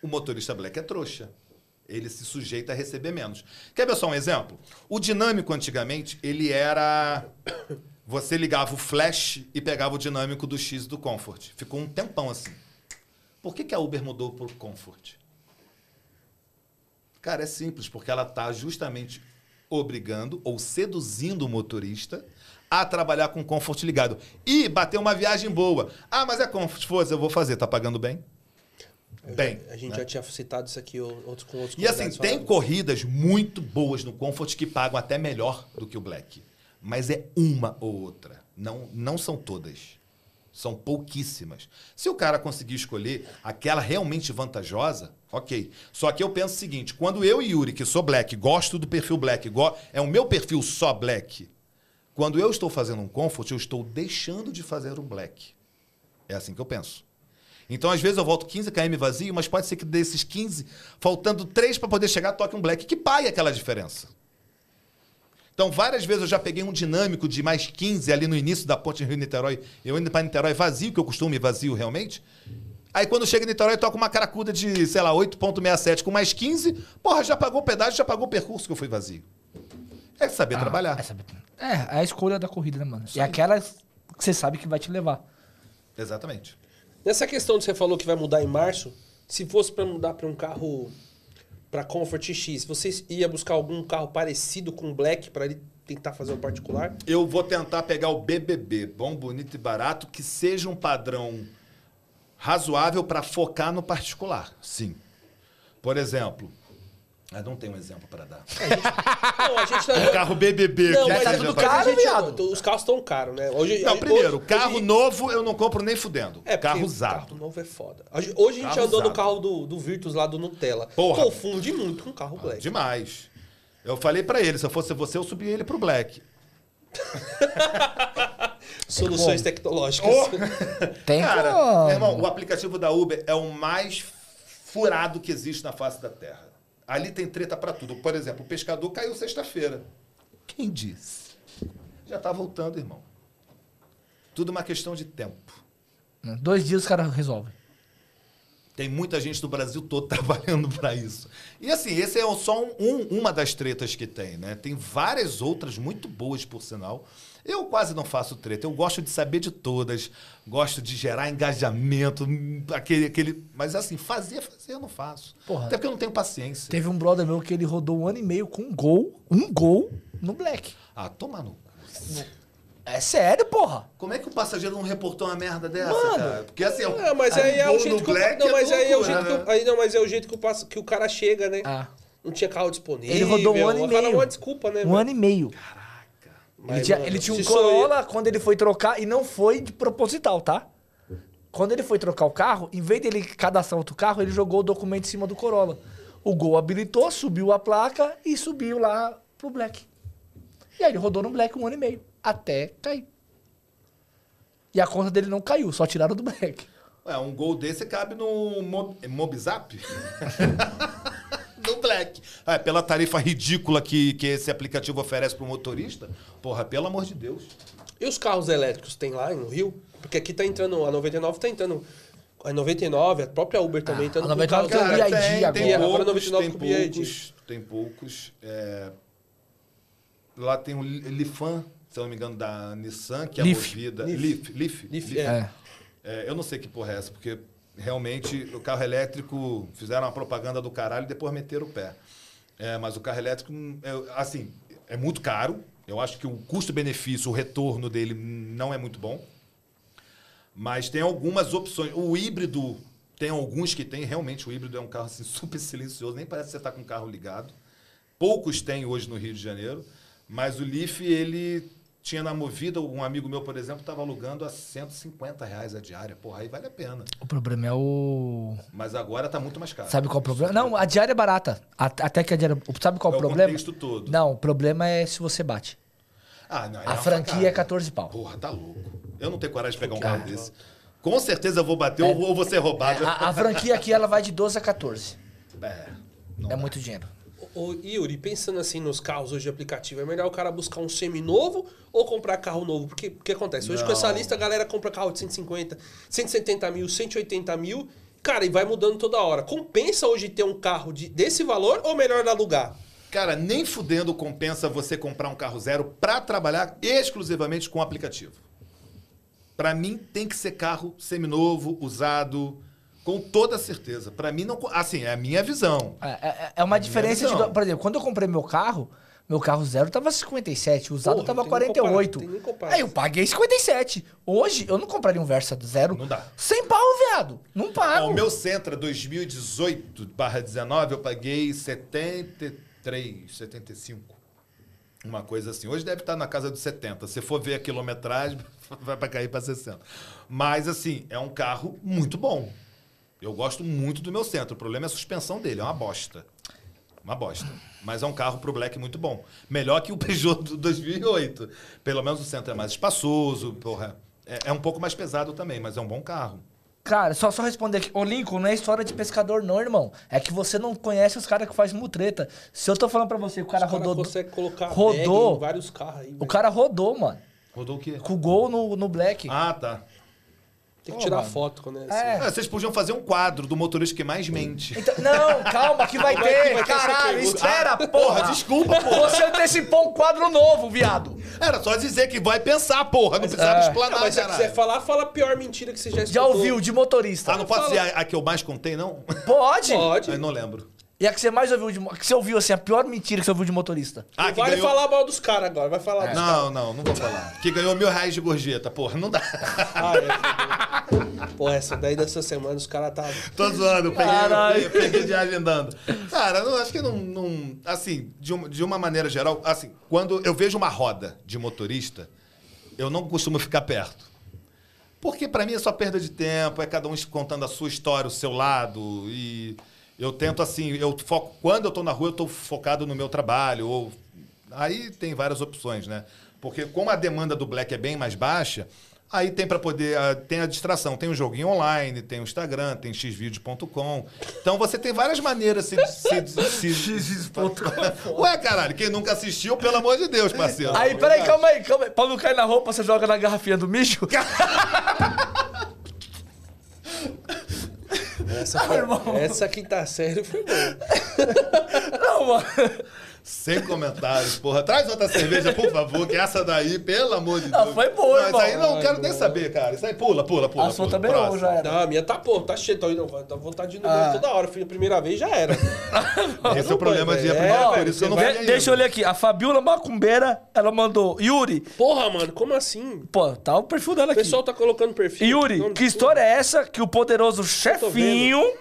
o motorista black é trouxa. Ele se sujeita a receber menos. Quer ver só um exemplo? O dinâmico, antigamente, ele era. Você ligava o flash e pegava o dinâmico do X do Comfort. Ficou um tempão assim. Por que, que a Uber mudou pro Comfort? Cara, é simples, porque ela está justamente obrigando ou seduzindo o motorista a trabalhar com comfort ligado. E bater uma viagem boa. Ah, mas é comfort, foda eu vou fazer. Tá pagando bem? Bem. A gente né? já tinha citado isso aqui ou- outros, com outros E assim, tem corridas muito boas no Comfort que pagam até melhor do que o Black. Mas é uma ou outra. Não, não são todas. São pouquíssimas. Se o cara conseguir escolher aquela realmente vantajosa, ok. Só que eu penso o seguinte: quando eu e Yuri, que sou black, gosto do perfil black, é o meu perfil só black. Quando eu estou fazendo um comfort, eu estou deixando de fazer um black. É assim que eu penso. Então, às vezes, eu volto 15 km vazio, mas pode ser que desses 15, faltando 3 para poder chegar, toque um black, que pague aquela diferença. Então, várias vezes eu já peguei um dinâmico de mais 15 ali no início da ponte Rio-Niterói. Eu indo para Niterói vazio, que eu costumo ir vazio realmente. Aí, quando chega em Niterói, eu toco uma caracuda de, sei lá, 8,67 com mais 15. Porra, já pagou o pedágio, já pagou o percurso que eu fui vazio. É saber Ah, trabalhar. É, saber- é, é a escolha da corrida, né, mano? É aquela que você sabe que vai te levar. Exatamente. Nessa questão que você falou que vai mudar em março, se fosse para mudar para um carro para Comfort X, você ia buscar algum carro parecido com o Black para ele tentar fazer um particular? Eu vou tentar pegar o BBB, bom, bonito e barato, que seja um padrão razoável para focar no particular. Sim. Por exemplo, eu não tenho um exemplo para dar. Não, a gente tá... Um carro BBB Não, que mas tá tudo caro, a gente- viado. Os carros estão caros, né? Hoje, Não, primeiro, hoje- carro hoje- novo eu não compro nem fudendo. É, carro usado. Carro novo é foda. Hoje, hoje a gente andou no usado. carro do, do Virtus lá do Nutella. Porra. Confunde muito com carro Black. Demais. Eu falei para ele, se eu fosse você, eu subia ele pro Black. <laughs> Soluções tecnológicas. <laughs> Tem Cara, como. meu irmão, o aplicativo da Uber é o mais furado que existe na face da Terra. Ali tem treta pra tudo. Por exemplo, o pescador caiu sexta-feira. Quem disse? Já tá voltando, irmão. Tudo uma questão de tempo. Dois dias os caras resolvem. Tem muita gente do Brasil todo <laughs> trabalhando para isso. E assim, esse é só um- um- uma das tretas que tem, né? Tem várias outras muito boas, por sinal. Eu quase não faço treta. Eu gosto de saber de todas. Gosto de gerar engajamento. hum, Aquele, aquele... Mas assim, fazer, fazer eu não faço. Porra. Até porque eu não tenho paciência. Teve um brother meu que ele rodou um ano e meio com um gol, um gol no Black. Ah, toma no cu. É sério, porra. Como é que o passageiro não reportou uma merda dessa, Mano. cara? Porque assim, é É, mas aí é o gol jeito no que Black não, mas aí é o jeito que, né? o- aí não, mas é o jeito que o, passo- que o cara chega, né? Ah. Não tinha carro disponível. Ele rodou um ano e meio. é uma desculpa, né? Um ano e meio. Mas, ele, tinha, mano, ele tinha um Corolla quando ele foi trocar e não foi de proposital, tá? Quando ele foi trocar o carro, em vez dele cadastrar outro carro, ele jogou o documento em cima do Corolla. O Gol habilitou, subiu a placa e subiu lá pro Black. E aí ele rodou no Black um ano e meio, até cair. E a conta dele não caiu, só tiraram do Black. É, um gol desse cabe no Mob, <laughs> é no Black. É, pela tarifa ridícula que, que esse aplicativo oferece pro motorista, porra, pelo amor de Deus. E os carros elétricos tem lá no Rio? Porque aqui tá entrando, a 99 tá entrando. A 99, a própria Uber também tá a com 99 carro- tem o BID tem, agora. tem Agora poucos, 99 tem com BID. poucos, tem poucos. é, Lá tem o Li- Lifan, se eu não me engano, da Nissan, que é Leaf. movida... Leaf. Leaf. Leaf. Leaf, Leaf. é. É. É, eu não sei que porra é essa, porque realmente o carro elétrico fizeram uma propaganda do caralho e depois meteram o pé. É, mas o carro elétrico, hum, é, assim, é muito caro. Eu acho que o custo-benefício, o retorno dele não é muito bom. Mas tem algumas opções. O híbrido, tem alguns que tem. Realmente, o híbrido é um carro assim, <laughs> super silencioso. Nem parece que você está com o carro ligado. Poucos têm hoje no Rio de Janeiro. Mas o Leaf, ele tinha na Movida, um amigo meu, por exemplo, estava alugando a 150 reais a diária. Porra, aí vale a pena. O problema é o. Mas agora tá muito mais caro. Sabe qual é o problema? Não, a diária é barata. At- Até que a diária. Sabe qual é É o o problema? contexto todo. Não, o problema é se você bate. Ah, não, é A franquia facada. é 14 pau. Porra, tá louco. Eu não tenho coragem de pegar um carro desse. Com certeza eu vou bater ou ou vou ser roubado. É. A, a franquia aqui ela vai de 12 a 14. É, É muito dinheiro. Ô, Yuri, pensando assim nos carros hoje de aplicativo, é melhor o cara buscar um semi-novo ou comprar carro novo? Porque o que acontece? Hoje com essa Não. lista a galera compra carro de 150, 170 mil, 180 mil, cara, e vai mudando toda hora. Compensa hoje ter um carro de, desse valor ou melhor alugar? Cara, nem fudendo compensa você comprar um carro zero pra trabalhar exclusivamente com o aplicativo. Pra mim tem que ser carro seminovo, usado, com toda certeza. Pra mim não, assim, é a minha visão. É, é- é uma diferença de. Por exemplo, quando eu comprei meu carro, meu carro zero tava 57, o usado Porra, tava não tem nem 48. compara- tem nem comparação. Aí eu paguei 57. Hoje eu não compraria um Versa do zero. Não dá. Sem pau, viado. Não pago. O meu Sentra 2018/19 eu paguei 73, 75. Uma coisa assim. Hoje deve estar na casa dos 70. Se for ver a quilometragem, <laughs> vai para cair para 60. Mas assim, é um carro muito bom. Eu gosto muito do meu Sentra. O problema é a suspensão dele, é uma bosta. Uma bosta. Mas é um carro pro Black muito bom. Melhor que o Peugeot do 2008. Pelo menos o Sentra é mais espaçoso, porra. É, é um pouco mais pesado também, mas é um bom carro. Cara, só, só responder aqui. Ô, Lincoln, não é história de pescador, não, irmão. É que você não conhece os caras que faz mutreta. Se eu tô falando pra você que o cara Os cara rodou. consegue colocar rodou. vários carros aí. O cara rodou, mano. Rodou o quê? Com o gol no, no Black. Ah, tá. Tem que Pô, tirar mano. foto quando é assim. É. Ah, vocês podiam fazer um quadro do motorista que mais mente. Então- não, calma, que vai é que ter. vai ter Caralho, espera, Ah, porra. desculpa, porra. Você antecipou um quadro novo, viado. Era só dizer que vai pensar, porra. Não precisava é. explanar, Não, mas se caralho. quiser falar, fala a pior mentira que você já Já escutou. ouviu, de motorista. Ah, não pode Fala. ser a, a que eu mais contei, não? Pode? Pode. Aí não lembro. E a que você mais ouviu de mo- que você ouviu assim, a pior mentira que você ouviu de motorista? Ah, que vale ganhou... falar mal dos caras agora, vai falar dos caras. Não, não, não vou falar. Que ganhou mil reais de gorjeta, porra. Não dá. Ah, é. Pô, essa daí dessa semana os caras tá. Tô zoando, peguei, Caralho. peguei, peguei de agendando. Cara, eu acho que não, não- Assim, de uma, de uma maneira geral, assim, quando eu vejo uma roda de motorista, eu não costumo ficar perto. Porque pra mim é só perda de tempo, é cada um contando a sua história, o seu lado. E eu tento, assim, eu foco. Quando eu tô na rua, eu tô focado no meu trabalho. Ou, aí tem várias opções, né? Porque como a demanda do Black é bem mais baixa, aí tem para poder. ah, Tem a distração. Tem o joguinho online, tem o Instagram, tem xvideo.com. Então você tem várias maneiras se. se, se Ué, caralho, quem nunca assistiu, pelo amor de Deus, parceiro. Aí, peraí, calma aí, calma aí. Pra não cair na roupa, você joga na garrafinha do mijo? <laughs> Essa, foi, essa quinta série foi boa. Não, mano. Sem comentários, porra. Traz outra cerveja, por favor, que essa daí, pelo amor de Ah, Deus. foi boa, não, Isso aí irmão. não quero nem saber, cara. Isso aí pula, pula, pula. A sua também não, já era. Não, a minha tá, pô, tá cheia. Tô indo, dá vontade de ir no Ah. toda hora. Fui a primeira vez, já era. <laughs> Esse é o problema de ir a É, primeira ó, vez, isso eu não ainda. deixa eu ler aqui. A Fabiola Macumbeira, ela mandou. Yuri, Porra, mano, como assim? pô, tá o perfil dela O aqui. pessoal tá colocando perfil. Yuri, que história é essa que o poderoso tô chefinho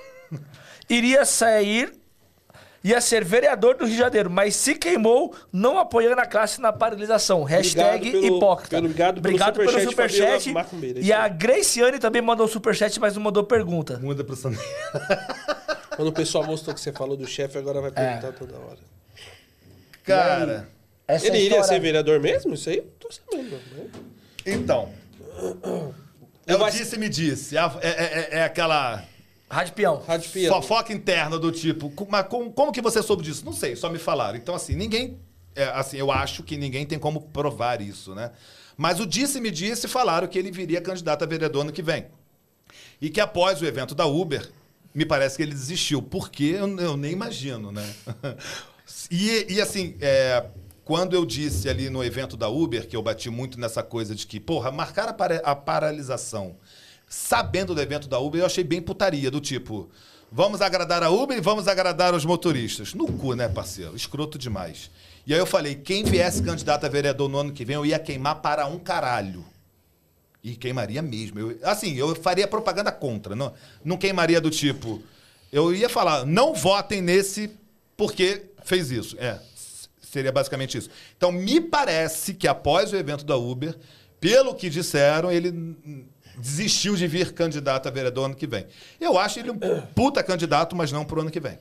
iria sair, ia ser vereador do Rio de Janeiro, mas se queimou não apoiando a classe na paralisação. Hashtag pelo- hipócrita. pelo- obrigado pelo Obrigado pelo superchat. Fabiola Macumbeira, E a. Graciane também mandou superchat, mas não mandou pergunta. Muda pro Sandro. <laughs> Quando o pessoal mostrou que você falou do chefe, agora vai perguntar É. toda hora. Cara, Essa Ele é iria história. ser vereador mesmo? Isso aí eu tô sabendo. Né? então. Eu Eu acho- disse me disse. É, é- é- é aquela Rádio Peão. Rádio Fia. fofoca interna do tipo. "Co- Mas como, como que você soube disso? Não sei, só me falaram. Então, assim, ninguém. é, assim, eu acho que ninguém tem como provar isso, né? Mas o disse-me disse falaram que ele viria candidato a vereador ano que vem. E que após o evento da Uber, me parece que ele desistiu. Por quê? Eu, eu nem imagino, né? <laughs> e, e, assim, é, quando eu disse ali no evento da Uber, que eu bati muito nessa coisa de que, porra, marcar a, para- a paralisação sabendo do evento da Uber, eu achei bem putaria, do tipo, vamos agradar a Uber e vamos agradar os motoristas. No cu, né, parceiro? Escroto demais. E aí eu falei, quem viesse candidato a vereador no ano que vem, eu ia queimar para um caralho. E queimaria mesmo. Eu- assim, eu faria propaganda contra. Não, não queimaria do tipo. Eu ia falar, não votem nesse porque fez isso. É, seria basicamente isso. Então, me parece que após o evento da Uber, pelo que disseram, ele desistiu de vir candidato a vereador ano que vem. Eu acho ele um puta candidato, mas não pro ano que vem.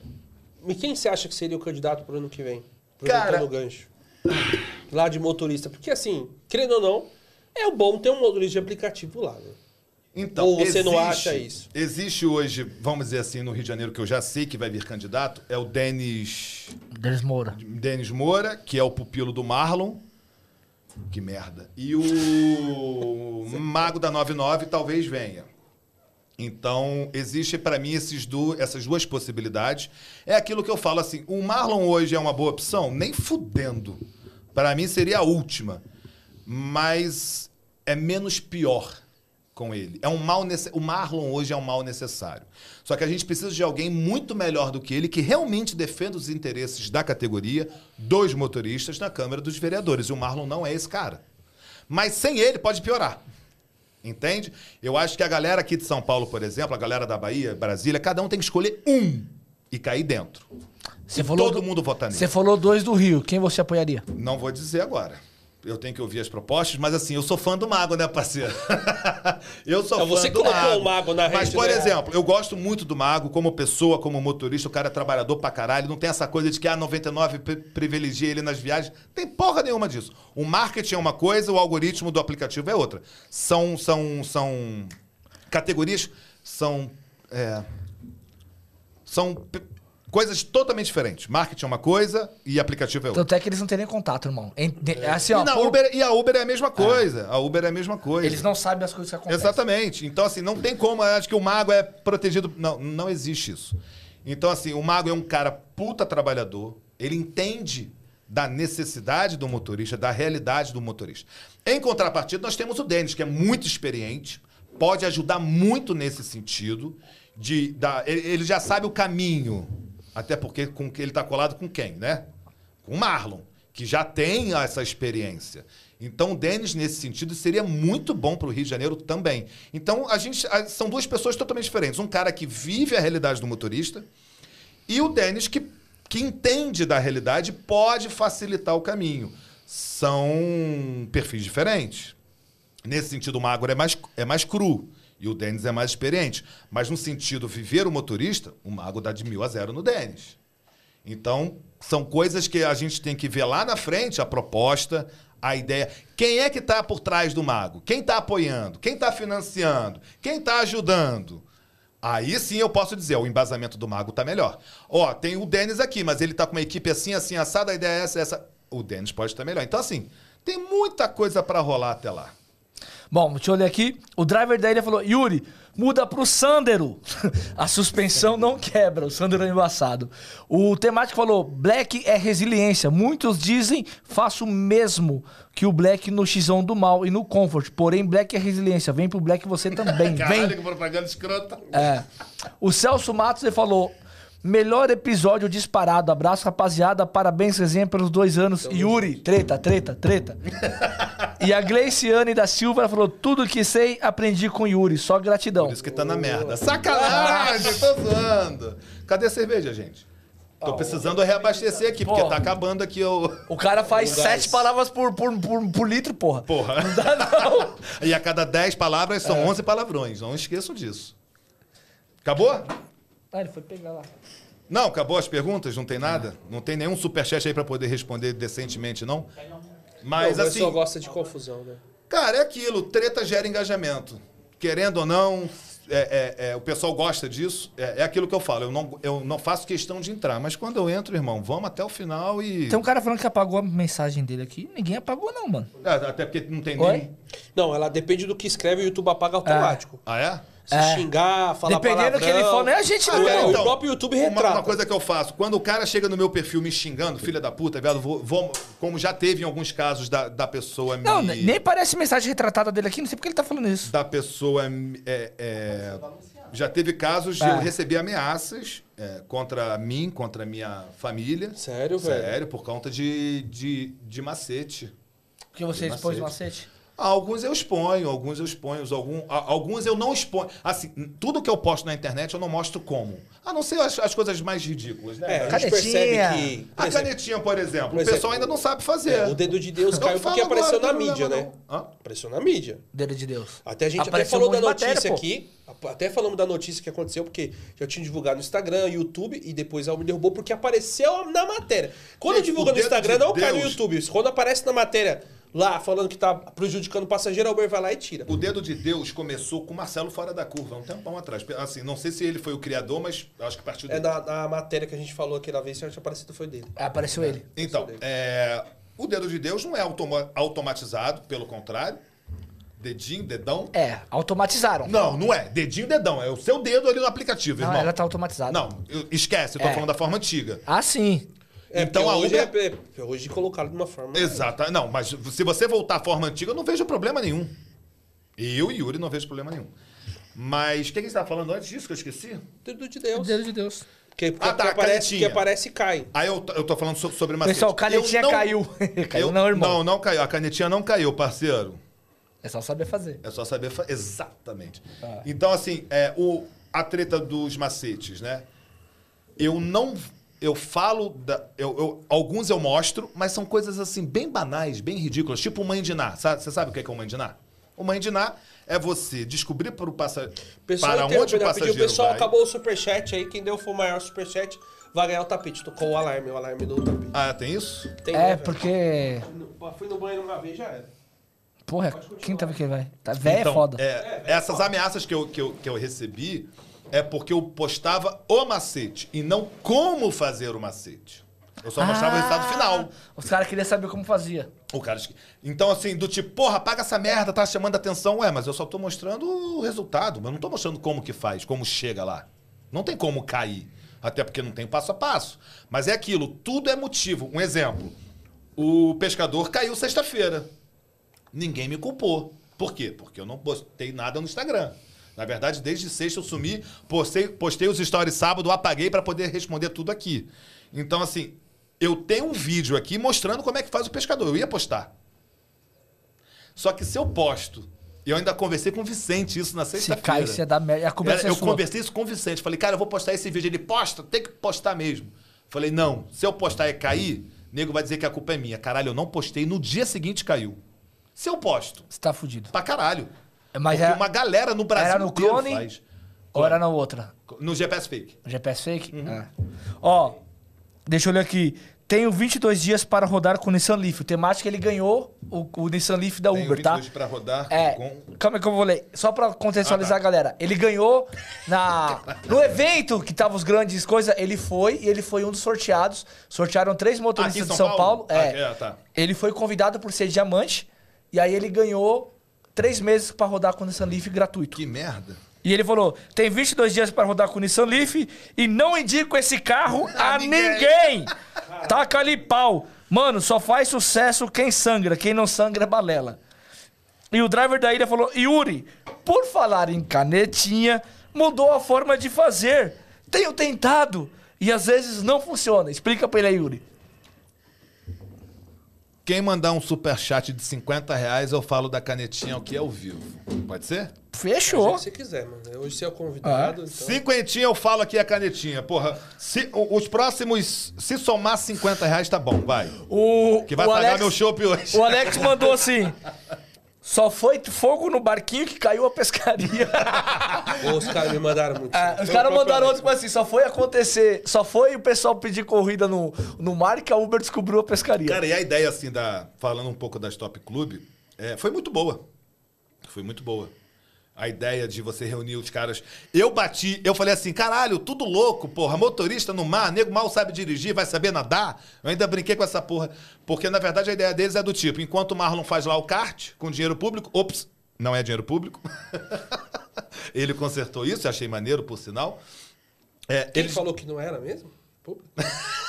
E quem você acha que seria o candidato pro ano que vem? Cara- Aproveitando o gancho. Lá de motorista. Porque assim, querendo ou não, é bom ter um motorista de aplicativo lá, né? Então, Ou você não acha isso? Existe hoje, vamos dizer assim, no Rio de Janeiro, que eu já sei que vai vir candidato, é o Denis. Denis Moura. Denis Moura, que é o pupilo do Marlon. Que merda. E o Mago da 99 talvez venha. Então, existe para mim esses du essas duas possibilidades. É aquilo que eu falo assim: o Marlon hoje é uma boa opção? Nem fudendo. Para mim seria a última. Mas é menos pior com ele. É um mal nece- O Marlon hoje é um mal necessário. Só que a gente precisa de alguém muito melhor do que ele, que realmente defenda os interesses da categoria, dos motoristas, na Câmara dos Vereadores. E o Marlon não é esse cara. Mas sem ele pode piorar. Entende? Eu acho que a galera aqui de São Paulo, por exemplo, a galera da Bahia, Brasília, cada um tem que escolher um e cair dentro. Você E falou todo do- mundo votar nele. Você falou dois do Rio. Quem você apoiaria? Não vou dizer agora. Eu tenho que ouvir as propostas, mas assim, eu sou fã do Mago, né, parceiro? <laughs> eu sou Então, fã você do colocou Mago. o Mago na Mas, rede, por né? exemplo, eu gosto muito do Mago como pessoa, como motorista, o cara é trabalhador pra caralho. Não tem essa coisa de que a 99 pri- privilegia ele nas viagens. Tem porra nenhuma disso. O marketing é uma coisa, o algoritmo do aplicativo é outra. São, são, são categorias, são... é, são coisas totalmente diferentes. Marketing é uma coisa e aplicativo é outra. Tanto é que eles não têm nem contato, irmão. De- Assim, ó, E, na por- Uber, e a Uber é a mesma coisa. A Uber é a mesma coisa. eles não sabem as coisas que acontecem. Exatamente. Então, assim, não tem como. Acho que o mago é protegido. Não, não existe isso. Então, assim, o mago é um cara puta trabalhador. Ele entende da necessidade do motorista, da realidade do motorista. Em contrapartida, nós temos o Denis, que é muito experiente, pode ajudar muito nesse sentido. De, da, ele já sabe o caminho. Até porque com, ele está colado com quem, né? Com o Marlon, que já tem essa experiência. Então, o Denis, nesse sentido, seria muito bom para o Rio de Janeiro também. Então, a gente. a- são duas pessoas totalmente diferentes. Um cara que vive a realidade do motorista e o Denis que, que entende da realidade pode facilitar o caminho. São perfis diferentes. Nesse sentido, o Magro é mais, é mais cru e o Denis é mais experiente. Mas no sentido viver o motorista, o Mago dá de mil a zero no Denis. Então, são coisas que a gente tem que ver lá na frente, a proposta, a ideia. Quem é que está por trás do mago? Quem está apoiando? Quem está financiando? Quem está ajudando? Aí sim eu posso dizer, o embasamento do mago tá melhor. Ó, tem o Denis aqui, mas ele tá com uma equipe assim, assim, assada, a ideia é essa, essa. O Denis pode estar melhor. Então, assim, tem muita coisa para rolar até lá. Bom, deixa eu ler aqui. O driver da ilha falou: Yuri, muda pro Sandero. <laughs> A suspensão não quebra. O Sandero é embaçado. O temático falou: Black é resiliência. Muitos dizem, faço o mesmo que o Black no X1 do mal e no Comfort. Porém, Black é resiliência. Vem pro Black você também. <laughs> Vem. que propaganda escrota. É. O Celso Matos ele falou: melhor episódio disparado. Abraço, rapaziada. Parabéns, resenha, pelos dois anos. Yuri, treta, treta, treta. <laughs> e a Gleiciane da Silva falou: tudo que sei, aprendi com Yuri. Só gratidão. Por isso que tá na merda. Sacanagem, tô zoando. Cadê a cerveja, gente? Tô precisando reabastecer aqui, porque Pô. tá acabando aqui o. O cara faz <laughs> O sete palavras por, por, por, por litro, porra. Porra. Não dá, não. <laughs> E a cada 10 palavras são 11 palavrões. Não esqueçam disso. Acabou? Ah, ele foi pegar lá. Não, acabou as perguntas? Não tem nada? Não tem nenhum superchat aí pra poder responder decentemente, não? Mas Não, o assim, pessoal gosta de confusão, né? cara, é aquilo. Treta gera engajamento. Querendo ou não, é- é- é, o pessoal gosta disso. É, é aquilo que eu falo. Eu não, eu não faço questão de entrar. Mas quando eu entro, irmão, vamos até o final e... Tem um cara falando que apagou a mensagem dele aqui. Ninguém apagou, não, mano. É, até porque não tem Oi? nem... Não, ela depende do que escreve, o YouTube apaga automático. Ah, é? Se É. xingar, falar Dependendo do que ele palavrão. for, não é a gente, não, É, não. o próprio YouTube Uma, retrata. uma coisa que eu faço, quando o cara chega no meu perfil me xingando, filha da puta, viado, vou, vou- como já teve em alguns casos da, da pessoa me. Não, nem parece mensagem retratada dele aqui. Não sei porque ele tá falando isso. Da pessoa. é, é, já teve casos de É. eu receber ameaças é, contra mim, contra a minha família. Sério, velho? Sério, por conta de, de, de macete. Porque você expôs o macete. macete. Alguns eu exponho, alguns eu exponho, algum, alguns eu não exponho. Assim, tudo que eu posto na internet eu não mostro como. A não ser as, as coisas mais ridículas, né? É, a Canetinha. percebe que. A exemplo, canetinha, por exemplo, por o pessoal exemplo, ainda não sabe fazer. é, o dedo de Deus caiu porque agora, apareceu não na mídia, né? não. Apareceu na mídia. Dedo de Deus. Até a gente até Apareceu falou um da notícia matéria, pô. aqui. Até falamos da notícia que aconteceu, porque já tinha divulgado no Instagram, YouTube, e depois ela me derrubou porque apareceu na matéria. Quando Gente, divulga no Instagram, de não cai no Deus- YouTube. Quando aparece na matéria lá, falando que tá prejudicando o passageiro, a Uber vai lá e tira. O Dedo de Deus começou com o Marcelo Fora da Curva, há um tempão atrás. Assim, não sei se ele foi o criador, mas acho que partiu É dele. na, na matéria que a gente falou aquela vez, que tinha aparecido foi dele. É, apareceu ele. Então, é, o Dedo de Deus não é automa- automatizado, pelo contrário. Dedinho, dedão. É, automatizaram. Não, não é. Dedinho, dedão. É o seu dedo ali no aplicativo, Não, irmão. ela tá automatizada. Não, esquece, eu tô É. falando da forma antiga. Ah, sim. É, Então, a hoje, Uber- é, é, hoje colocaram de uma forma. Exato. Não, mas se você voltar à forma antiga, eu não vejo problema nenhum. Eu e Yuri não vejo problema nenhum. Mas o que, que você estava falando antes disso que eu esqueci? Dedo de Deus. Dedo de Deus. Que, Ah, tá, que aparece, canetinha. que aparece e cai. Aí eu, eu tô falando so- sobre macete. Pessoal, canetinha não- caiu. <laughs> <laughs> caiu eu- não, irmão. Não, não caiu. A canetinha não caiu, parceiro. É só saber fazer. É só saber fazer. Exatamente. Ah. Então, assim, é, o, a treta dos macetes, né? Eu não. Eu falo. Da, eu, eu- alguns eu mostro, mas são coisas assim, bem banais, bem ridículas. Tipo o mãe de Ná. Sabe- Você sabe o que é, que é o mãe de Ná? O mãe de Ná é você descobrir para o passageiro. Pessoal, Para onde o passageiro pessoal, vai. acabou o superchat aí. Quem deu foi o maior superchat vai ganhar o tapete. Tocou o alarme, o alarme do tapete. Ah, tem isso? Tem, é, né, porque. Fui no banheiro uma vez já era. Porra, quem tava que vai? Tá velho Então, é foda. é, essas ameaças que eu, que, eu, que eu recebi é porque eu postava o macete e não como fazer o macete. Eu só mostrava o resultado final. Os caras queriam saber como fazia. O cara... Então, assim, do tipo, porra, paga essa merda, tá chamando atenção. Ué, mas eu só tô mostrando o resultado. Mas não tô mostrando como que faz, como chega lá. Não tem como cair. Até porque não tem passo a passo. Mas é aquilo, tudo é motivo. Um exemplo. O pescador caiu sexta-feira. Ninguém me culpou. Por quê? Porque eu não postei nada no Instagram. Na verdade, desde sexta eu sumi, postei, postei os stories sábado, apaguei para poder responder tudo aqui. Então, assim, eu tenho um vídeo aqui mostrando como é que faz o pescador. Eu ia postar. Só que se eu posto, e eu ainda conversei com o Vicente isso na Se sexta-feira. cai, você dá merda. É eu sua. conversei isso com o Vicente. Falei, cara, eu vou postar esse vídeo. Ele posta, tem que postar mesmo. Falei, não, se eu postar e cair, nego vai dizer que a culpa é minha. Caralho, eu não postei, no dia seguinte caiu. Se eu posto, Você tá fudido. pra caralho. Mas Porque era, uma galera no Brasil era no clone? faz. ou era na outra? No GPS fake. GPS fake? Uhum. É. Ó, Deixa eu olhar aqui. Tenho 22 dias para rodar com o Nissan Leaf. O temático ele ganhou o, o Nissan Leaf da Tenho Uber, tá? 22 pra rodar É, com... calma aí que eu vou ler. Só pra contextualizar Ah, a galera. Ele ganhou na <laughs> no evento que tava os grandes coisas, ele foi e ele foi um dos sorteados. Sortearam três motoristas Aqui em de São São Paulo. Paulo? É. Ah, é, tá. Ele foi convidado por ser diamante e aí ele ganhou três meses pra rodar com Nissan Leaf gratuito. Que merda. E ele falou: tem 22 dias para rodar com o Nissan Leaf e não indico esse carro <laughs> a ninguém. <laughs> Taca ali pau. Mano, só faz sucesso quem sangra. Quem não sangra é balela. E o driver da ilha falou: Yuri, por falar em canetinha, mudou a forma de fazer. Tenho tentado e às vezes não funciona. Explica pra ele aí, Yuri. Quem mandar um superchat de 50 reais, eu falo da canetinha ao que é ao vivo. Pode ser? Fechou. Se você quiser, mano. Hoje você é o convidado. Então... Cinquentinha eu falo aqui a canetinha. Porra, se, os próximos, se somar 50 reais, tá bom, vai. O, Que vai o pagar Alex, meu chopp hoje. O Alex mandou assim. <laughs> Só foi fogo no barquinho que caiu a pescaria. <laughs> Os caras me mandaram muito. Ah, os caras mandaram outro, tipo assim, só foi acontecer, só foi o pessoal pedir corrida no, no mar que a Uber descobriu a pescaria. Cara, e a ideia, assim, da, falando um pouco da Stop Club, é, foi muito boa. Foi muito boa. A ideia de você reunir os caras. Eu bati, eu falei assim, caralho, tudo louco, porra. Motorista no mar, nego mal sabe dirigir, vai saber nadar. Eu ainda brinquei com essa porra. Porque, na verdade, a ideia deles é do tipo: enquanto o Marlon faz lá o kart com dinheiro público, ops, não é dinheiro público. <laughs> Ele consertou isso, eu achei maneiro, por sinal. É, Quem eles- falou que não era mesmo? Público? <laughs>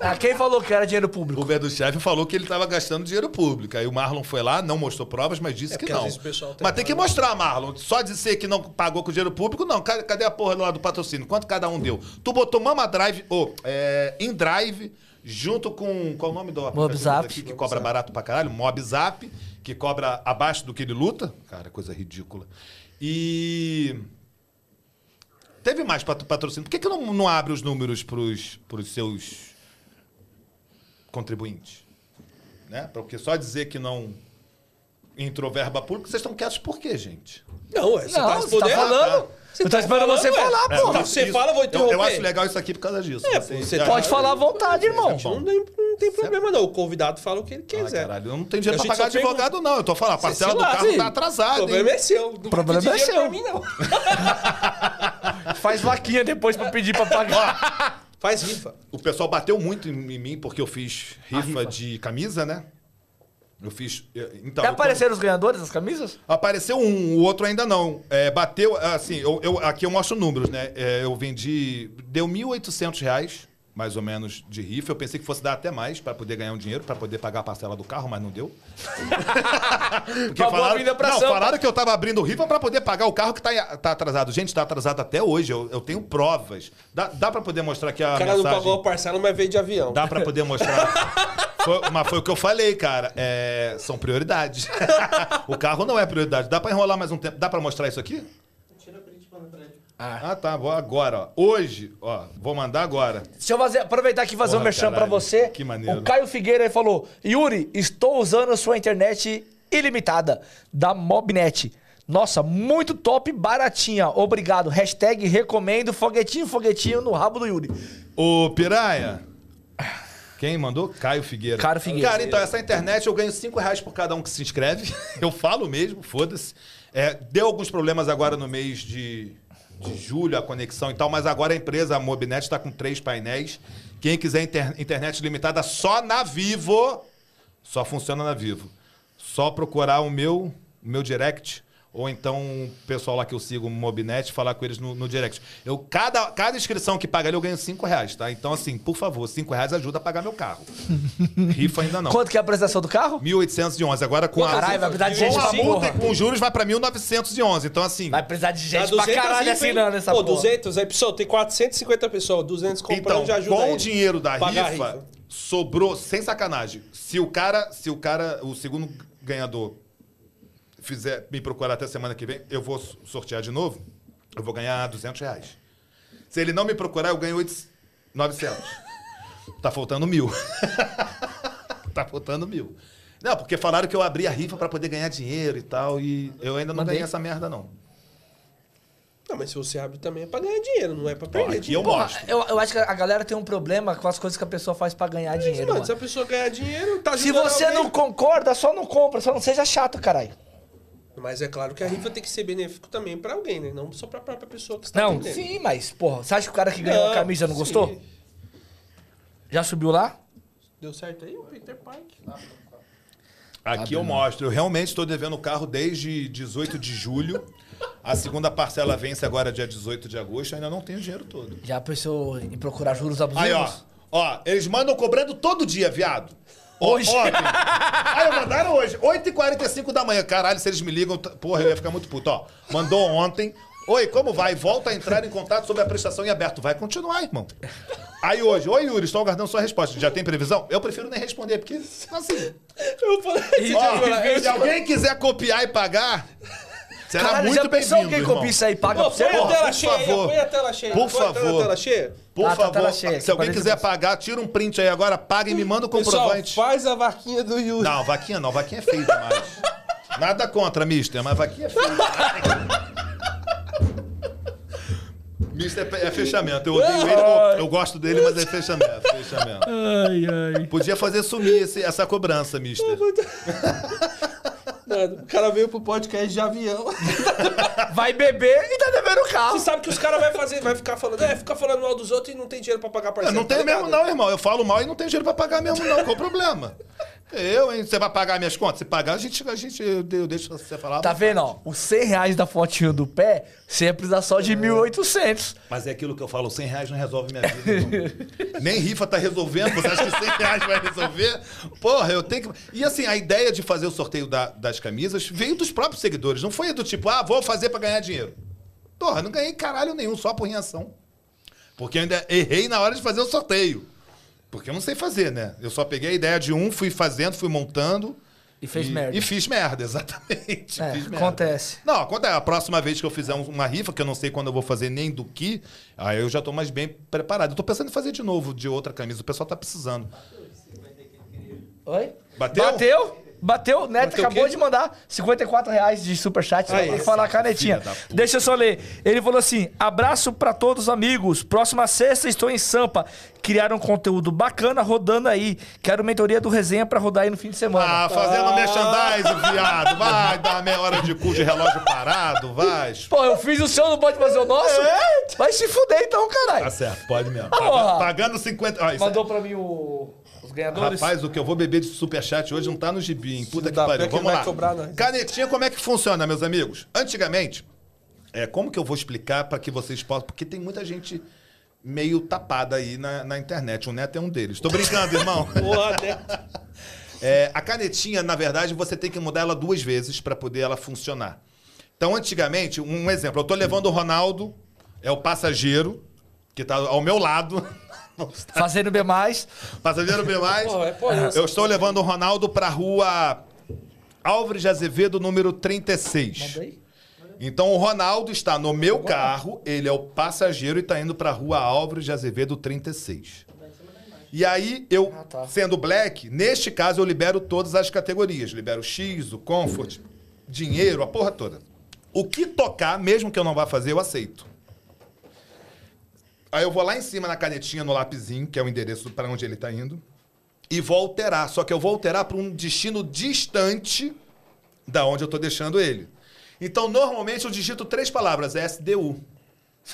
Ah, quem falou que era dinheiro O público? Uber do chefe falou que ele estava gastando dinheiro público. Aí o Marlon foi lá, não mostrou provas, mas disse É que não. o tem Mas tem que mostrar, Marlon. Só dizer que não pagou com dinheiro público, não. Cadê, a porra lá do patrocínio? Quanto cada um deu? Tu botou Mama Drive, ou é, InDrive, junto com. Qual o nome do Mobzap. aqui, que cobra barato pra caralho? Mobzap, que cobra abaixo do que ele luta. Cara, coisa ridícula. E. Teve mais pat- patrocínio. Por que, que não, não abre os números pros, pros seus contribuintes? Né? Porque só dizer que não entrou verba pública, vocês estão quietos por quê, gente? Não, é, você Não, tá você tá respondendo. falando. Você Eu tá esperando você falar, É, pô. tá- Você Isso- fala, eu vou eu, interromper. eu acho legal isso aqui por causa disso. É, você Ah, Pode falar à vontade, irmão. Não, tem- não tem problema, não. O convidado fala o que ele Ah, quiser. caralho, eu não tenho dinheiro A pra gente pagar advogado, não. Eu tô falando, a Você parcela do carro lasca, tá hein? atrasada. O problema hein? é seu. Não problema é seu. Pra mim, não. <laughs> Faz vaquinha depois pra pedir pra pagar. <laughs> Faz rifa. O pessoal bateu muito em, mim porque eu fiz rifa, rifa. de camisa, né? Eu fiz. Então, Já eu- apareceram os ganhadores das camisas? Apareceu um, o outro ainda não. É, bateu, assim, eu, eu- aqui eu mostro números, né? É, eu vendi, deu 1.800 reais, mais ou menos, de rifa. Eu pensei que fosse dar até mais para poder ganhar um dinheiro, para poder pagar a parcela do carro, mas não deu. <laughs> Porque Uma falaram, pra não, Sampa. falaram que eu tava abrindo rifa para poder pagar o carro que tá, tá atrasado. Gente, tá atrasado até hoje. Eu, eu tenho provas. Dá, dá para poder mostrar aqui a O cara não mensagem? pagou a parcela, mas veio de avião. Dá pra poder mostrar. <laughs> Foi- mas foi o que eu falei, cara. É, são prioridades. <laughs> o carro não é prioridade. Dá pra enrolar mais um tempo. Dá pra mostrar isso aqui? Ah, tá. Vou agora, ó. Hoje, ó. Vou mandar agora. Deixa eu fazer- aproveitar aqui e fazer Porra, um merchan pra caralho. você. Que maneiro. O Caio Figueira falou: Yuri, estou usando sua internet ilimitada da Mobnet. Nossa, muito top, baratinha. Obrigado. Hashtag recomendo foguetinho, foguetinho no rabo do Yuri. Ô, Piraia. Quem mandou? Caio Figueira. Caio Figueira. Cara, então, essa internet eu ganho 5 reais por cada um que se inscreve. <laughs> Eu falo mesmo, foda-se. É, deu alguns problemas agora no mês de, de julho, a conexão e tal, mas agora a empresa, a Mobnet, está com três painéis. Quem quiser inter- internet limitada só na Vivo, só funciona na Vivo. Só procurar o meu, o meu direct. Ou então o pessoal lá que eu sigo, o Mobnet, falar com eles no, no direct. Eu, cada, cada inscrição que paga ali, eu ganho 5 reais, tá? Então, assim, por favor, 5 reais ajuda a pagar meu carro. <laughs> Rifa ainda não. Quanto que é a apresentação do carro? 1.811. Agora com a. Caralho, vai precisar de gente com a multa e porra. com juros vai pra 1.911. Então, assim. Vai precisar de gente pra 200 caralho rifa, assinando essa Pô, porra. 200, aí, pessoal, tem 450 pessoas. 200 comprando Então, já ajuda com o dinheiro da Pagar a rifa, sobrou, sem sacanagem. Se o cara, se o cara, o segundo ganhador fizer me procurar até semana que vem, eu vou sortear de novo, eu vou ganhar 200 reais. Se ele não me procurar, eu ganho 800, 900. Tá faltando mil. <laughs> tá faltando mil. Não, porque falaram que eu abri a rifa pra poder ganhar dinheiro e tal, e eu ainda não Mandei. ganhei essa merda, não. Não, mas se você abre também é pra ganhar dinheiro, não é pra perder aqui dinheiro. eu mostro. eu, eu acho que a galera tem um problema com as coisas que a pessoa faz pra ganhar dinheiro, Mano, mano. se a pessoa ganhar dinheiro, tá Se você alguém. não concorda, só não compra, só não seja chato, caralho. Mas é claro que a rifa tem que ser benéfico também pra alguém, né? Não só pra própria pessoa que está Não, vendendo. sim, mas, porra, você acha que o cara que ganhou a camisa não sim. gostou? Já subiu lá? Deu certo aí o Peter Park? Aqui eu mostro. Eu realmente estou devendo o carro desde 18 de julho. A segunda parcela vence agora dia 18 de agosto. Ainda não tenho o dinheiro todo. Já pensou em procurar juros abusivos? Aí, ó. Ó, eles mandam cobrando todo dia, viado. Hoje. Ontem. Aí, mandaram hoje. 8h45 da manhã. Caralho, se eles me ligam, porra, eu ia ficar muito puto. Ó, mandou ontem. Oi, como vai? Volta a entrar em contato sobre a prestação em aberto. Vai continuar, irmão. Aí hoje, oi Yuri, estou aguardando sua resposta. Já tem previsão? Eu prefiro nem responder, porque assim. Eu falei, Ó, <laughs> se alguém quiser copiar e pagar, será Caralho, muito bem-vindo. alguém irmão. copia isso aí paga Pô, pra você? põe a Porra, tela por cheia aí, favor. põe a tela cheia. Por Põe a tela- favor. tela cheia. Por tá, favor, se alguém 40 quiser pagar, tira um print aí agora, paga e me manda o Pessoal, comprovante. faz a vaquinha do Yuri. Não, vaquinha não, vaquinha é feio demais. Nada contra, mister, mas vaquinha é feio demais. Mister é, é fechamento. Eu odeio ele, eu, eu gosto dele, mas é fechamento. Fechamento. Ai, ai. Podia fazer sumir esse- essa cobrança, mister. Mano, o cara veio pro podcast de avião. <laughs> Vai beber e tá devendo o carro. Você sabe que os caras vai fazer, vai ficar falando, é, ficar falando mal dos outros e não tem dinheiro pra pagar Eu parceiro. não tá ligado? mesmo não, irmão. Eu falo mal e não tenho dinheiro pra pagar mesmo não. Qual o problema? Eu, hein? Você vai pagar minhas contas? Se pagar, a gente, a gente eu, eu deixo você falar. Tá vendo, ó? Os 100 reais da fotinho do pé, você ia precisar só de 1.800. Mas é aquilo que eu falo, 100 reais não resolve minha vida. <laughs> Nem rifa tá resolvendo, você acha que 100 reais vai resolver? Porra, eu tenho que... E assim, a ideia de fazer o sorteio da- das camisas veio dos próprios seguidores. Não foi do tipo, ah, vou fazer pra ganhar dinheiro. Porra, não ganhei caralho nenhum, só por reação. Porque eu ainda errei na hora de fazer o sorteio. Porque eu não sei fazer, né? Eu só peguei a ideia de um, fui fazendo, fui montando. E fez merda. E fiz merda, <laughs> exatamente. É, fiz merda. acontece. Não, acontece. A próxima vez que eu fizer um- uma rifa, que eu não sei quando eu vou fazer nem do que, aí eu já tô mais bem preparado. Eu tô pensando em fazer de novo, de outra camisa. O pessoal tá precisando. Oi? Bateu? Bateu? Bateu, o Neto Bateu acabou de mandar 54 reais de superchat Aí, pra falar a canetinha. Deixa eu só ler. Ele falou assim: abraço pra todos amigos. Próxima sexta estou em Sampa. Criaram um conteúdo bacana rodando aí. Quero mentoria do resenha pra rodar aí no fim de semana. Ah, fazendo merchandising, viado. Vai dar meia hora de cu de relógio parado, vai. Pô, eu fiz o seu, não pode fazer o nosso? Vai se fuder então, Tá caralho. certo, pode mesmo. Porra. Paga- Pagando 50. Ó, isso Mandou pra mim o- os ganhadores. Rapaz, o que eu vou beber de superchat hoje não tá no gibi, hein? Puta que pariu. Vamos lá. Canetinha, como é que funciona, meus amigos? Antigamente, é, como que eu vou explicar para que vocês possam... Porque tem muita gente meio tapada aí na, na internet. O Neto é um deles. Tô brincando, irmão. <laughs> Porra, né? É, a canetinha, na verdade, você tem que mudar ela duas vezes para poder ela funcionar. Então, antigamente, um exemplo. Eu tô levando o Ronaldo, é o passageiro, que tá ao meu lado. Fazendo B. Passageiro B+. Pô, é, pô, Eu estou levando o Ronaldo para a rua Álvares de Azevedo, número 36. Manda aí. Então o Ronaldo está no meu carro, ele é o passageiro e está indo para a rua Álvares de Azevedo 36. E aí, eu, Ah, tá. sendo black, neste caso eu libero todas as categorias. Libero o X, o Comfort, dinheiro, a porra toda. O que tocar, mesmo que eu não vá fazer, eu aceito. Aí eu vou lá em cima na canetinha, no lapisinho, que é o endereço para onde ele está indo, e vou alterar. Só que eu vou alterar para um destino distante da onde eu estou deixando ele. Então, normalmente eu digito três palavras: SDU.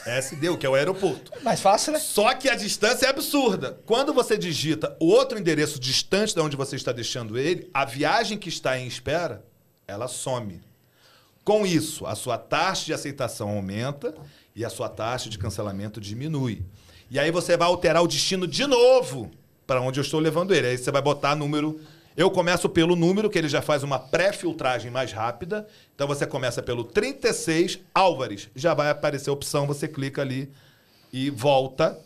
SDU, que é o aeroporto. Mais fácil, né? Só que a distância é absurda. Quando você digita o outro endereço distante de onde você está deixando ele, a viagem que está em espera, ela some. Com isso, a sua taxa de aceitação aumenta e a sua taxa de cancelamento diminui. E aí você vai alterar o destino de novo para onde eu estou levando ele. Aí você vai botar número. Eu começo pelo número, que ele já faz uma pré-filtragem mais rápida. Então você começa pelo 36 Álvares. Já vai aparecer a opção, você clica ali e volta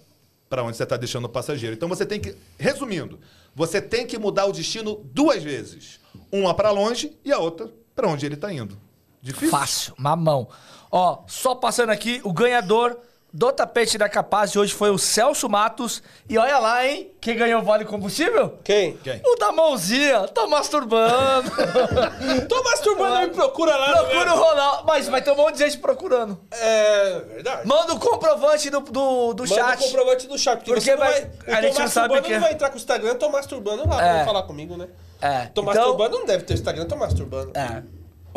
para onde você está deixando o passageiro. Então você tem que, resumindo, você tem que mudar o destino duas vezes. Uma para longe e a outra para onde ele está indo. Difícil? Fácil, mamão. Ó, só passando aqui, o ganhador do tapete da Capaz de hoje foi o Celso Matos. E olha lá, hein? Quem ganhou o vale combustível? Quem? Quem? O da mãozinha. Tá masturbando. <laughs> Tô masturbando, me procura lá. Procura o Ronaldo. Mas vai ter um monte de gente procurando. É verdade. Manda o comprovante do, do, do Manda chat. o comprovante do chat, porque, Porque você não vai- vai... a gente tô não sabe masturbando, que é. não vai entrar com o Instagram, eu tô masturbando lá É. pra falar comigo, né? É. Tô então- masturbando, não deve ter Instagram, tô masturbando. É.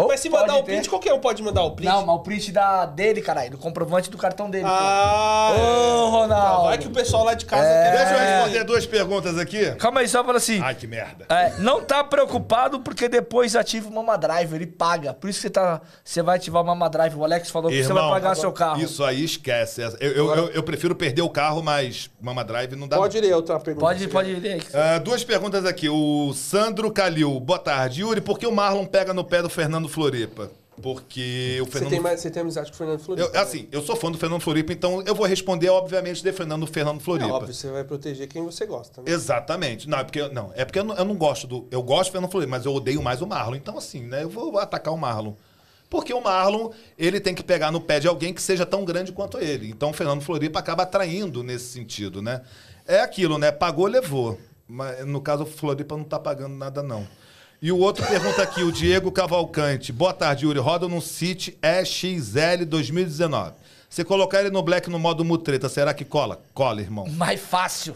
Mas se mandar o print, ter. qualquer um pode mandar o print. Não, mas o print da dele, caralho. Do comprovante do cartão dele. pô. Ah, Ô, Ronaldo. Não, vai que o pessoal lá de casa É. quer... Deixa eu responder duas perguntas aqui. Calma aí, só fala assim. Ai, que merda. É, não tá preocupado porque depois ativa o Mama Drive, ele paga. Por isso que você, tá, você vai ativar o Mama Drive. O Alex falou que você Irmão, vai pagar seu carro. Isso aí esquece. Eu, eu, eu, eu prefiro perder o carro, mas Mama Drive não dá. Pode ler outra pergunta. Pode, pode ler aí. Ah, duas perguntas aqui. O Sandro Calil. Boa tarde. Yuri, por que o Marlon pega no pé do Fernando Floripa? Porque o Você Fernando... tem, mais, você tem amizade com o Fernando Floripa? Eu, assim, eu sou fã do Fernando Floripa, então eu vou responder, obviamente, defendendo o Fernando É Floripa. óbvio, você vai proteger quem você gosta, né? Exatamente. Não, é porque, não, é porque eu, não, eu não gosto do. Eu gosto do Fernando Floripa, mas eu odeio mais o Marlon. Então, assim, né? Eu vou atacar o Marlon. Porque o Marlon, ele tem que pegar no pé de alguém que seja tão grande quanto ele. Então, o Fernando Floripa acaba atraindo nesse sentido, né? É aquilo, né? Pagou, levou. Mas, no caso, o Floripa não tá pagando nada, não. E o outro pergunta aqui, o Diego Cavalcante. Boa tarde, Yuri. Roda num City EXL 2019. Se colocar ele no Black no modo mutreta, será que cola? Cola, irmão. Mais fácil.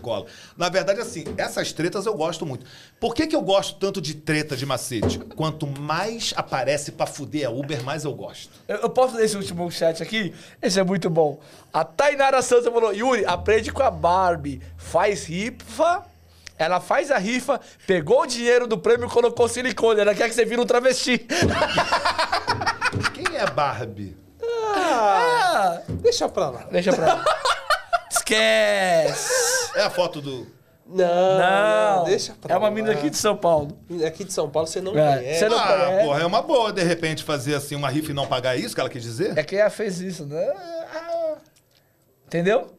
Cola. Na verdade, assim, essas tretas eu gosto muito. Por que, que eu gosto tanto de treta de macete? Quanto mais aparece pra fuder a Uber, mais eu gosto. Eu, eu posso ler esse último chat aqui? Esse é muito bom. A Tainara Santos falou: Yuri, aprende com a Barbie. Faz rifa. Ela faz a rifa, pegou o dinheiro do prêmio e colocou silicone. Ela quer que você vira um travesti. <laughs> Quem é Barbie? Ah, deixa pra lá. Deixa pra lá. <laughs> Esquece. É a foto do. Não, Não, deixa pra é uma lá. menina aqui de São Paulo. Aqui de São Paulo você não É, conhece. você não- ah, conhece? porra, é uma boa, de repente, fazer assim uma rifa e não pagar isso que ela quis dizer? É que ela fez isso, né? Ah. Entendeu?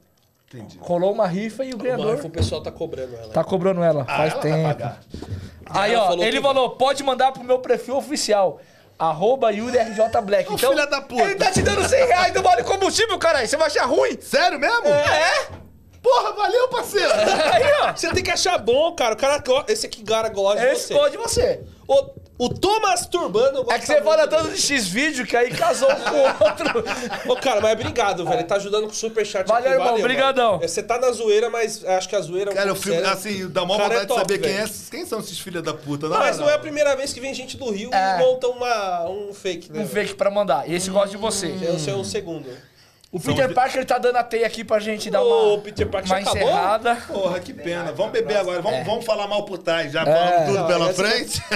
Entendi. Rolou uma rifa e o ganhador o pessoal tá cobrando ela. tá cobrando ela. Ah, faz ela tempo. Aí, ó, falou ele que- falou, pode mandar pro meu perfil oficial. Arroba YuliRJ Black. Ô, filha da puta. Ele tá te dando 100 reais do vale combustível, caralho. Você vai achar ruim? Sério mesmo? É? Porra, valeu, parceiro! <laughs> Aí, ó. Você tem que achar bom, cara. O cara esse aqui cara gosta de Esse você. pode você. O, o Thomas Turbano É que você fala tanto de X-Vídeo que aí casou um com o outro. <laughs> Ô, cara, mas obrigado, velho. Ele tá ajudando com o superchat Valeu, aqui. irmão. Brigadão. mano. Você tá na zoeira, mas acho que a zoeira é um Cara, eu pouco fico, séria. assim, dá maior Cara, vontade é top, de saber quem, velho. é, quem são esses filhos da puta. Não, mas não é a primeira vez que vem gente do Rio É. e monta uma, um fake, né? Um fake pra mandar. E esse gosta de você. Esse é o segundo. O Peter Parker tá dando a teia aqui pra gente dar Ô, uma, Peter Parker uma já acabou? encerrada. Porra, que pena. Vamos beber agora. Vamos, É. vamos falar mal por trás. Já falamos tudo Não, pela essa- frente. <laughs>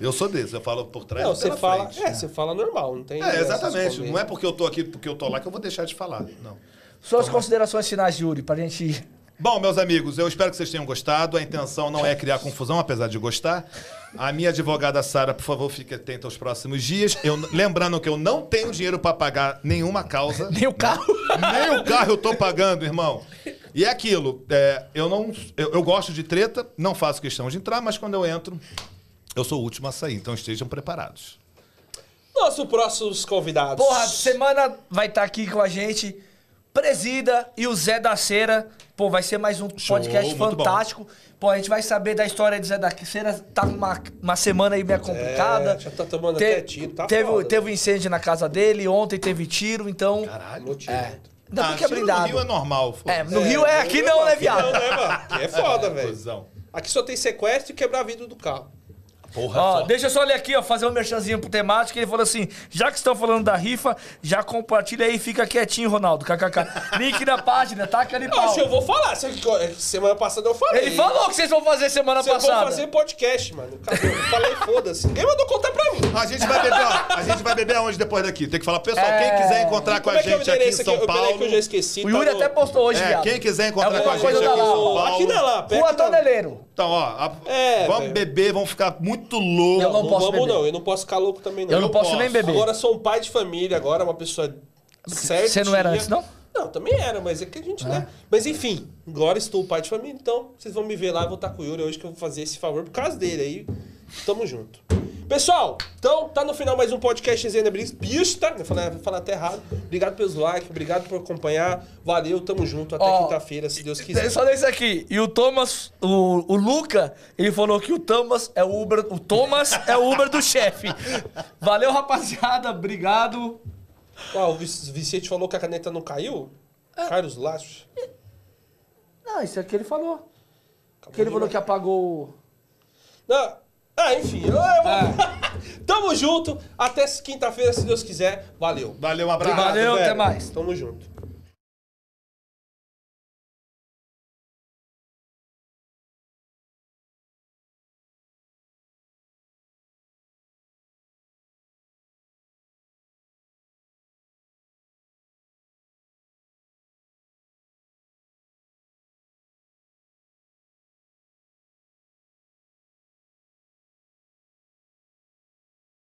eu sou desse. Eu falo por trás Não, e você pela fala. frente. É, você fala normal, não tem. É, exatamente. Não é porque eu tô aqui, porque eu tô lá, que eu vou deixar de falar. Não. Suas considerações finais, Yuri, pra gente ir. Bom, meus amigos, eu espero que vocês tenham gostado. A intenção não é criar confusão, apesar de gostar. A minha advogada Sara, por favor, fique atenta aos próximos dias. Eu, lembrando que eu não tenho dinheiro pra pagar nenhuma causa. <laughs> Nem o carro. Nem o carro eu tô pagando, irmão. E é aquilo, é, eu não. Eu, eu gosto de treta, não faço questão de entrar, mas quando eu entro, eu sou o último a sair. Então estejam preparados. Nossos próximos convidados. Porra, semana vai estar aqui com a gente Presida e o Zé da Cera. Pô, vai ser mais um Show, podcast fantástico. Pô, a gente vai saber da história de Zé da Cera. Tá uma, uma semana aí meio complicada. É, já tá tomando até tiro, tá teve, foda. teve um incêndio na casa dele, ontem teve tiro, então. Caralho. É. Ainda bem Ah, que é tiro no blindado. Rio é normal. foda-se. É, no Rio é, aqui não, né, viado? Não, né, mano? Aqui é foda, <laughs> velho. Cusão. Aqui só tem sequestro e quebrar vidro do carro. Porra, Ó, deixa eu só ler aqui, ó, fazer um merchanzinho pro temático. Ele falou assim: já que estão falando da rifa, já compartilha aí e fica quietinho, Ronaldo. KKK. <laughs> Link na página, taca ali Eu pau. acho eu vou falar. Semana passada eu falei. Ele falou que vocês vão fazer semana Vocês passada. vão fazer podcast, mano. Acabou. Eu falei, foda-se. Ninguém mandou contar pra mim. A gente vai beber, ó, a gente vai beber aonde depois daqui? Tem que falar, pessoal, É. quem quiser encontrar com a é é gente aqui em aqui? São Peraí Paulo. que eu já esqueci. O Yuri tá no- até postou hoje, É, viado. quem quiser encontrar É com a gente aqui em São. Paulo. Aqui na Lapa. é Rua aqui Toneleiro. Então, ó, a- É, vamos velho. beber, vamos ficar muito louco. Eu não Não posso vamos beber. não, eu não posso ficar louco também não. Eu não posso posso. nem beber. Agora sou um pai de família, agora uma pessoa certa. Você não era antes, não? Não, também era, mas é que a gente, né? Mas enfim, agora estou pai de família, então vocês vão me ver lá, eu vou estar com o Yuri hoje que eu vou fazer esse favor por causa dele aí. Tamo junto. Pessoal, então tá no final mais um podcast Resenha Brisa. Pista, eu falei, vou falar até errado. Obrigado pelos likes, obrigado por acompanhar. Valeu, tamo junto. Até quinta-feira, se Deus quiser. Só desse aqui. E o Thomas, o, o Luca, ele falou que o Thomas é o Uber. O Thomas é o Uber do chefe. Valeu, rapaziada. Obrigado. Ah, o Vic- Vicente falou que a caneta não caiu? Carlos Laços. Não, isso aqui ele falou. Que ele falou que apagou. Não. Ah, enfim. Eu, eu vou... <laughs> Tamo junto. Até quinta-feira, se Deus quiser. Valeu. Valeu, um abraço. Valeu, velho. até mais. Tamo junto.